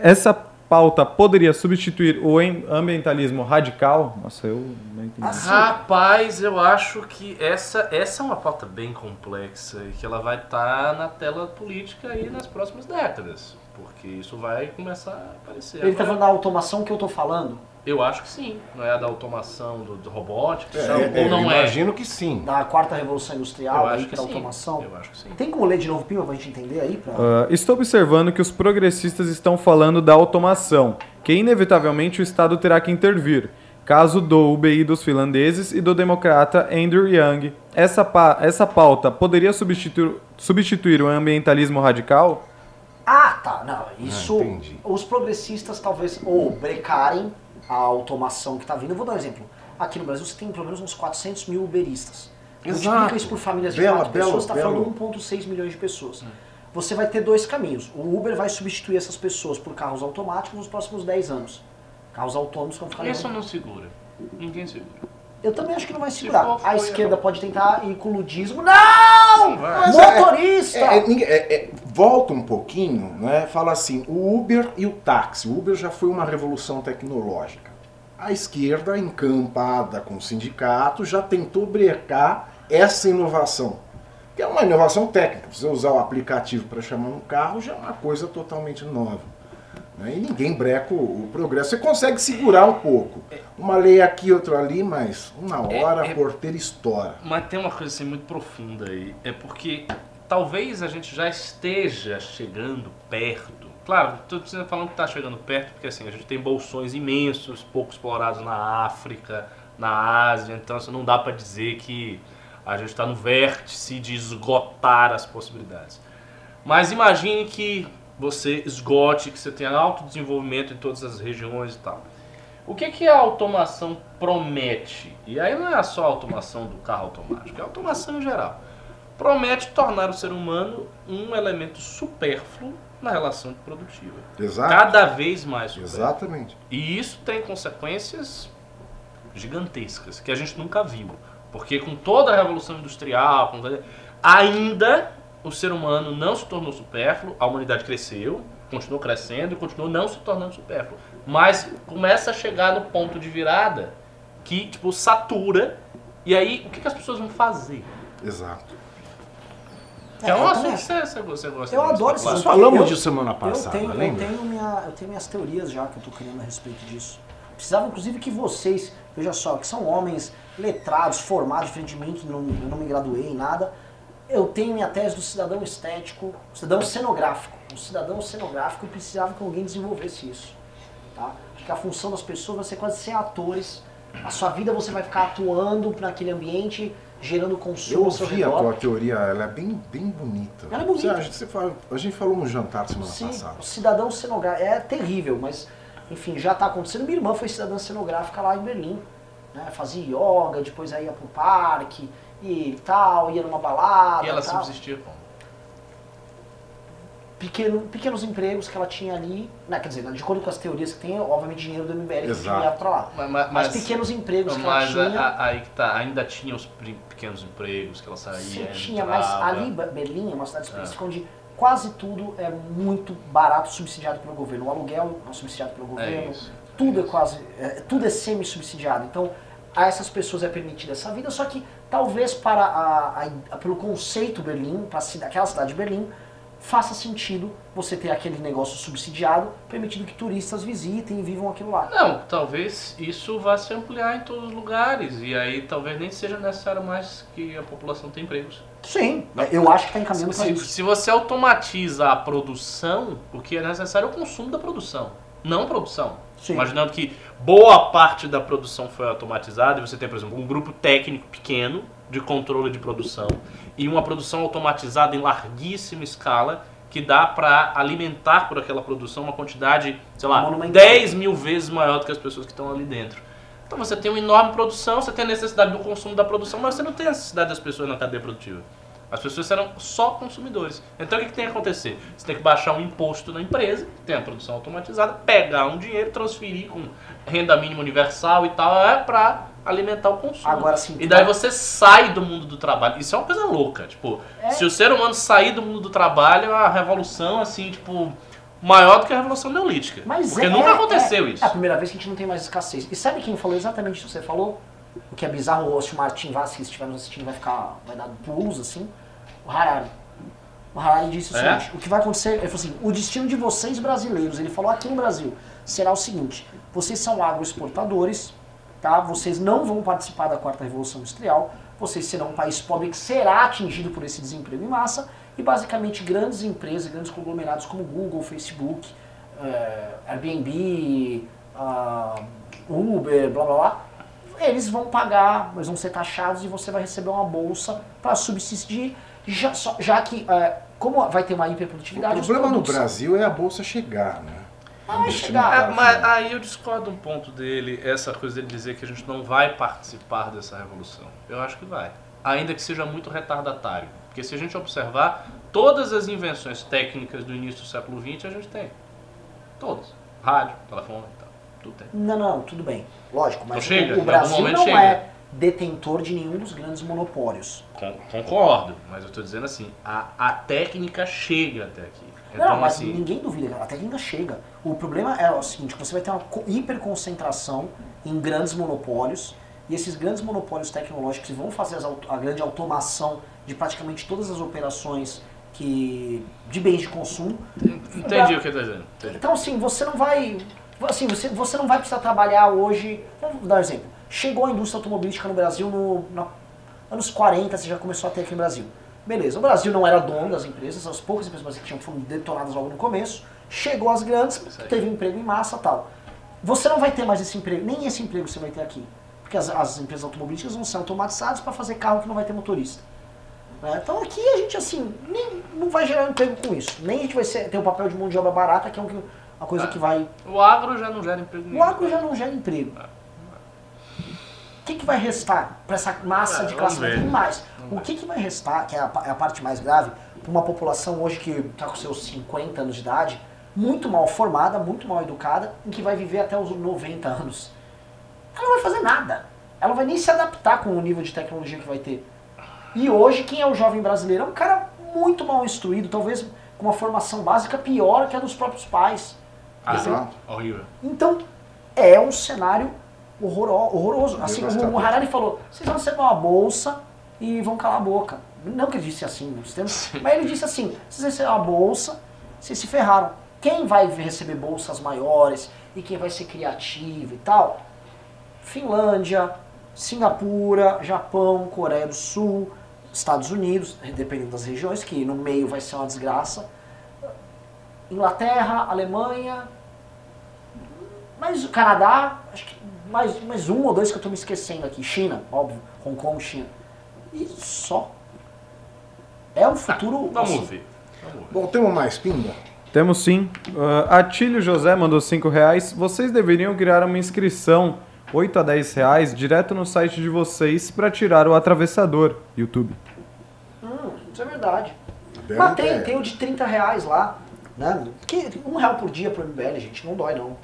essa pauta poderia substituir o em- ambientalismo radical? Nossa, eu não entendi. Assim, Rapaz, eu acho que essa, essa é uma pauta bem complexa e que ela vai estar na tela política aí nas próximas décadas. Porque isso vai começar a aparecer. Ele tá Agora, falando da automação que eu tô falando, Eu acho que sim. Não é a da automação do, do robótica, É, não, é, ou não eu é? imagino que sim. da quarta revolução Eu industrial, aí, acho que que da sim. automação. Eu acho que sim. Tem como ler de novo, Pima, pra gente entender aí? Pra... Ah, estou observando que os progressistas estão falando da automação, que inevitavelmente o Estado terá que intervir, caso do UBI dos finlandeses e do democrata Andrew Yang. Essa, pa- essa pauta poderia substituir, substituir o ambientalismo radical? Ah, tá. Não, isso. entendi. os progressistas talvez ou brecarem a automação que tá vindo. Eu vou dar um exemplo. Aqui no Brasil você tem pelo menos uns 400 mil uberistas. Exato. Multiplica isso por famílias de Bela, 4 belo, pessoas, tá belo. falando 1,6 milhões de pessoas. Você vai ter dois caminhos. O Uber vai substituir essas pessoas por carros automáticos nos próximos 10 anos. Carros autônomos vão ficar Isso não segura. Ninguém segura. Eu também acho que não vai Se segurar. for, a esquerda pode tentar ir com o ludismo. Não! Mas é- Motorista! É, é, é, é, volta um pouquinho, né? Fala assim, o Uber e o táxi. O Uber já foi uma revolução tecnológica. A esquerda, encampada com o sindicato, já tentou brecar essa inovação. Que é uma inovação técnica. Você usar o aplicativo para chamar um carro já é uma coisa totalmente nova. Né? E ninguém breca o, o progresso. Você consegue segurar um pouco. Uma lei aqui, outra ali, mas uma hora É, é- a porteira estoura. Mas tem uma coisa assim muito profunda aí. É porque talvez a gente já esteja chegando perto Claro, estou falando que está chegando perto, porque assim, a gente tem bolsões imensos, pouco explorados na África, na Ásia, então assim, não dá para dizer que a gente está no vértice de esgotar as possibilidades. Mas imagine que você esgote, que você tenha alto desenvolvimento em todas as regiões e tal. O que, que a automação promete? E aí não é só a automação do carro automático, é a automação em geral. Promete tornar o ser humano um elemento supérfluo na relação produtiva. Exato. Cada vez mais supérfluo. Exatamente. E isso tem consequências gigantescas que a gente nunca viu. Porque com toda a revolução industrial, ainda o ser humano não se tornou supérfluo, a humanidade cresceu, continuou crescendo e continuou não se tornando supérfluo. Mas começa a chegar no ponto de virada que, tipo, satura. E aí, o que, que as pessoas vão fazer? Exato. É, é um assunto que você, você, gosta Eu adoro isso. Nós falamos disso semana passada, eu tenho, lembra? Eu tenho, minha, eu tenho minhas teorias já que eu estou criando a respeito disso. Precisava, inclusive, que vocês, veja só, que são homens letrados, formados, diferentemente, não, eu não me graduei em nada. Eu tenho minha tese do cidadão estético, cidadão cenográfico. Um cidadão cenográfico e precisava que alguém desenvolvesse isso. Tá? Acho que a função das pessoas vai ser quase ser atores. A sua vida você vai ficar atuando naquele ambiente, gerando consumo Eu ouvi a tua teoria, ela é bem, bem bonita. Ela é bonita. Você- a, gente, você fala- a gente falou no jantar semana Sim, passada. o cidadão cenográfico é terrível, mas enfim, já está acontecendo. Minha irmã foi cidadã cenográfica lá em Berlim. Né? Fazia yoga, depois aí ia pro parque e tal, ia numa balada. E ela tal. subsistia como? Pequeno, pequenos empregos que ela tinha ali, né? quer dizer, de acordo com as teorias que tem, obviamente dinheiro do MBL que tinha pra lá. Mas, Mas, pequenos empregos que mas ela tinha. a- a- aí que tá, ainda tinha os pequenos empregos que ela saía. Sim, tinha, mas ali, Be- Berlim é uma cidade específica onde quase tudo é muito barato, subsidiado pelo governo. O aluguel é subsidiado pelo É governo, isso. tudo é quase, é, tudo é semi-subsidiado. Então, a essas pessoas é permitida essa vida, só que talvez para a, a- pelo conceito Berlim, para aquela cidade de Berlim, faça sentido você ter aquele negócio subsidiado, permitindo que turistas visitem e vivam aquilo lá. Não, talvez isso vá se ampliar em todos os lugares. E aí talvez nem seja necessário mais que a população tenha empregos. Sim, eu acho que está encaminhando para isso. se você automatiza a produção, o que é necessário é o consumo da produção, não a produção. Sim. Imaginando que boa parte da produção foi automatizada e você tem, por exemplo, um grupo técnico pequeno de controle de produção e uma produção automatizada em larguíssima escala que dá para alimentar por aquela produção uma quantidade, sei lá, Monumental. 10 mil vezes maior do que as pessoas que estão ali dentro. Então você tem uma enorme produção, você tem a necessidade do consumo da produção, mas você não tem a necessidade das pessoas na cadeia produtiva. As pessoas serão só consumidores. Então o que, que tem que acontecer? Você tem que baixar um imposto na empresa, tem a produção automatizada, pegar um dinheiro, transferir com renda mínima universal e tal, é para alimentar o consumo. Agora sim. E daí você sai do mundo do trabalho. Isso é uma coisa louca. Tipo, É. se o ser humano sair do mundo do trabalho, é uma revolução, assim, tipo, maior do que a revolução neolítica. Mas Porque é, nunca aconteceu é, isso. É a primeira vez que a gente não tem mais escassez. E sabe quem falou exatamente isso que você falou? O que é bizarro, o Martin Vaz, se estiver nos assistindo, vai ficar. vai dar pulos assim. O Harari. O Harari disse o É? seguinte: o que vai acontecer. Ele falou assim: o destino de vocês brasileiros, ele falou aqui no Brasil, será o seguinte: vocês são agroexportadores, tá? Vocês não vão participar da quarta revolução industrial, vocês serão um país pobre que será atingido por esse desemprego em massa, e basicamente grandes empresas, grandes conglomerados como Google, Facebook, eh, Airbnb, ah, Uber, blá blá blá, eles vão pagar, mas vão ser taxados e você vai receber uma bolsa para subsistir, já, só- já que, eh, como vai ter uma O hiperprodutividade... os problema no Brasil é a bolsa chegar, né? Ah, chegar. É, mas aí eu discordo um ponto dele, essa coisa dele dizer que a gente não vai participar dessa revolução. Eu acho que vai. Ainda que seja muito retardatário. Porque se a gente observar, todas as invenções técnicas do início do século XX a gente tem. Todas. Rádio, telefone. Tudo tem. Não, não, tudo bem. Lógico, mas Então chega, o, Brasil não chega. é detentor de nenhum dos grandes monopólios. Con- Concordo, mas eu estou dizendo assim, a, a técnica chega até aqui. Então, não, mas assim, ninguém duvida, a técnica chega. O problema é o seguinte, você vai ter uma co- hiperconcentração em grandes monopólios, e esses grandes monopólios tecnológicos vão fazer as a grande automação de praticamente todas as operações que de bens de consumo. entendi o que está dizendo. entendi. Então, assim, você não vai. Assim, você, você não vai precisar trabalhar hoje. Vamos dar um exemplo. Chegou a indústria automobilística no Brasil no, na- anos 40, você já começou a ter aqui no Brasil. Beleza, o Brasil não era dono das empresas, as poucas empresas que tinham foram detonadas logo no começo, chegou as grandes, teve emprego em massa e tal. Você não vai ter mais esse emprego, nem esse emprego você vai ter aqui. Porque as, as empresas automobilísticas vão ser automatizadas para fazer carro que não vai ter motorista. Né? Então aqui a gente assim, nem, não vai gerar emprego com isso. Nem a gente vai ser, ter o papel de mão de obra barata, que é um, uma coisa que vai. O agro já não gera emprego O nenhum. agro já não gera emprego. O que, que vai restar para essa massa Ah, de classe média? Mais, o que, que vai restar, que é a, é a parte mais grave, para uma população hoje que está com seus 50 anos de idade, muito mal formada, muito mal educada, em que vai viver até os 90 anos? Ela não vai fazer nada. Ela não vai nem se adaptar com o nível de tecnologia que vai ter. E hoje, quem é o jovem brasileiro? É um cara muito mal instruído, talvez com uma formação básica pior que a dos próprios pais. Ah, Exato. horrível. Então, é um cenário horroro- horroroso. Assim, o, o Harari falou, vocês vão receber uma bolsa e vão calar a boca. Não que ele disse assim, mas ele disse assim, vocês receberam uma bolsa, vocês se ferraram. Quem vai receber bolsas maiores e quem vai ser criativo e tal? Finlândia, Singapura, Japão, Coreia do Sul, Estados Unidos, dependendo das regiões, que no meio vai ser uma desgraça. Inglaterra, Alemanha, mas o Canadá, acho que mais, mais um ou dois que eu tô me esquecendo aqui. China, óbvio. Hong Kong, China. E só. É um futuro. Vamos assim, ver. Vamos ver. Bom, temos mais pinga? Temos sim. Uh, Atílio José mandou 5 reais. Vocês deveriam criar uma inscrição, 8 a 10 reais, direto no site de vocês para tirar o atravessador. YouTube. Hum, isso é verdade. Mas tem, tem o de 30 reais lá. Né? Que, um real por dia pro MBL, gente. Não dói, não.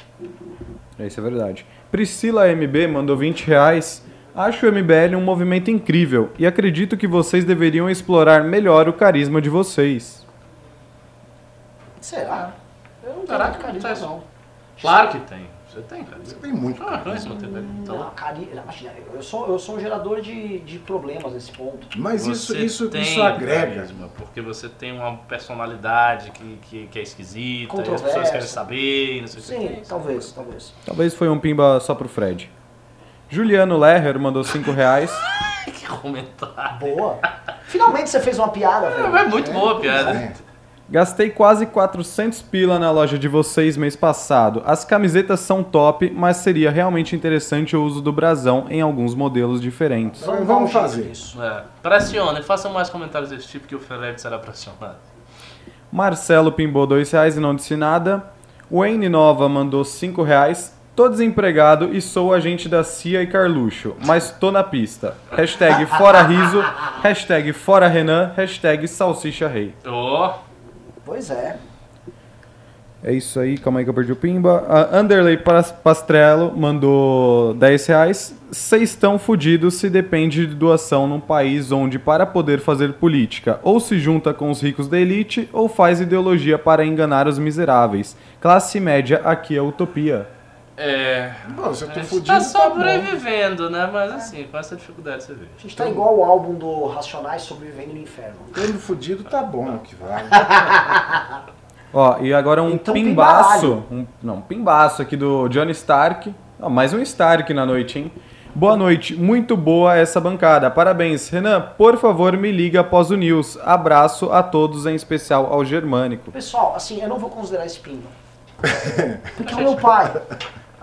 Isso é verdade. Priscila MB mandou 20 reais. Acho o MBL um movimento incrível e acredito que vocês deveriam explorar melhor o carisma de vocês. Será? Eu não tenho Caraca, carisma, não. Claro que tem. Você tem, cara. Você tem muito. Ah, cara. isso não tem carisma. Então, Não, cari... Imagina, eu sou, eu sou um gerador de, de problemas nesse ponto. Mas isso, Você isso, tem isso agrega. carisma, porque você tem uma personalidade que, que, que é esquisita, e as pessoas Controversa. querem saber, não sei o Sim, que. talvez, talvez. Talvez foi um pimba só pro Fred. Juliano Lerrer mandou 5 reais. Que comentário. Boa. Finalmente você fez uma piada, velho. É muito boa a piada. É. Gastei quase 400 pila na loja de vocês mês passado. As camisetas são top, mas seria realmente interessante o uso do brasão em alguns modelos diferentes. Vamos jeito fazer. nisso. É. Pressione, façam mais comentários desse tipo que o Fred será pressionado. Marcelo pimbou 2 reais e não disse nada. Wayne Nova mandou 5 reais. Tô desempregado e sou agente da CIA e Carluxo, mas tô na pista. Hashtag fora riso, hashtag fora Renan, hashtag salsicha rei. Ô, Pois é. É isso aí, calma aí que eu perdi o pimba. A Underlay Pas- Pastrello mandou 10 reais. Vocês estão fudidos se depende de doação num país onde, para poder fazer política, ou se junta com os ricos da elite, ou faz ideologia para enganar os miseráveis. Classe média aqui é utopia. É. Bom, se eu A tô gente fudido, tá tá sobrevivendo, né? Mas assim, com essa dificuldade você vê. A gente tá igual o álbum do Racionais sobrevivendo no inferno. Tendo fudido, tá bom, que vale. Ó, e agora um Então, pimbaço. Um, não, um pimbaço aqui do Johnny Stark. Ó, mais um Stark na noite, hein? Boa noite, muito boa essa bancada. Parabéns. Renan, por favor, me liga após o news. Abraço a todos, em especial ao Germânico. Pessoal, assim, eu não vou considerar esse pimba. Porque é o meu pai.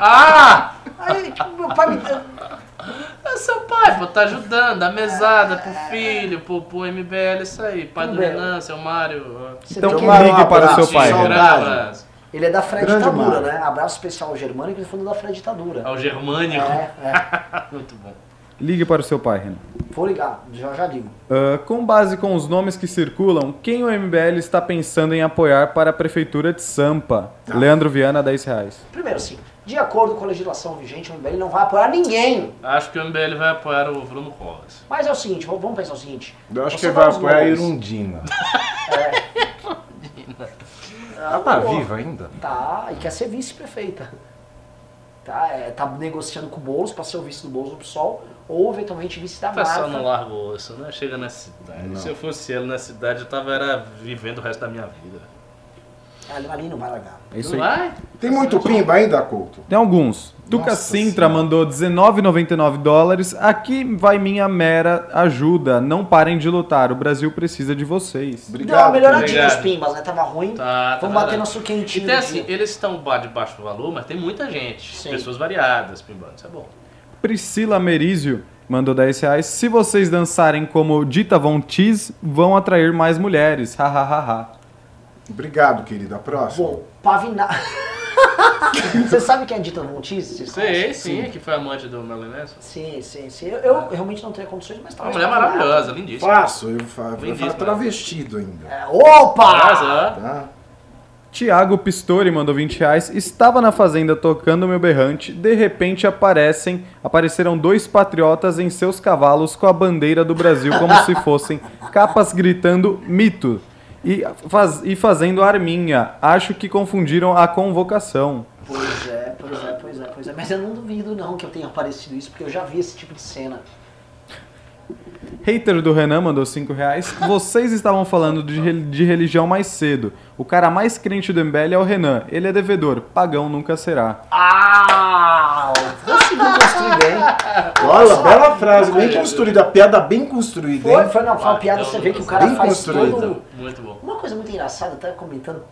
Ah! Aí, tipo, meu pai me. É seu pai, pô, tá ajudando, a mesada pro filho, pro, pro MBL, isso aí. Pai do. Renan, seu Mário. Você Então tem que- um ligue para o seu abraço, pai, Renan. saudade. abraço. Ele é da Fred Grande Ditadura, Mário. né? Abraço especial ao Germânico, ele foi da Fred Ditadura. Ao Germânico. É, é. Muito bom. Ligue para o seu pai, Renan. Vou ligar, já já ligo. Ah, com base com os nomes que circulam, quem o MBL está pensando em apoiar para a Prefeitura de Sampa? Leandro Viana, 10 reais. Primeiro, assim, de acordo com a legislação vigente, o MBL não vai apoiar ninguém. Acho que o MBL vai apoiar o Bruno Covas. Mas é o seguinte, vamos pensar o seguinte. Eu acho que dá vai apoiar a. Irundina. Ah, Ela tá pô, viva ainda? Tá, e quer ser vice-prefeita. Tá, é, tá negociando com o Boulos pra ser o vice do Boulos no PSOL, ou eventualmente vice da O pessoal não Marta. larga o osso, né? Chega nessa cidade. Não. Se eu fosse ele nessa cidade, eu tava era vivendo o resto da minha vida. Ali, não vai largar. É isso não aí. vai? Tem muito pimba ainda, Couto? Tem alguns. Tuca Nossa Sintra Senhora. mandou 19,99 dólares. Aqui vai minha mera ajuda. Não parem de lutar. O Brasil precisa de vocês. Deu uma Obrigado. melhoradinha os obrigado. pimbas, né? Tava ruim. Tá, tá Vamos bater valendo. nosso quentinho. Então, do assim, dia. eles estão ba- de baixo valor, mas tem muita gente. Sim. Pessoas variadas pimbando, isso é bom. Priscila Merizio mandou 10 reais. Se vocês dançarem como Dita Von Teese, vão atrair mais mulheres. Hahaha. Obrigado, querida. Próximo. Bom, Pavina... Você sabe quem é Dita Montiz? Vocês Sei, conhecem? sim, que foi amante do Marilyn Manson. Sim, sim, sim. Eu, eu realmente não teria condições, mas Uma talvez... mulher Pavinato- maravilhosa, lindíssima. Faço, eu faço. Eu Lindíssima. faço travestido ainda. É, opa! Tá? Tiago Pistori mandou 20 reais. Estava na fazenda tocando meu berrante. De repente aparecem, apareceram dois patriotas em seus cavalos com a bandeira do Brasil como se fossem capas gritando mito e, faz- e fazendo arminha. Acho que confundiram a convocação. Pois é, pois é, pois é, pois é. Mas eu não duvido não que eu tenha aparecido isso, porque eu já vi esse tipo de cena. Hater do Renan mandou 5 reais. Vocês estavam falando de, de religião mais cedo. O cara mais crente do MBL é o Renan. Ele é devedor. Pagão nunca será. Ah! Conseguiu construir bem. Olha, bela frase, bem construída. Piada bem construída, Foi, hein? foi não, foi uma piada, você vê que o cara Bem faz construído. todo... Muito bom. Uma coisa muito engraçada, até comentando,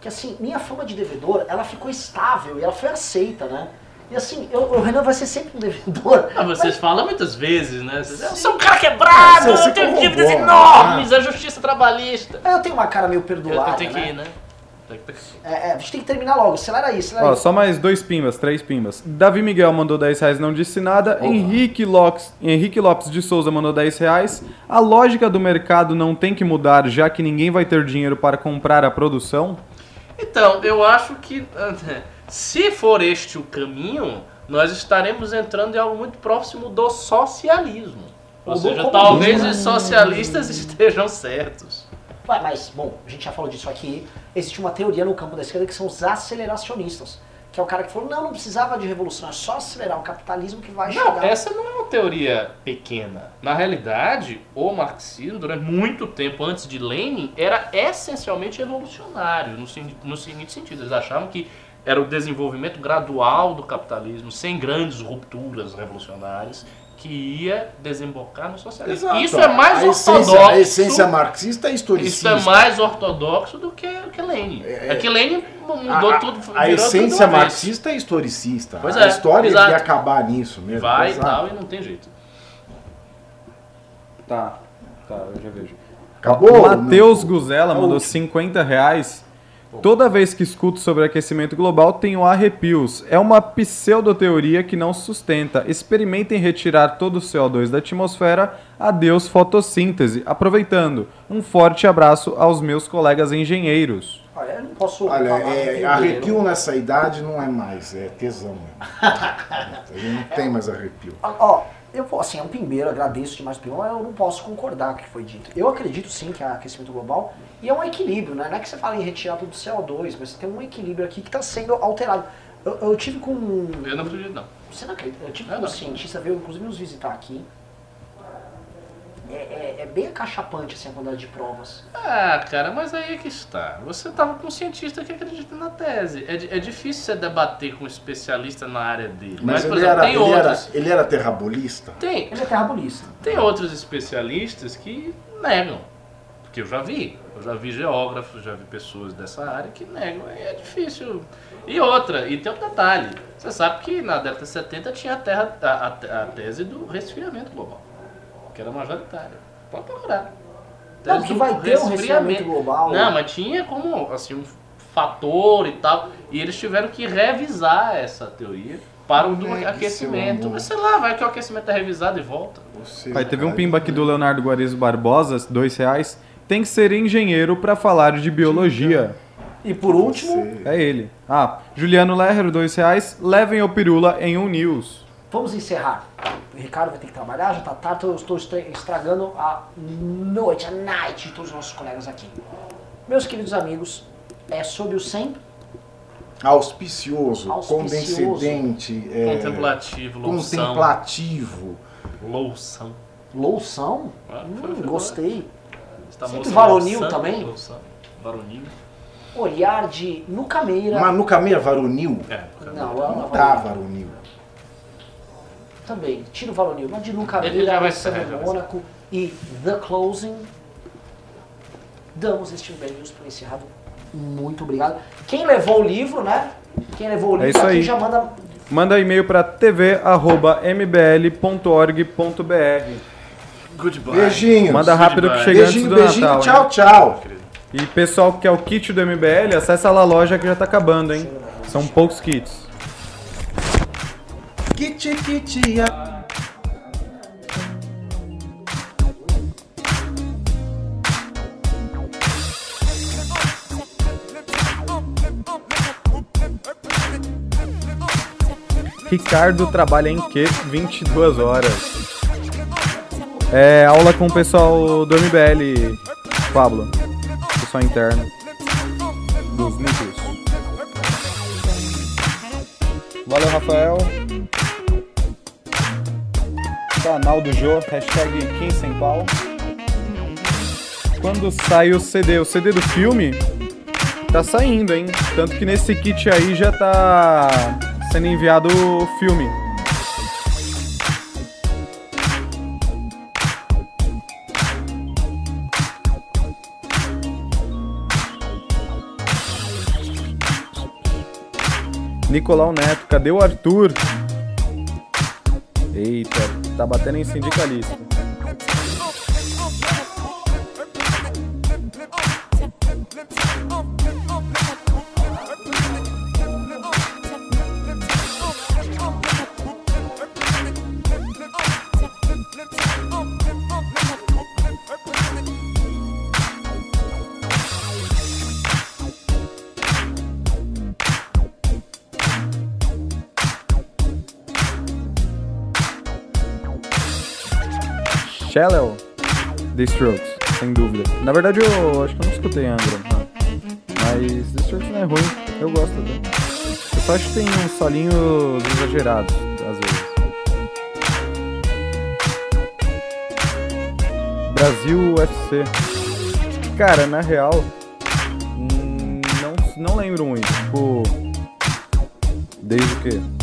que assim, minha fama de devedor, ela ficou estável e ela foi aceita, né? E assim, eu- o Renan vai ser sempre um devedor. Ah, vocês falam muitas vezes, né? Vocês, eu sou um cara Ah, quebrado, eu tenho dívidas né? enormes, a justiça trabalhista. Mas eu tenho uma cara meio Eu, perdoada, eu tenho que né? ir, né? É, é, a gente tem que terminar logo, acelera aí, acelera Ó, aí. só mais dois pimbas, três pimbas. Davi Miguel mandou 10 reais, não disse nada. Henrique Lopes, Henrique Lopes de Souza mandou 10 reais. A lógica do mercado não tem que mudar, já que ninguém vai ter dinheiro para comprar a produção? Então, eu acho que se for este o caminho, nós estaremos entrando em algo muito próximo do socialismo. Ou Ou seja, comunismo, talvez os socialistas estejam certos. Mas, bom, a gente já falou disso aqui. Existe uma teoria no campo da esquerda que são os aceleracionistas. Que é o cara que falou, não, não precisava de revolução, é só acelerar o capitalismo que vai Não, chegar. essa não é uma teoria pequena. Na realidade, o marxismo, durante muito tempo antes de Lenin, era essencialmente revolucionário, no, no seguinte sentido. Eles achavam que era o desenvolvimento gradual do capitalismo, sem grandes rupturas revolucionárias, que ia desembocar no socialismo. Exato. Isso é mais a essência, ortodoxo. A essência marxista é Isso historicista. é mais ortodoxo do que, que Lenin. É, que Lenin mudou a, tudo. A essência tudo marxista é historicista. Pois a é, história exato. ia acabar nisso mesmo. Vai e exato. tal, e não tem jeito. Tá, tá, eu já vejo. Acabou? Matheus. Guzela mandou última. 50 reais. Toda vez que escuto sobre aquecimento global, tenho arrepios. É uma pseudoteoria que não se sustenta. Experimentem retirar todo o CO2 da atmosfera. Adeus fotossíntese. Aproveitando, um forte abraço aos meus colegas engenheiros. Olha, eu não posso Olha, é, inteiro. arrepio nessa idade não é mais, é tesão. mesmo. não tem mais arrepio. Ó, Ó, eu vou, assim, é um pimbeiro, agradeço demais o pimbeiro, mas eu não posso concordar com o que foi dito. Eu acredito sim que há aquecimento global e é um equilíbrio, né? Não é que você fala em retirar tudo do CO2, mas tem um equilíbrio aqui que está sendo alterado. Eu, eu tive com. Eu não acredito, não. Você não acredita? Eu tive É, com um não. cientista, veio inclusive nos visitar aqui. É, é, é bem acachapante assim, a quantidade de provas. Ah, cara, mas aí é que está. Você tava com um cientista que acredita na tese. É, é difícil você debater com um especialista na área dele. Mas, Mas, por ele, exemplo, era, tem ele, era, outros. ele era terrabolista? Tem, Ele é terrabulista. tem outros especialistas que negam. Porque eu já vi. Eu já vi geógrafos, já vi pessoas dessa área que negam. E é difícil. E outra, e tem um detalhe. Você sabe que na década de 70 tinha a, terra, a, a- a tese do resfriamento global. Que era majoritária. Pode procurar. Não, Tese que vai ter um resfriamento global. Não, mas tinha como assim um fator e tal. E eles tiveram que revisar essa teoria para o do É que aquecimento. Mas sei lá, vai que o aquecimento é revisado e volta. Você, Aí teve um pimba aqui do Leonardo Guarizo Barbosa, dois reais. Tem que ser engenheiro para falar de biologia. E por último, Você- É ele. Ah, Juliano Lerro, dois reais. Levem o Pirula em um news. Vamos encerrar. O Ricardo vai ter que trabalhar, já tá tarde, eu estou estra- estragando a noite, a night de todos os nossos colegas aqui. Meus queridos amigos, é sobre o 100 Auspicioso, Auspicioso. condescendente, é, Contemplativo, loução. contemplativo. Loução. loução. Ah, Hum, foi- gostei. Sempre moça varonil louçã, também? Loução. Varonil. olhar de Nucameira. Mas Nucameira varonil? É, Não, Não não tá varonil. Também, o mas de Ele já vai ser, vai Mônaco e The Closing. Damos este bem news por encerrado. Muito obrigado. Quem levou o livro, né? Quem levou o livro É isso aqui aí. já manda. Manda e-mail para tv@mbl.org.br. Goodbye. Beijinhos. Manda rápido que Goodbye. chega antes Beijinho, do beijinho. Natal. tchau, hein? tchau. E pessoal que quer o kit do MBL, acessa lá a loja que já tá acabando, hein? São poucos kits. Kiti, kiti. Ricardo trabalha em que? 22 horas. É aula com o pessoal do MBL, Pablo. Pessoal interno. Dos núcleos. Valeu, Rafael. Canal do Jô, hashtag 15 sem pau. Quando sai o CD? O CD do filme tá saindo, hein? Tanto que nesse kit aí já tá sendo enviado o filme. Nicolau Neto, cadê o Arthur? Eita, tá batendo em sindicalista. Shallow, The Strokes, sem dúvida. Na verdade, eu acho que eu não escutei Angra, não. mas The Strokes não é ruim, eu gosto até. Eu só acho que tem uns solinhos exagerados, às vezes. Brasil UFC. Cara, na real, hum, não, não lembro muito. Tipo, desde o quê?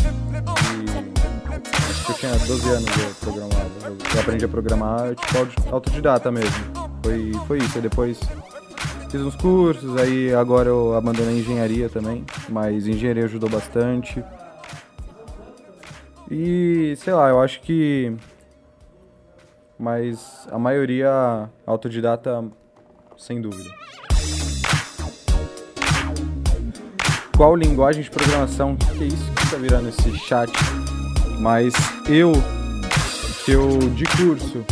Tinha 12 anos eu programava. Eu, aprendi a programar, tipo, auto- autodidata mesmo. Foi, foi isso. Aí depois fiz uns cursos, aí agora eu abandonei engenharia também. Mas engenharia ajudou bastante. E, sei lá, eu acho que mas a maioria autodidata, sem dúvida. Qual linguagem de programação? Que é isso que tá virando esse chat? Mas eu, eu de curso,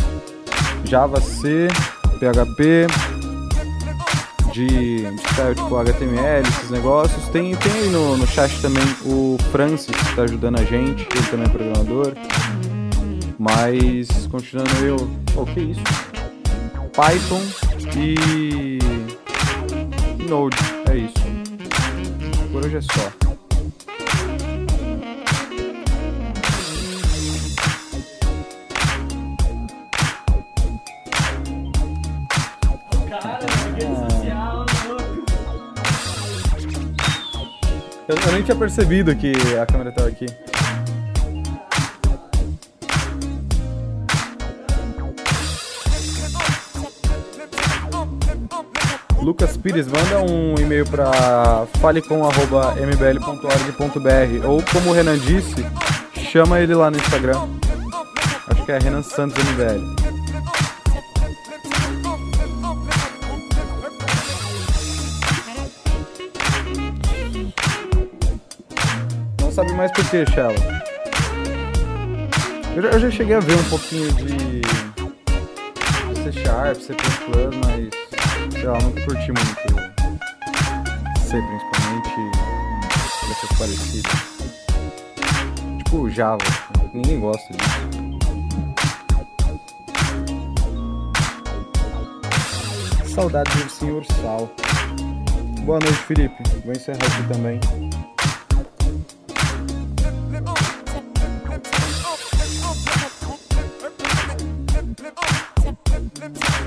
Java C, PHP, de, style, tipo HTML, esses negócios. Tem, tem aí no, no chat também o Francis, que tá ajudando a gente, ele também é programador. Mas, continuando eu. Oh, que isso? Python e Node. É isso. Por hoje é só. Eu, eu nem tinha percebido que a câmera tava aqui. Lucas Pires, manda um e-mail para falecom.mbl.org.br ou como o Renan disse, chama ele lá no Instagram. Acho que é Renan Santos MBL. Sabe mais por que, Shala. Eu já, eu já cheguei a ver um pouquinho de, C Sharp, C++, mas sei lá, nunca curti muito C principalmente, dessas parecidas. Tipo Java, ninguém gosta disso. Saudades do senhor Sal. Boa noite, Felipe. Vou encerrar aqui também.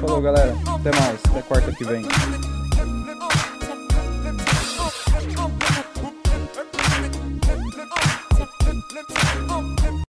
Falou, galera. Até mais. Até quarta que vem.